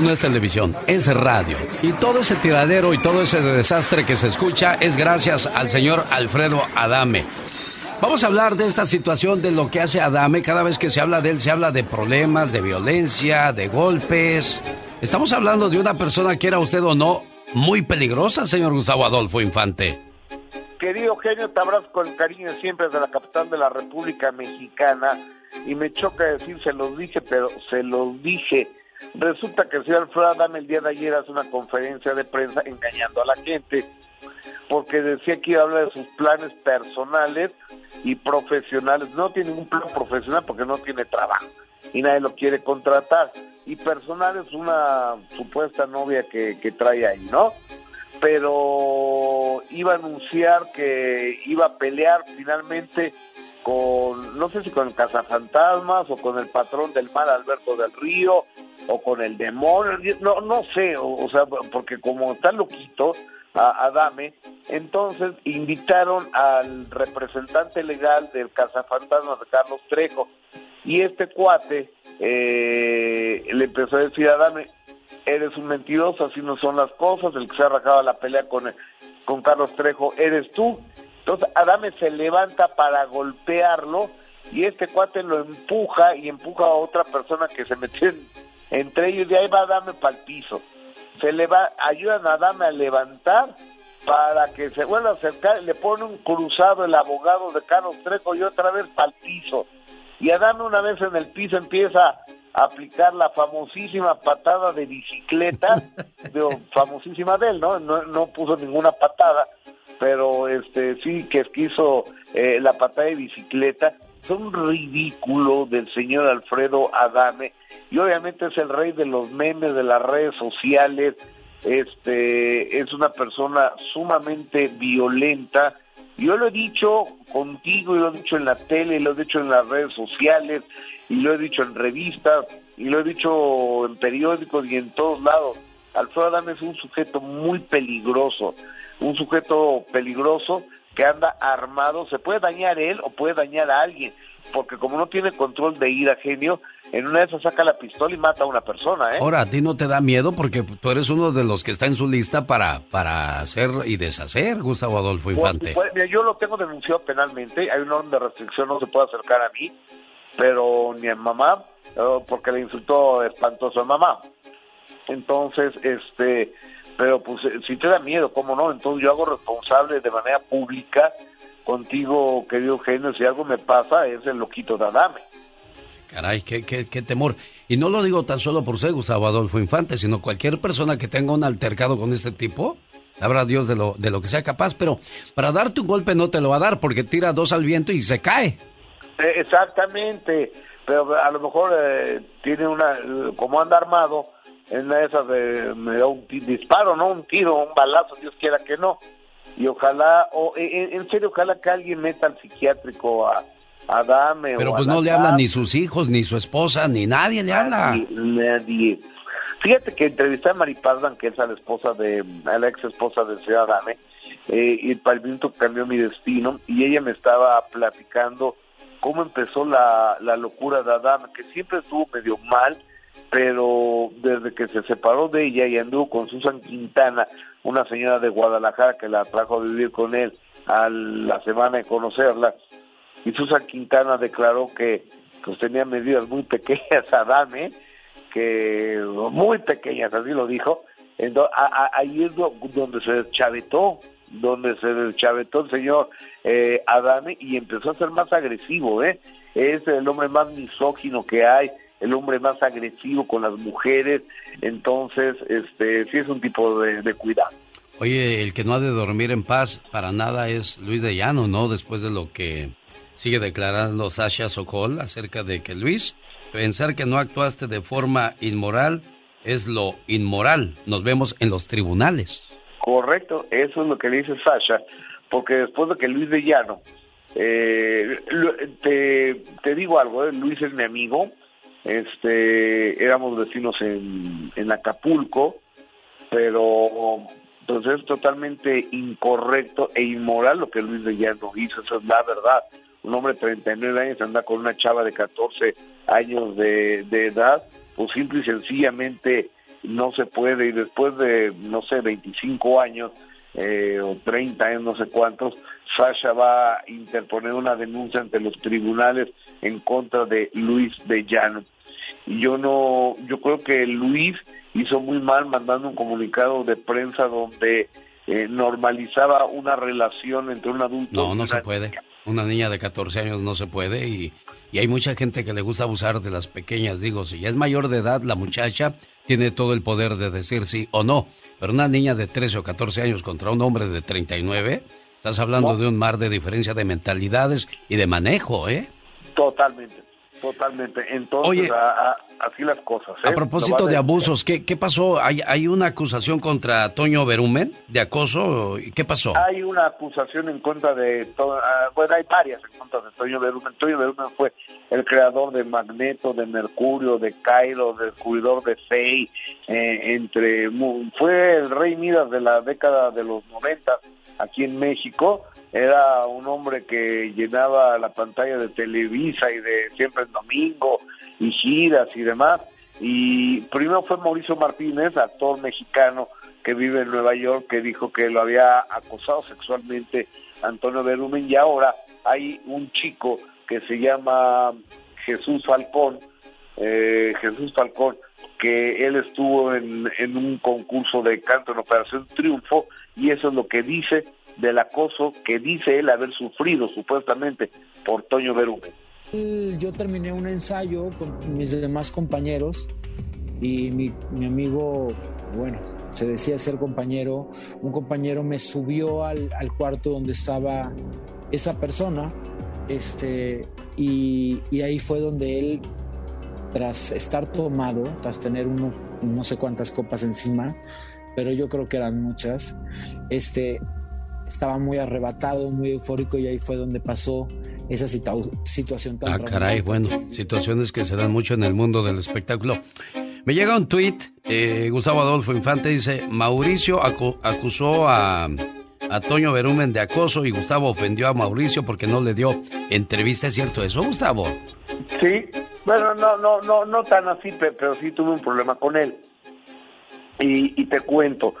No es televisión, es radio. Y todo ese tiradero y todo ese desastre que se escucha es gracias al señor Alfredo Adame. Vamos a hablar de esta situación, de lo que hace Adame. Cada vez que se habla de él, se habla de problemas, de violencia, de golpes. Estamos hablando de una persona que era usted o no muy peligrosa, señor Gustavo Adolfo Infante. Querido genio, te abrazo con cariño siempre de la capital de la República Mexicana. Y me choca decir, se los dije, pero se los dije. Resulta que el señor Alfredo Adame el día de ayer hace una conferencia de prensa engañando a la gente porque decía que iba a hablar de sus planes personales y profesionales. No tiene ningún plan profesional porque no tiene trabajo y nadie lo quiere contratar. y personal es una supuesta novia que, que trae ahí, ¿no? Pero iba a anunciar que iba a pelear finalmente con, no sé si con cazafantasmas o con el patrón del mal Alberto del Río o con el demonio, no, no sé, o, o sea, porque como está loquito, a Adame, entonces invitaron al representante legal del cazafantasmas Carlos Trejo y este cuate eh, le empezó a decir a Adame, eres un mentiroso, así no son las cosas, el que se ha arrancado la pelea con, con Carlos Trejo eres tú. Entonces Adame se levanta para golpearlo y este cuate lo empuja y empuja a otra persona que se metió entre ellos y ahí va Adame para el piso se le va, ayudan a Adame a levantar para que se vuelva a acercar, le pone un cruzado el abogado de Carlos Trejo y otra vez para el piso. Y Adame una vez en el piso empieza aplicar la famosísima patada de bicicleta, famosísima de él, ¿no? ¿no? No puso ninguna patada, pero este sí que quiso eh, la patada de bicicleta un ridículo del señor Alfredo Adame y obviamente es el rey de los memes de las redes sociales este es una persona sumamente violenta yo lo he dicho contigo y lo he dicho en la tele y lo he dicho en las redes sociales y lo he dicho en revistas y lo he dicho en periódicos y en todos lados Alfredo Adame es un sujeto muy peligroso un sujeto peligroso que anda armado, se puede dañar él o puede dañar a alguien, porque como no tiene control de ira genio, en una de esas saca la pistola y mata a una persona, ¿eh? Ahora, a ti no te da miedo porque tú eres uno de los que está en su lista para, para hacer y deshacer, Gustavo Adolfo Infante. Pues, mira, yo lo tengo denunciado penalmente, hay un orden de restricción, no se puede acercar a mí, pero ni a mamá, porque le insultó espantoso a mamá. Entonces, este, pero pues eh, si te da miedo, ¿cómo no? Entonces yo hago responsable de manera pública contigo, querido Eugenio, si algo me pasa es el loquito de Adame. Caray, qué, qué, qué temor. Y no lo digo tan solo por ser Gustavo Adolfo Infante, sino cualquier persona que tenga un altercado con este tipo, sabrá Dios de lo, de lo que sea capaz, pero para darte un golpe no te lo va a dar porque tira dos al viento y se cae. Eh, exactamente, pero a lo mejor eh, tiene una, como anda armado, en una de esas me da un disparo, ¿no? Un tiro, un balazo, Dios quiera que no. Y ojalá, o en, serio, ojalá que alguien meta al psiquiátrico a, a Dame. Pero pues no le hablan ni sus hijos, ni su esposa, ni nadie le habla. Nadie. Fíjate que entrevisté a Mari Pardan, que es a la esposa de, a la ex esposa de Ciudad Dame, eh, y el pavimento cambió mi destino, y ella me estaba platicando cómo empezó la, la locura de Adame, que siempre estuvo medio mal, pero desde que se separó de ella y anduvo con Susan Quintana, una señora de Guadalajara que la trajo a vivir con él a la semana de conocerla, y Susan Quintana declaró que pues tenía medidas muy pequeñas a Dame, que muy pequeñas, así lo dijo, entonces, ahí es donde se deschavetó, donde se deschavetó el señor eh, Adame y empezó a ser más agresivo, ¿eh? Es el hombre más misógino que hay, el hombre más agresivo con las mujeres, entonces este sí es un tipo de, cuidado. Oye, el que no ha de dormir en paz para nada es Luis de Llano, ¿no? Después de lo que sigue declarando Sasha Sokol acerca de que Luis, pensar que no actuaste de forma inmoral es lo inmoral. Nos vemos en los tribunales. Correcto, eso es lo que le dice Sasha, porque después de que Luis de Llano, eh, te, digo algo, ¿eh? Luis es mi amigo, este, éramos vecinos en, Acapulco, pero pues, es totalmente incorrecto e inmoral lo que Luis de Llano hizo, esa es la verdad. Un hombre de 39 años anda con una chava de 14 años de, de edad, pues simple y sencillamente no se puede y después de, no sé, 25 años eh, o 30 años, no sé cuántos, Sasha va a interponer una denuncia ante los tribunales en contra de Luis de Llano yo no, yo creo que Luis hizo muy mal mandando un comunicado de prensa donde eh, normalizaba una relación entre un adulto no, no se puede. Una niña de 14 años no se puede y, y hay mucha gente que le gusta abusar de las pequeñas. Digo, si ya es mayor de edad, la muchacha tiene todo el poder de decir sí o no. Pero una niña de 13 o 14 años contra un hombre de 39, estás hablando de un mar de diferencia de mentalidades y de manejo, ¿eh? Totalmente. Totalmente. Entonces, Oye. a- a- así las cosas. ¿eh? A propósito de abusos, ¿qué, qué pasó? ¿Hay, ¿Hay una acusación contra Toño Berumen de acoso? ¿Qué pasó? Hay una acusación en contra de, to- ah, bueno, hay varias en contra de Toño Berumen. Toño Berumen fue el creador de Magneto, de Mercurio, de Cairo, descubridor de Fey, eh, entre, fue el rey Midas de la década de los 90 aquí en México. Era un hombre que llenaba la pantalla de Televisa y de siempre en domingo y giras y demás. Y primero fue Mauricio Martínez, actor mexicano que vive en Nueva York, que dijo que lo había acosado sexualmente Antonio Berumen. Y ahora hay un chico que se llama Jesús Falcón, eh, Jesús Falcón, que él estuvo en, en un concurso de canto en Operación Triunfo, y eso es lo que dice del acoso que dice él haber sufrido supuestamente por Toño Berumen. Yo terminé un ensayo con mis demás compañeros y mi, mi amigo, bueno, se decía ser compañero, un compañero me subió al, cuarto donde estaba esa persona, este, y, ahí fue donde él, tras estar tomado, tras tener unos, no sé cuántas copas encima, pero yo creo que eran muchas, este, estaba muy arrebatado, muy eufórico y ahí fue donde pasó esa situa- situación tan Ah, caray, bueno, situaciones que se dan mucho en el mundo del espectáculo. Me llega un tuit, eh, Gustavo Adolfo Infante dice, Mauricio acu- acusó a, a Toño Berumen de acoso y Gustavo ofendió a Mauricio porque no le dio entrevista. ¿Es cierto eso, Gustavo? Sí, bueno, no, no, no, no tan así, pe- pero sí tuve un problema con él. Y, y te cuento,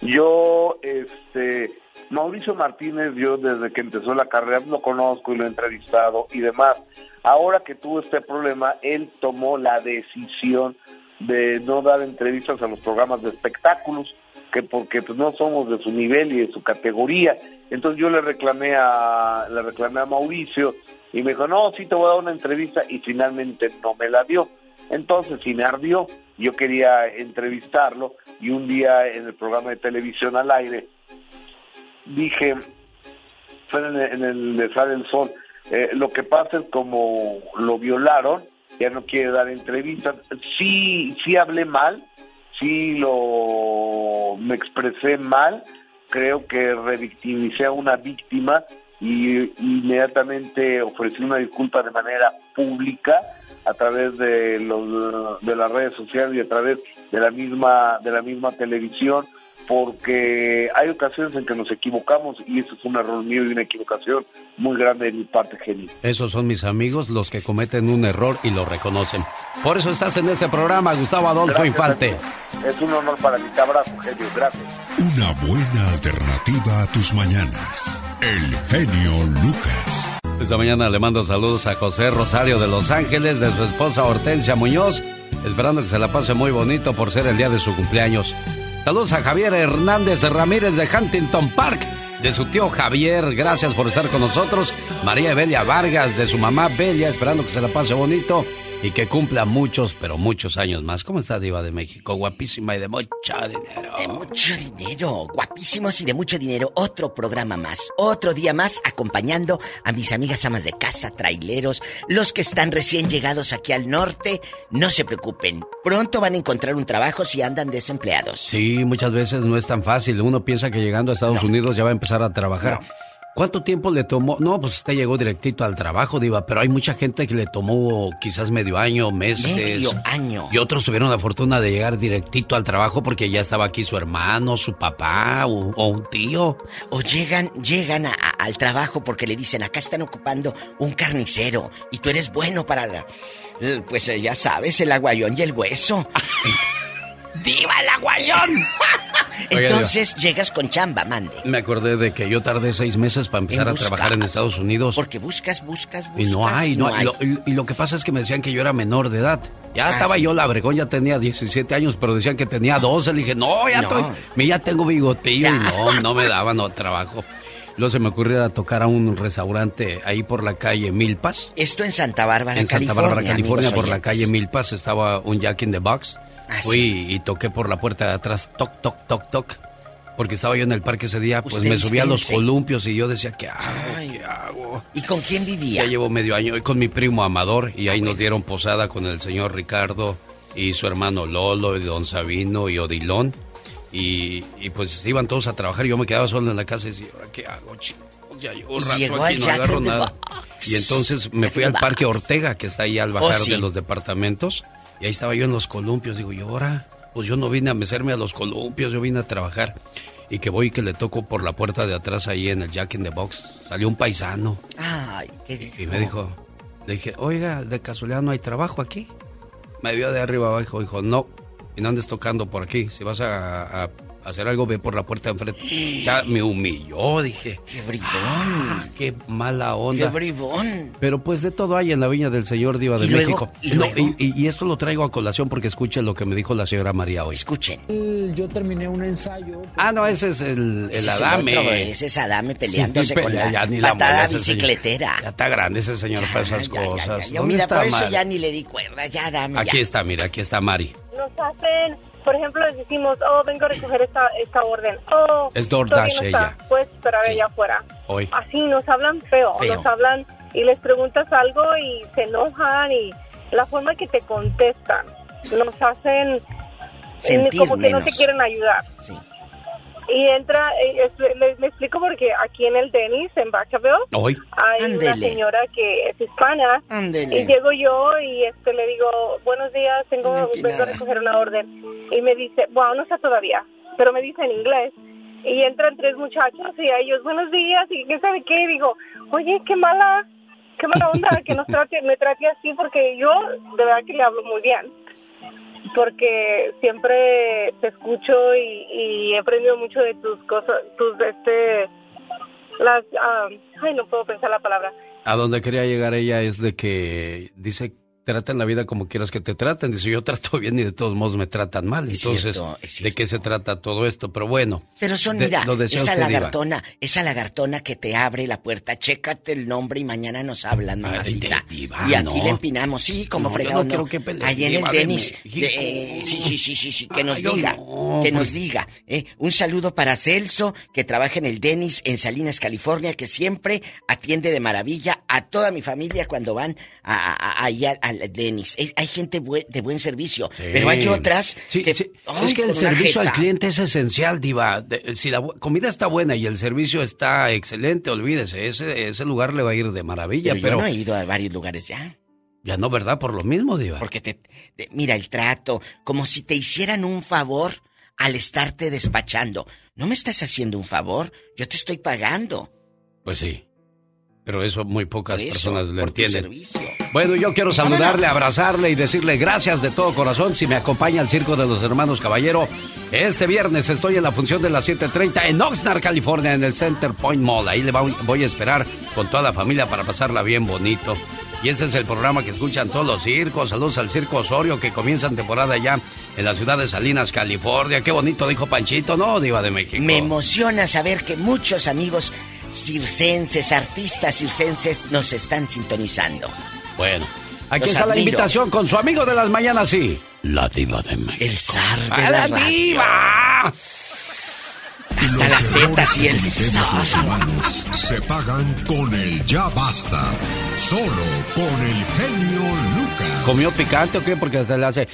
yo, este, Mauricio Martínez, yo desde que empezó la carrera lo conozco y lo he entrevistado y demás. Ahora que tuvo este problema, él tomó la decisión de no dar entrevistas a los programas de espectáculos, que porque pues no somos de su nivel y de su categoría. Entonces yo le reclamé a le reclamé a Mauricio y me dijo, "No, sí te voy a dar una entrevista" y finalmente no me la dio. Entonces sí me ardió. Yo quería entrevistarlo y un día en el programa de televisión al aire dije, fue en el, de Sale el Sol, eh, lo que pasa es como lo violaron, ya no quiere dar entrevistas. Sí, sí hablé mal, sí lo me expresé mal, creo que revictimicé a una víctima y inmediatamente ofrecí una disculpa de manera pública a través de los de las redes sociales y a través de la misma de la misma televisión porque hay ocasiones en que nos equivocamos y eso es un error mío y una equivocación muy grande de mi parte, Genio. Esos son mis amigos los que cometen un error y lo reconocen. Por eso estás en este programa, Gustavo Adolfo Gracias, Infante. Es un honor para mí. Te abrazo, Genio. Gracias. Una buena alternativa a tus mañanas. El genio Lucas. Esta mañana le mando saludos a José Rosario de Los Ángeles, de su esposa Hortensia Muñoz, esperando que se la pase muy bonito por ser el día de su cumpleaños. Saludos a Javier Hernández Ramírez de Huntington Park, de su tío Javier, gracias por estar con nosotros. María Belia Vargas, de su mamá Belia, esperando que se la pase bonito y que cumpla muchos, pero muchos años más. ¿Cómo está Diva de México? Guapísima y de mucho dinero. De mucho dinero, guapísimos y de mucho dinero. Otro programa más, otro día más, acompañando a mis amigas amas de casa, traileros, los que están recién llegados aquí al norte. No se preocupen, pronto van a encontrar un trabajo si andan desempleados. Sí, muchas veces no es tan fácil. Uno piensa que llegando a Estados Unidos ya va a empezar a trabajar. ¿Cuánto tiempo le tomó? No, pues usted llegó directito al trabajo, Diva, pero hay mucha gente que le tomó quizás medio año, meses. Medio año. Y otros tuvieron la fortuna de llegar directito al trabajo porque ya estaba aquí su hermano, su papá o, o un tío. O llegan, llegan a- a- al trabajo porque le dicen, acá están ocupando un carnicero y tú eres bueno para la... Pues eh, ya sabes, el aguayón y el hueso. ¡Diva el aguayón! Oiga, Entonces llegas con chamba, mande. Me acordé de que yo tardé seis meses para empezar En a trabajar en Estados Unidos. Porque buscas, buscas, buscas. Y no hay, no, no hay. Y, lo, y- lo que pasa es que me decían que yo era menor de edad. Ya Ah, estaba sí. yo labregón, ya tenía 17 años, pero decían que tenía 12. Le dije, no, ya, No. estoy, ya tengo bigotillo y no, no me daban no, trabajo. Luego se me ocurrió tocar a un restaurante ahí por la calle Milpas. Esto en Santa Bárbara, En Santa California. Bárbara, California, por la calle Milpas estaba un Jack in the Box. Ah, Fui y toqué por la puerta de atrás, toc, toc, toc, toc. Porque estaba yo en el parque ese día, pues me subí a los columpios y yo decía, ¿qué hago? ¿Qué hago? ¿Y con quién vivía? Ya llevo medio año con mi primo Amador y ahí nos dieron posada con el señor Ricardo y su hermano Lolo y don Sabino y Odilón. Y, y pues iban todos a trabajar y yo me quedaba solo en la casa y decía, ¿ahora qué hago? Ya llevo un Y rato llegó aquí, no agarro nada. Y entonces me fui al Parque Ortega, que está ahí al bajar Oh, sí. de los departamentos. Y ahí estaba yo en los columpios. Digo, yo ahora, pues yo no vine a mecerme a los columpios, yo vine a trabajar. Y que voy y que le toco por la puerta de atrás ahí en el Jack in the Box. Salió un paisano. Ay, qué Y me dijo, le dije, oiga, de casualidad no hay trabajo aquí. Me vio de arriba abajo, dijo, no, y no andes tocando por aquí. Si vas a, a hacer algo, ve por la puerta de enfrente. Ya me humilló, dije. ¡Qué bribón! "Ah, ¡Qué mala onda! ¡Qué bribón! Pero pues de todo hay en la viña del Señor Diva de ¿Y luego? México. ¿Y No, luego? y, y- y esto lo traigo a colación porque escuche lo que me dijo la señora María hoy. Escuchen. Yo terminé un ensayo. Ah, no, ese es el, el Ese es Adame. otro, ese es Adame peleándose Sí, con la ya ni la patada muela ese señor. bicicletera. Ya está grande ese señor para esas Ya, ya, ya, cosas. ya. Yo, ¿Dónde mira, está por eso Mari? ya ni le di cuerda, ya dame Aquí ya. está, mira, aquí está Mari. Nos hacen, por ejemplo, les decimos, oh, vengo a recoger esta, esta orden. Oh, Es DoorDash no ella. Puedes esperar allá afuera. Hoy. Así nos hablan feo, Feo. nos hablan y les preguntas algo y se enojan y la forma que te contestan nos hacen eh, Sentir como que no te quieren ayudar. Sí. Y entra, es- le, le explico porque aquí en el Denis, en Vacaville, Hoy. hay una señora que es hispana. Y llego yo y este le digo buenos días tengo No, que vengo a recoger una orden y me dice bueno no está todavía pero me dice en inglés y entran tres muchachos y a ellos buenos días y quién sabe qué y digo oye qué mala qué mala onda que nos trate me trate así porque yo de verdad que le hablo muy bien porque siempre te escucho y, y he aprendido mucho de tus cosas tus este las ah, ay no puedo pensar la palabra. A donde quería llegar ella es de que dice, traten la vida como quieras que te traten. Dice, yo trato bien y de todos modos me tratan mal. Es Entonces, cierto, ¿de qué se trata todo esto? Pero bueno. Pero son, de- mira, esa Diva. lagartona, esa lagartona que te abre la puerta, chécate el nombre y mañana nos hablan, mamacita. Diva, y aquí no. le empinamos, sí, como No, fregado, no que Ahí en el Diva de eh, sí, sí, sí, sí, sí, que nos Ay, diga, que nos diga. eh. Un saludo para Celso, que trabaja en el Denis, en Salinas, California, que siempre atiende de maravilla a toda mi familia cuando van a, a- a- al, al Denis. Hay gente de buen servicio, pero hay otras Sí, que... sí. Ay, es que el servicio al cliente es esencial, Diva. De- si la comida está buena y el servicio está excelente, olvídese, ese, ese lugar le va a ir de maravilla. Pero, Pero, yo no he ido a varios lugares ya. ya no, ¿verdad? Por lo mismo, Diva. Porque te, te- mira el trato, como si te hicieran un favor al estarte despachando. No me estás haciendo un favor, yo te estoy pagando. Pues sí. Pero eso muy pocas eso, personas tu entienden. Bueno, yo quiero saludarle, abrazarle y decirle gracias de todo corazón si me acompaña al Circo de los Hermanos Caballero. Este viernes estoy en la función de las 7.30 en Oxnard, California, en el Center Point Mall. Ahí le voy a esperar con toda la familia para pasarla bien bonito. Y este es el programa que escuchan todos los circos. Saludos al Circo Osorio que comienzan temporada ya en la ciudad de Salinas, California. Qué bonito dijo Panchito, ¿no? Diva de México. Me emociona saber que muchos amigos circenses, artistas circenses nos están sintonizando. Bueno, aquí Los está la invitación con su amigo de las mañanas, sí. La diva de México. El zar de ¡A la la radio. diva! Hasta las zetas y el Los zar. se pagan con el ya basta. Solo con el genio Lucas. ¿Comió picante o qué? Porque hasta le hace...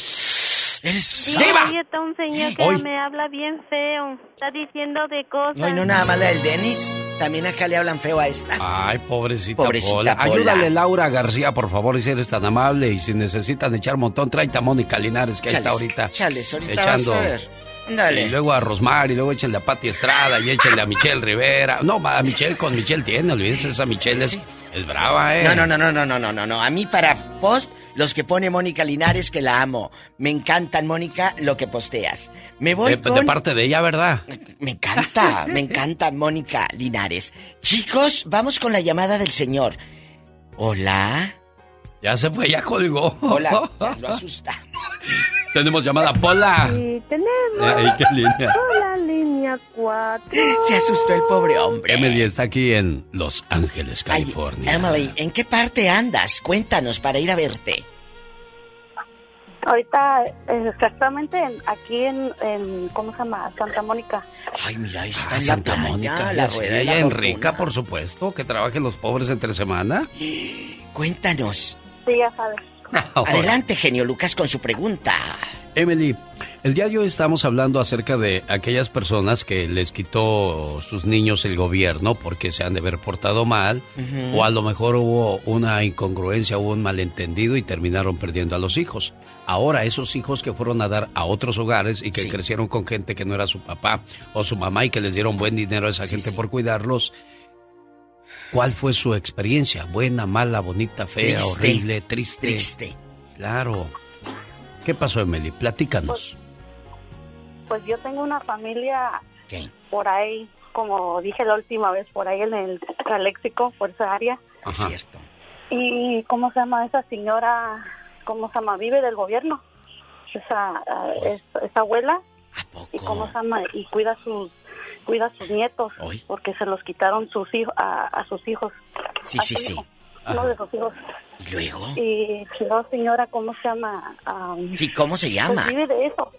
¡Eres diva! Ahorita un señor que Hoy. me habla bien feo. Está diciendo de cosas. No, y no nada más la del Denis. También acá le hablan feo a esta. Ay, pobrecita, pobrecita Pola. Pola. Ayúdale, Laura García, por favor, si eres tan amable. Y si necesitan echar montón, tráete a Mónica Linares, que chales, ahí está ahorita. Chales, ahorita echando... vas a ver. Dale. Y luego a Rosmar, y luego échenle a Pati Estrada, y échenle a Michelle Rivera. No, a Michelle con Michelle tiene, olvídense, esa Michelle es, sí. es brava, ¿eh? No, no, no, no, no, no, no, no. A mí para post los que pone Mónica Linares, que la amo. Me encantan, Mónica, lo que posteas. Me voy De, con... de parte de ella, ¿verdad? Me encanta, me encanta Mónica Linares. Chicos, vamos con la llamada del señor. Hola. Ya se fue, ya colgó. Hola. Ya lo asusta. Tenemos llamada Pola. Sí, tenemos. Ey, qué línea. Hola, línea 4. Se asustó el pobre hombre. Emily está aquí en Los Ángeles, Ay, California. Emily, ¿en qué parte andas? Cuéntanos para ir a verte. Ahorita, eh, exactamente en- aquí en, en, ¿cómo se llama? Santa Mónica. Ay, mira, ahí está Ah, en Santa la playa, Mónica, la sí, rueda de ella la en rica, por supuesto, que trabajen los pobres entre semana. Cuéntanos. Sí, ya sabes. Adelante, genio Lucas, con su pregunta. Emily, el día de hoy estamos hablando acerca de aquellas personas que les quitó sus niños el gobierno porque se han de haber portado mal o a lo mejor hubo una incongruencia, hubo un malentendido y terminaron perdiendo a los hijos. Ahora esos hijos que fueron a dar a otros hogares y que crecieron con gente que no era su papá o su mamá y que les dieron buen dinero a esa gente por cuidarlos. ¿Cuál fue su experiencia? ¿Buena, mala, bonita, fea, Triste. horrible, triste? Triste. Claro. ¿Qué pasó, Emily? Platícanos. Pues yo tengo una familia ¿Qué? por ahí, como dije la última vez, por ahí en el Caléxico, por esa área. Es cierto. Y ¿cómo se llama esa señora? ¿Cómo se llama? Vive del gobierno. Esa, es- esa abuela. ¿Y cómo se llama? Y cuida sus cuida a sus nietos porque se los quitaron sus hijos a, a sus hijos. Sí, sí, sí. Uno de sus hijos. ¿Y luego? Y la señora, ¿cómo se llama? Am, Sí, ¿cómo se llama? Pues vive de eso.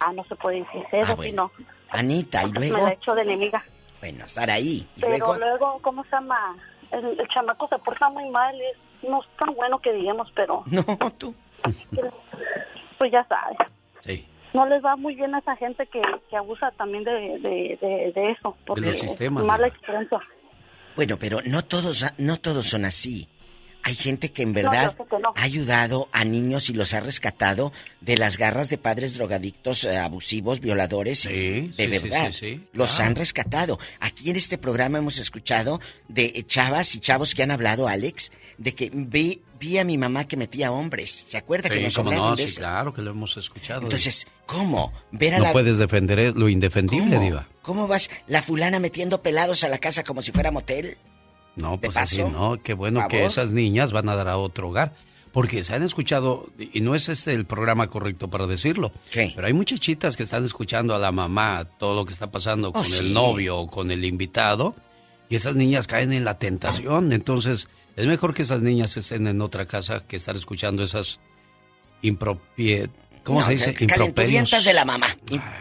Ah, no se puede decir eso, Ah, bueno. sí, no. Anita, ¿y Me luego? la echo de enemiga. Bueno, Saraí. ¿Y Pero luego? luego, ¿cómo se llama? El, el chamaco se porta muy mal, es, no es tan bueno que digamos, pero... No, tú. Pues ya sabes. No les va muy bien a esa gente que, que abusa también de, de, de, de eso. Porque los sistemas, es mala experiencia. Bueno, pero no todos, no todos son así. Hay gente que en verdad que no. ha ayudado a niños y los ha rescatado de las garras de padres drogadictos, eh, abusivos, violadores. de sí, sí, verdad. sí, sí, Los han rescatado. Aquí en este programa hemos escuchado de chavas y chavos que han hablado, Alex, de que vi, vi a mi mamá que metía hombres. ¿Se acuerda que nos hablaron no, de sí, eso? claro que lo hemos escuchado. Entonces, ¿cómo? Ver a no la... puedes defender lo indefendible, ¿Cómo? Diva. ¿Cómo vas la fulana metiendo pelados a la casa como si fuera motel? No, ¿De pues así no. Qué bueno que esas niñas van a dar a otro hogar. Porque se han escuchado, y no es este el programa correcto para decirlo, pero hay muchachitas que están escuchando a la mamá todo lo que está pasando con Oh, sí. el novio o con el invitado, y esas niñas caen en la tentación. Entonces, es mejor que esas niñas estén en otra casa que estar escuchando esas impropiedades. ¿Cómo No, se dice? cal- calenturientas de la mamá.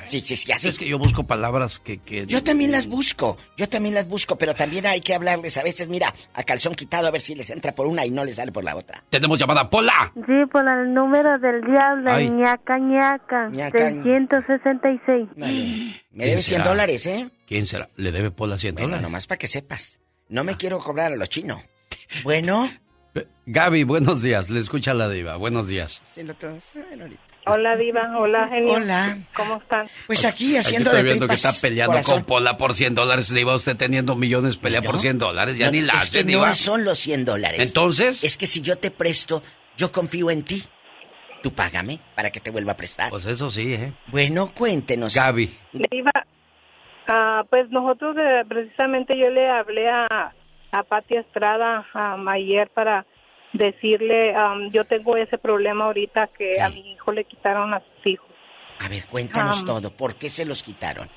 Sí, sí, sí, así. Es que yo busco palabras que... que Yo también las busco, yo también las busco, pero también hay que hablarles a veces, mira, a calzón quitado a ver si les entra por una y no les sale por la otra. Tenemos llamada, Pola. Sí, por el número del diablo, Ay. ñaca, ñaca, Ñaca, del 166. Me ¿Quién debe 100 será? dólares, ¿eh? ¿Quién será? ¿Le debe Pola 100 Bueno, dólares? nomás para que sepas. No me quiero cobrar a los chinos. Bueno. Gaby, buenos días. Le escucha la diva. Buenos días. Sí, lo tengo que saber ahorita. Hola, Diva. Hola, genio. Hola. ¿Cómo están? Pues aquí haciendo estoy de viendo que tripas, está peleando corazón. con Pola por 100 dólares. Diva, usted teniendo millones, pelea por 100 dólares. Ya No, ni la es hace, que Diva. no son los 100 dólares. Entonces. Es que si yo te presto, yo confío en ti. Tú págame para que te vuelva a prestar. Pues eso sí, ¿eh? Bueno, cuéntenos. Gaby. Diva, ah, pues nosotros eh, precisamente yo le hablé a, a Pati Estrada am, ayer para decirle, am, yo tengo ese problema ahorita que a mi hijo le quitaron a sus hijos. A ver, cuéntanos Am. todo. ¿Por qué se los quitaron?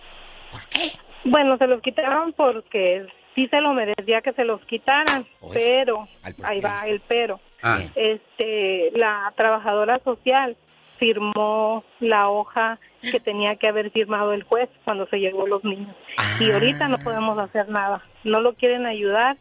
Bueno, se los quitaron porque sí se lo merecía que se los quitaran, pero, ahí va el pero. Ah. Este, la trabajadora social firmó la hoja que tenía que haber firmado el juez cuando se llevó los niños. Y ahorita no podemos hacer nada. No lo quieren ayudar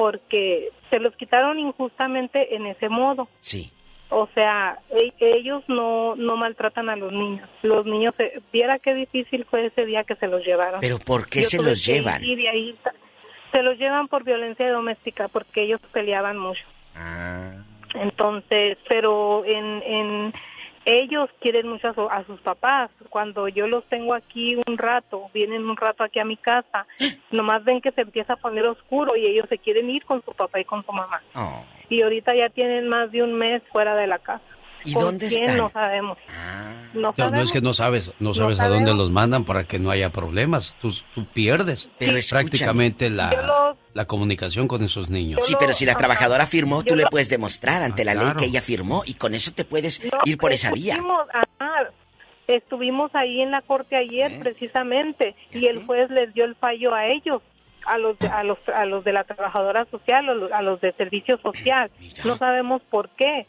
porque se los quitaron injustamente en ese modo. Sí. O sea, e- ellos no, no maltratan a los niños. Los niños, se- viera qué difícil fue ese día que se los llevaron. ¿Pero por qué Yo se los llevan? y ahí ta- se los llevan por violencia doméstica porque ellos peleaban mucho. Ah. Entonces, pero en, en ellos quieren mucho a, su- a sus papás. Cuando yo los tengo aquí un rato, vienen un rato aquí a mi casa, nomás ven que se empieza a poner oscuro y ellos se quieren ir con su papá y con su mamá. Oh. Y ahorita ya tienen más de un mes fuera de la casa. ¿Y ¿Con dónde quién? están? No sabemos. No, No, no sabemos. es que no sabes, no sabes a dónde los mandan para que no haya problemas. Tú, tú pierdes Pero prácticamente la, los- la comunicación con esos niños. Sí, pero si la trabajadora firmó, tú le puedes demostrar ante la ley claro. que ella firmó y con eso te puedes No, ir por esa vía. estuvimos- ajá, estuvimos ahí en la corte ayer precisamente y el juez les dio el fallo a ellos a los de, a los a los de la trabajadora social o los- a los de servicio social no sabemos por qué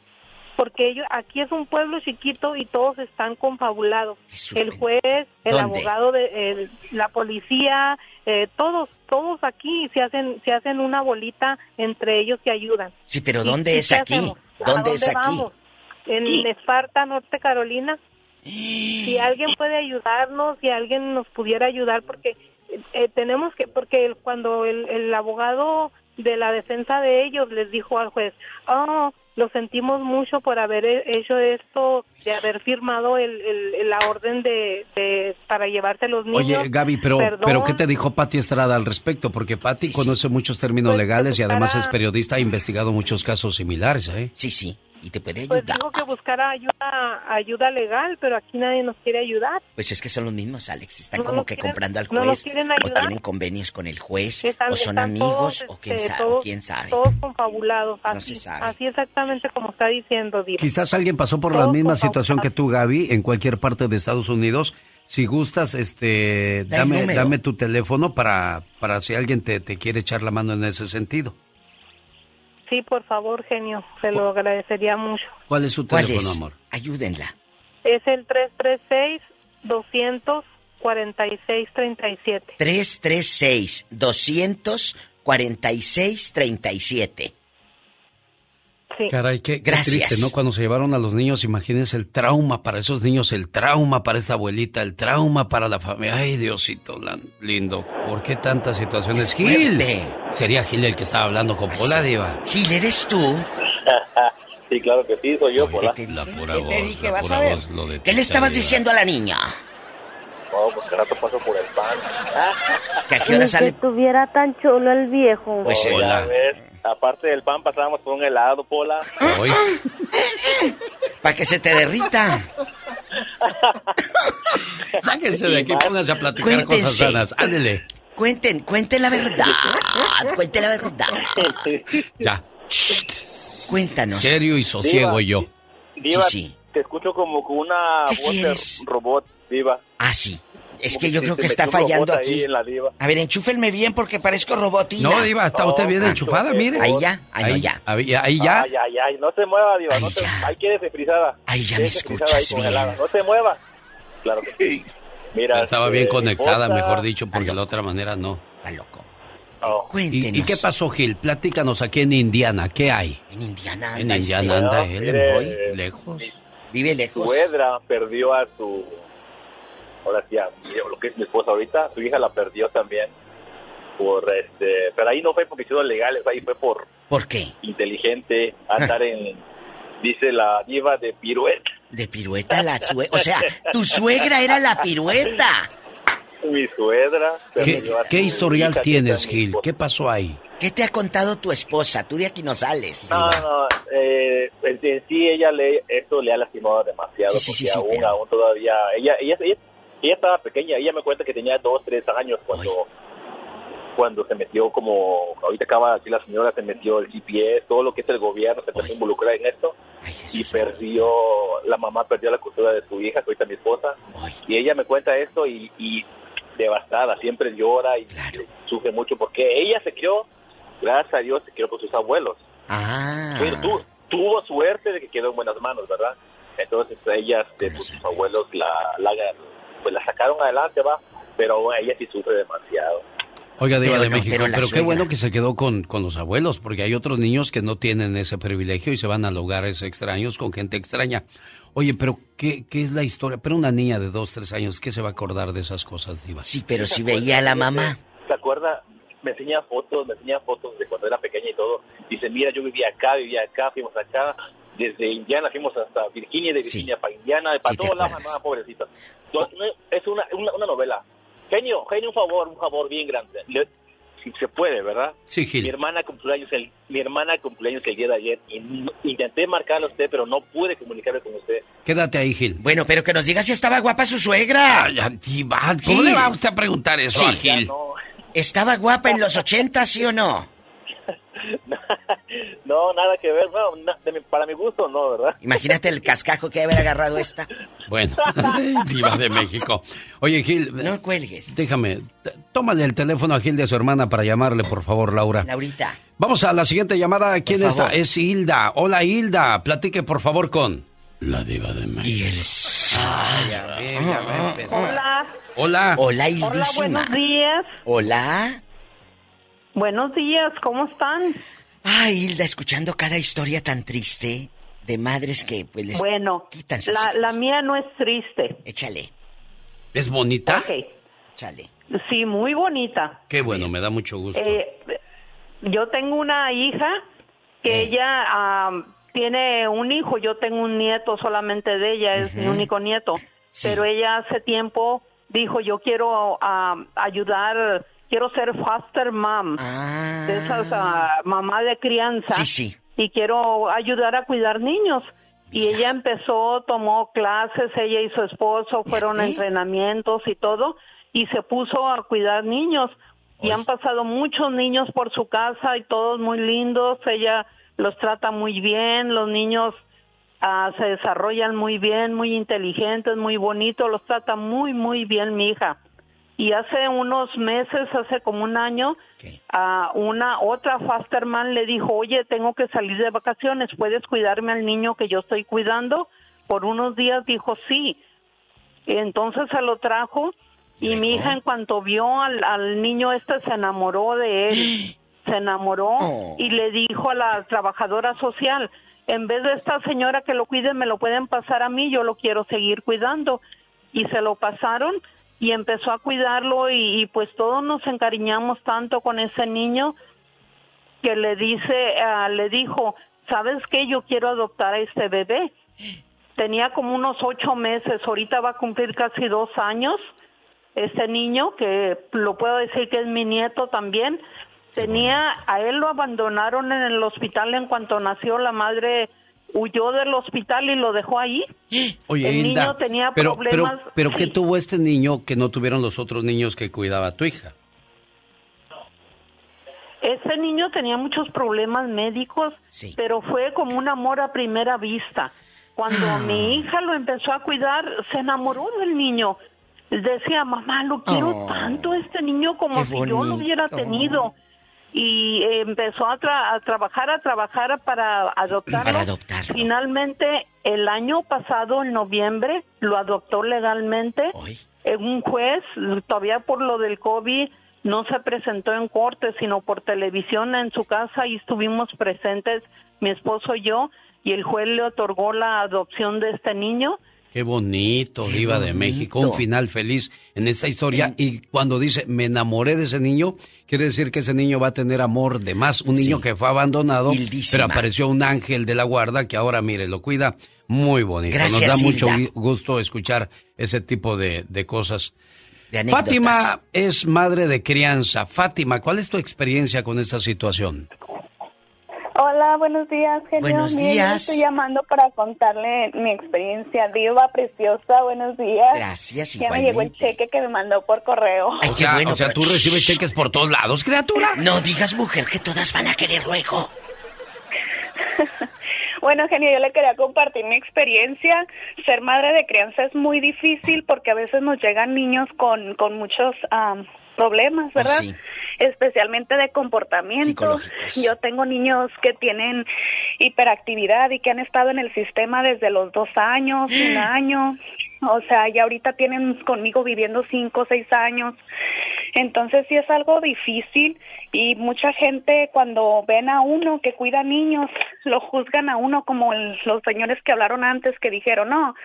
porque ellos aquí es un pueblo chiquito y todos están confabulados. el juez, el ¿Dónde? abogado, de, el- la policía, eh, todos, todos aquí se hacen se hacen una bolita entre ellos y ayudan. Sí, pero ¿Y- ¿dónde y es aquí? hacemos? ¿Dónde ¿A es aquí? vamos? En Esparta, Norte Carolina. Si alguien puede ayudarnos, si alguien nos pudiera ayudar, porque eh, tenemos que, porque el- cuando el, el abogado de la defensa de ellos les dijo al juez, oh, lo sentimos mucho por haber he- hecho esto, de haber firmado el, el- la orden de, de- para llevarse los niños. Oye, Gaby, pero, Perdón. pero ¿qué te dijo Pati Estrada al respecto? Porque Pati conoce muchos términos legales y además es periodista, ha investigado muchos casos similares, ¿eh? Sí, sí, y te puede Pues digo que buscara ayuda, ayuda legal, pero aquí nadie nos quiere ayudar. Pues es que son los mismos, Alex. Están No como que quieren- comprando al no nos juez. quieren o ayudar. tienen convenios con el juez. Están- o son amigos. todos, o quién este, sabe. todos- quién sabe. Todos confabulados, así, se sabe. así exactamente como está diciendo Diva. Quizás alguien pasó por la Todos misma confabulados. situación que tú, Gaby, en cualquier parte de Estados Unidos. Si gustas, este, dame, dame tu teléfono para, para si alguien te, te quiere echar la mano en ese sentido. Sí, por favor, genio, se lo agradecería mucho. ¿Cuál es su ¿Cuál teléfono, es? amor? Ayúdenla. Es el 336-246-37. 336-246-37. Caray, qué, qué triste, ¿no? Cuando se llevaron a los niños, imagínense el trauma para esos niños, el trauma para esta abuelita, el trauma para la familia. Ay, Diosito lindo. ¿Por qué tantas situaciones? Gil. Sería Gil el que estaba hablando con Pola, Diva. Gil, ¿eres tú? sí, claro que sí, soy yo, Pola. La pura ¿Qué te voz, dije? la Vas pura a ver. voz, lo de ¿Qué le estabas Diva. diciendo a la niña? No, pues que rato paso por el pan. ¿Que a qué hora sale? estuviera tan chulo el viejo. Pues ya ves, aparte del pan pasábamos por un helado, Pola. Para que se te derrita. Sáquense de aquí, pónganse a platicar Cuéntense. cosas sanas. Ándele. Cuenten, cuenten la verdad. Cuenten la verdad. Ya. Cuéntanos. Serio y sosiego Diva. yo. Diva, Sí, sí. te escucho como con una ¿Qué voz quieres? de robot, Diva. Ah, sí. Es que yo creo que está fallando ahí aquí. en la diva. A ver, enchúfenme bien porque parezco robotina. No, Diva, está usted bien No, enchufada, mire. Ahí ya, ahí, no, Ahí- ya. Ahí, ahí ya. No se mueva, Diva. no te... Ahí quédese frisada. Ahí ya me ahí escuchas bien. No se mueva. Claro que sí. Mira, Estaba bien conectada, esposa- mejor dicho, porque de la otra manera no. Está loco. Oh. ¿Y, y qué pasó, Gil? Platícanos aquí en Indiana, ¿qué hay? En Indiana En anda Indiana este. anda No, él, mire, hoy, eh, lejos. Vive Su lejos. suegra perdió a su... Ahora sí, a mi- lo que es mi esposa ahorita, su hija la perdió también. Por este, pero ahí no fue por cuestiones legales, ahí fue por ¿Por qué? inteligente, andar en, dice la diva de pirueta. De pirueta la suegra. O sea, tu suegra era la pirueta. Mi suegra. ¿Qué, qué historial tienes, Gil? ¿Qué pasó ahí? ¿Qué te ha contado tu esposa? Tú de aquí no sales. No, no, eh, en, en sí ella le, esto le ha lastimado demasiado, Sí, sí, porque sí, sí, aún, pero- aún todavía, ella, ella, ella, ella estaba pequeña, ella me cuenta que tenía dos, tres años cuando, cuando se metió como, ahorita acaba aquí la señora, se metió el GPS, todo lo que es el gobierno, se empezó a involucrar en esto, y perdió, la mamá perdió la cultura de su hija, que ahorita es mi esposa, y ella me cuenta esto y, y devastada, siempre llora y sufre mucho, porque ella se crió, gracias a Dios, se crió con sus abuelos. Ah. Pero tuvo suerte de que quedó en buenas manos, ¿verdad? Entonces ellas, de pues, sus abuelos, la, la, pues, la sacaron adelante, va, pero ella sí sufre demasiado. Oiga, Diva de no, México, pero qué bueno que se quedó con, con los abuelos, porque hay otros niños que no tienen ese privilegio y se van a lugares extraños con gente extraña. Oye, pero ¿qué, qué es la historia? Pero una niña de dos, tres años, ¿qué se va a acordar de esas cosas, Diva? Sí, pero si veía a la mamá. ¿Se acuerda? Me enseña fotos, me enseña fotos de cuando era pequeña y todo. Dice, mira, yo vivía acá, vivía acá, fuimos acá. Desde Indiana fuimos hasta Virginia, de Virginia para Indiana, para Sí, todos lados, mamá, pobrecita. Entonces, no, es una, una, una novela. Genio, genio, un favor, un favor bien grande. Le- si se puede, ¿verdad? Sí, Gil. Mi hermana cumpleaños el, mi hermana cumpleaños el día de ayer y no- intenté marcarle a usted, pero no pude comunicarme con usted. Quédate ahí, Gil. Bueno, pero que nos diga si estaba guapa su suegra. Ay, ¿cómo le va usted a preguntar eso Sí. a Gil? ¿Estaba guapa en los 80, sí o no? No, nada que ver, no, na- de mi- para mi gusto no, ¿verdad? Imagínate el cascajo que haber agarrado esta. Bueno, diva de México. Oye, Gil. No cuelgues. Déjame, tómale el teléfono a Gil de su hermana para llamarle, por favor, Laura. Laurita. Vamos a la siguiente llamada. ¿Quién está? Es Hilda. Hola, Hilda. Platique, por favor, con la diva de México. Y el... Hola. Hola. Hola, Hola, Hildísima. buenos días. Hola. Buenos días, ¿cómo están? Ay, Hilda, escuchando cada historia tan triste de madres que pues les Bueno, quitan sus la, la mía no es triste. Échale. ¿Es bonita? Ok. Échale. Sí, muy bonita. Qué bueno, me da mucho gusto. Eh, yo tengo una hija que ella am, tiene un hijo, yo tengo un nieto solamente de ella, es mi único nieto. Pero ella hace tiempo dijo, yo quiero am, ayudar, quiero ser foster mom, de esas ah, mamá de crianza. Sí, sí. Y quiero ayudar a cuidar niños. Y ella empezó, tomó clases, ella y su esposo fueron a entrenamientos y todo, y se puso a cuidar niños. Y han pasado muchos niños por su casa y todos muy lindos. Ella los trata muy bien, los niños ah, se desarrollan muy bien, muy inteligentes, muy bonitos, los trata muy, muy bien mi hija. Y hace unos meses, hace como un año, a una otra fosterman le dijo, oye, tengo que salir de vacaciones, ¿puedes cuidarme al niño que yo estoy cuidando? Por unos días dijo sí. Entonces se lo trajo y mi hija en cuanto vio al, al niño este se enamoró de él, se enamoró y le dijo a la trabajadora social, en vez de esta señora que lo cuide, me lo pueden pasar a mí, yo lo quiero seguir cuidando. Y se lo pasaron y empezó a cuidarlo y, y pues todos nos encariñamos tanto con ese niño que le dice, ah, le dijo, ¿sabes qué? Yo quiero adoptar a este bebé. Tenía como unos ocho meses, ahorita va a cumplir casi dos años. Este niño, que lo puedo decir que es mi nieto también, tenía, a él lo abandonaron en el hospital en cuanto nació, la madre huyó del hospital y lo dejó ahí. Oye, el Hilda, niño tenía pero, problemas. Pero, pero ¿qué Sí. tuvo este niño que no tuvieron los otros niños que cuidaba tu hija? Ese niño tenía muchos problemas médicos, pero fue como un amor a primera vista. Cuando Ah. mi hija lo empezó a cuidar, se enamoró del niño. Decía, mamá, lo quiero Oh, tanto este niño como si yo lo hubiera tenido. Y eh, empezó a, tra- a trabajar, a trabajar para adoptarlo. Para adoptarlo. Finalmente, el año pasado, en noviembre, lo adoptó legalmente. Eh, Un juez, todavía por lo del COVID, no se presentó en corte, sino por televisión en su casa y estuvimos presentes, mi esposo y yo, y el juez le otorgó la adopción de este niño. Qué bonito, Diva de México, un final feliz en esta historia. Y cuando dice, me enamoré de ese niño, quiere decir que ese niño va a tener amor de más. Un niño que fue abandonado, pero apareció un ángel de la guarda que ahora, mire, lo cuida muy bonito. Gracias, Nos da mucho Hilda. gusto escuchar ese tipo de, de cosas. De. Fátima es madre de crianza. Fátima, ¿cuál es tu experiencia con esta situación? Hola, buenos días, genio. Buenos Mire, yo días. estoy llamando para contarle mi experiencia. Diva preciosa, buenos días. Gracias, Ya me llegó el cheque que me mandó por correo. o sea, o sea, tú recibes cheques por todos lados, criatura. No digas, mujer, que todas van a querer luego. Bueno, genio, yo le quería compartir mi experiencia. Ser madre de crianza es muy difícil porque a veces nos llegan niños con, con muchos am, problemas, ¿verdad? sí. Especialmente de comportamiento. Yo tengo niños que tienen hiperactividad y que han estado en el sistema desde los dos años, un año. O sea, ya ahorita tienen conmigo viviendo cinco seis años. Entonces sí es algo difícil y mucha gente cuando ven a uno que cuida niños lo juzgan a uno como el- los señores que hablaron antes que dijeron no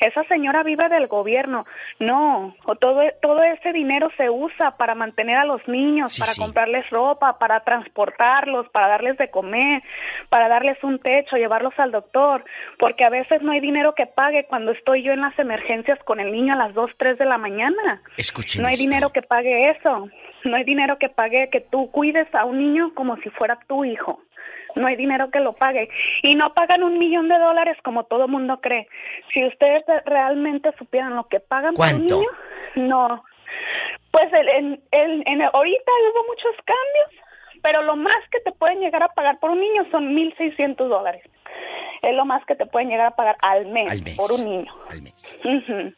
esa señora vive del gobierno no o todo todo ese dinero se usa para mantener a los niños para comprarles ropa para transportarlos para darles de comer para darles un techo llevarlos al doctor porque a veces no hay dinero que pague cuando estoy yo en las emergencias con el niño a las dos tres de la mañana Escuchen no hay esto. dinero que pague eso. No hay dinero que pague que tú cuides a un niño como si fuera tu hijo. No hay dinero que lo pague. Y no pagan un millón de dólares como todo mundo cree. Si ustedes de- realmente supieran lo que pagan por un niño, no. Pues el, en, el- en- ahorita hubo muchos cambios, pero lo más que te pueden llegar a pagar por un niño son 1.600 dólares. Es lo más que te pueden llegar a pagar al mes, por un niño.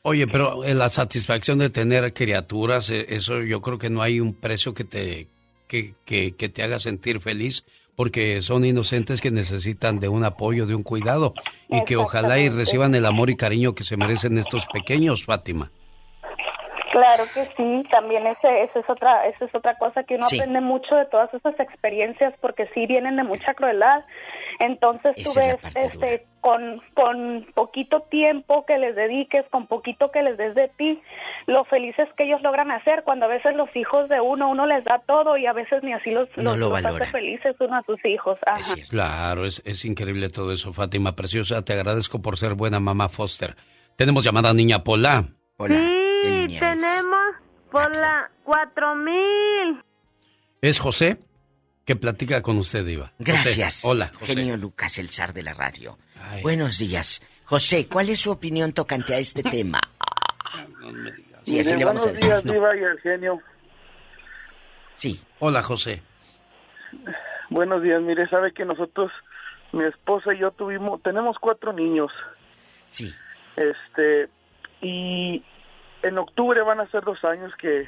Oye, pero eh, la satisfacción de tener criaturas, eh, eso yo creo que no hay un precio que te, que, que, que te haga sentir feliz porque son inocentes que necesitan de un apoyo, de un cuidado y que ojalá y reciban el amor y cariño que se merecen estos pequeños, Fátima. Claro que sí, también ese, ese es otra, esa es otra cosa que uno aprende mucho de todas esas experiencias porque sí vienen de mucha crueldad. Entonces tú ves, este, con, con poquito tiempo que les dediques, con poquito que les des de ti, lo felices que ellos logran hacer. Cuando a veces los hijos de uno, uno les da todo y a veces ni así los, no los, hace felices uno a sus hijos. Ajá. Claro, es, es increíble todo eso, Fátima Preciosa. Te agradezco por ser buena mamá Foster. Tenemos llamada niña Pola. Hola. Sí, tenemos por la cuatro mil. ¿Es José? Que platica con usted, Iba. Gracias. Hola, José. Genio Lucas, el zar de la radio. Buenos días. José, ¿cuál es su opinión tocante a este tema? Sí, así le vamos a decir. Buenos días, Diva y el genio. Sí. Hola, José. Buenos días. Mire, sabe que nosotros, mi esposa y yo tuvimos, tenemos cuatro niños. Sí. Este, y en octubre van a ser dos años que,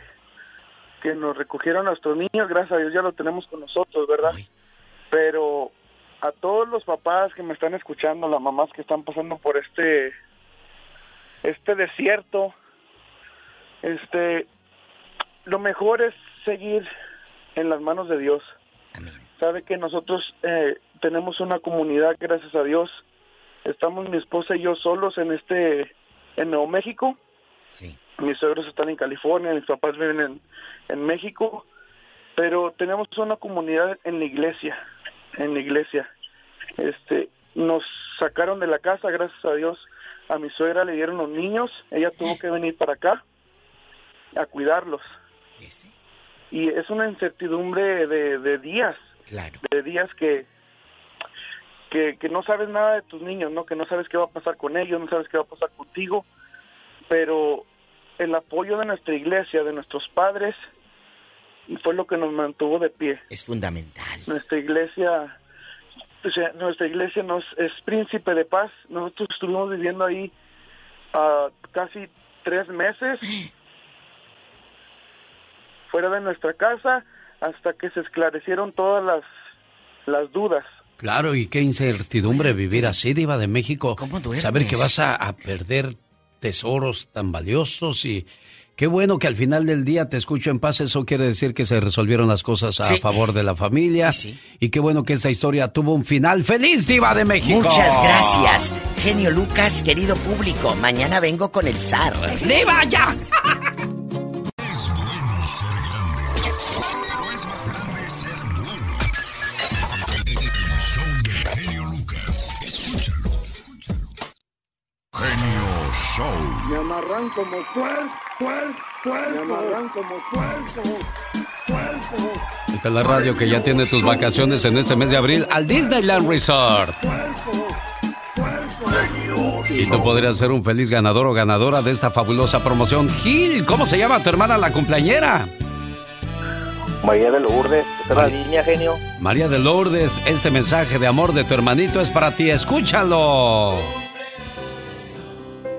que nos recogieron nuestros niños, gracias a Dios ya lo tenemos con nosotros, ¿verdad? Pero a todos los papás que me están escuchando, las mamás que están pasando por este este desierto, este lo mejor es seguir en las manos de Dios. Sabe que nosotros eh, tenemos una comunidad, gracias a Dios. Estamos mi esposa y yo solos en este en Nuevo México. Sí mis suegros están en California, mis papás viven en, en México, pero tenemos una comunidad en la iglesia, en la iglesia. Este, nos sacaron de la casa, gracias a Dios, a mi suegra le dieron los niños, ella tuvo que venir para acá a cuidarlos. Y es una incertidumbre de, de días, de días que, que, que no sabes nada de tus niños, ¿no? Que no sabes qué va a pasar con ellos, no sabes qué va a pasar contigo, pero el apoyo de nuestra iglesia, de nuestros padres, fue lo que nos mantuvo de pie. Es fundamental. Nuestra iglesia, o sea, nuestra iglesia nos es príncipe de paz. Nosotros estuvimos viviendo ahí uh, casi tres meses fuera de nuestra casa hasta que se esclarecieron todas las, las dudas. Claro, y qué incertidumbre vivir así, Diva de México. Saber que vas a, a perder tesoros tan valiosos y qué bueno que al final del día te escucho en paz. Eso quiere decir que se resolvieron las cosas a favor de la familia. Y qué bueno que esta historia tuvo un final feliz, Diva de México. Muchas gracias, genio Lucas, querido público. Mañana vengo con el zar. ¡Diva ya! Me amarran como puerco, puerco, puerco. Me amarran como puerco, puerco. Esta es la radio que ya tiene tus vacaciones en este mes de abril al Disneyland Resort. Y tú podrías ser un feliz ganador o ganadora de esta fabulosa promoción. Gil, ¿cómo se llama tu hermana la cumpleañera? María de Lourdes, ¿está la línea, genio? María de Lourdes, este mensaje de amor de tu hermanito es para ti, escúchalo.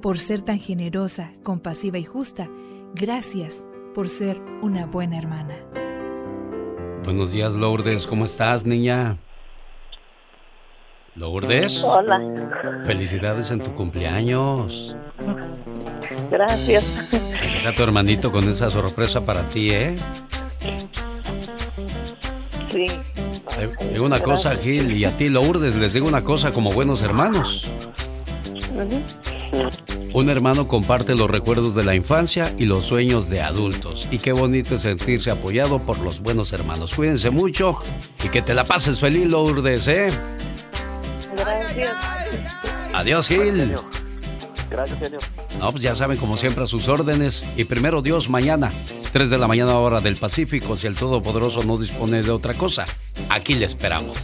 por ser tan generosa, compasiva y justa. Gracias por ser una buena hermana. Buenos días, Lourdes. ¿Cómo estás, niña? Lourdes. Hola. Felicidades en tu cumpleaños. Gracias. Está tu hermanito con esa sorpresa para ti, ¿eh? Sí. Digo una cosa, Gil, y a ti, Lourdes, les digo una cosa como buenos hermanos. Un hermano comparte los recuerdos de la infancia y los sueños de adultos. Y qué bonito es sentirse apoyado por los buenos hermanos. Cuídense mucho y que te la pases feliz, Lourdes, ¿eh? Gracias. Adiós, Gil. Gracias, genio. No, pues ya saben, como siempre, a sus órdenes. Y primero Dios, mañana, 3 de la mañana, hora del Pacífico, si el Todopoderoso no dispone de otra cosa. Aquí le esperamos.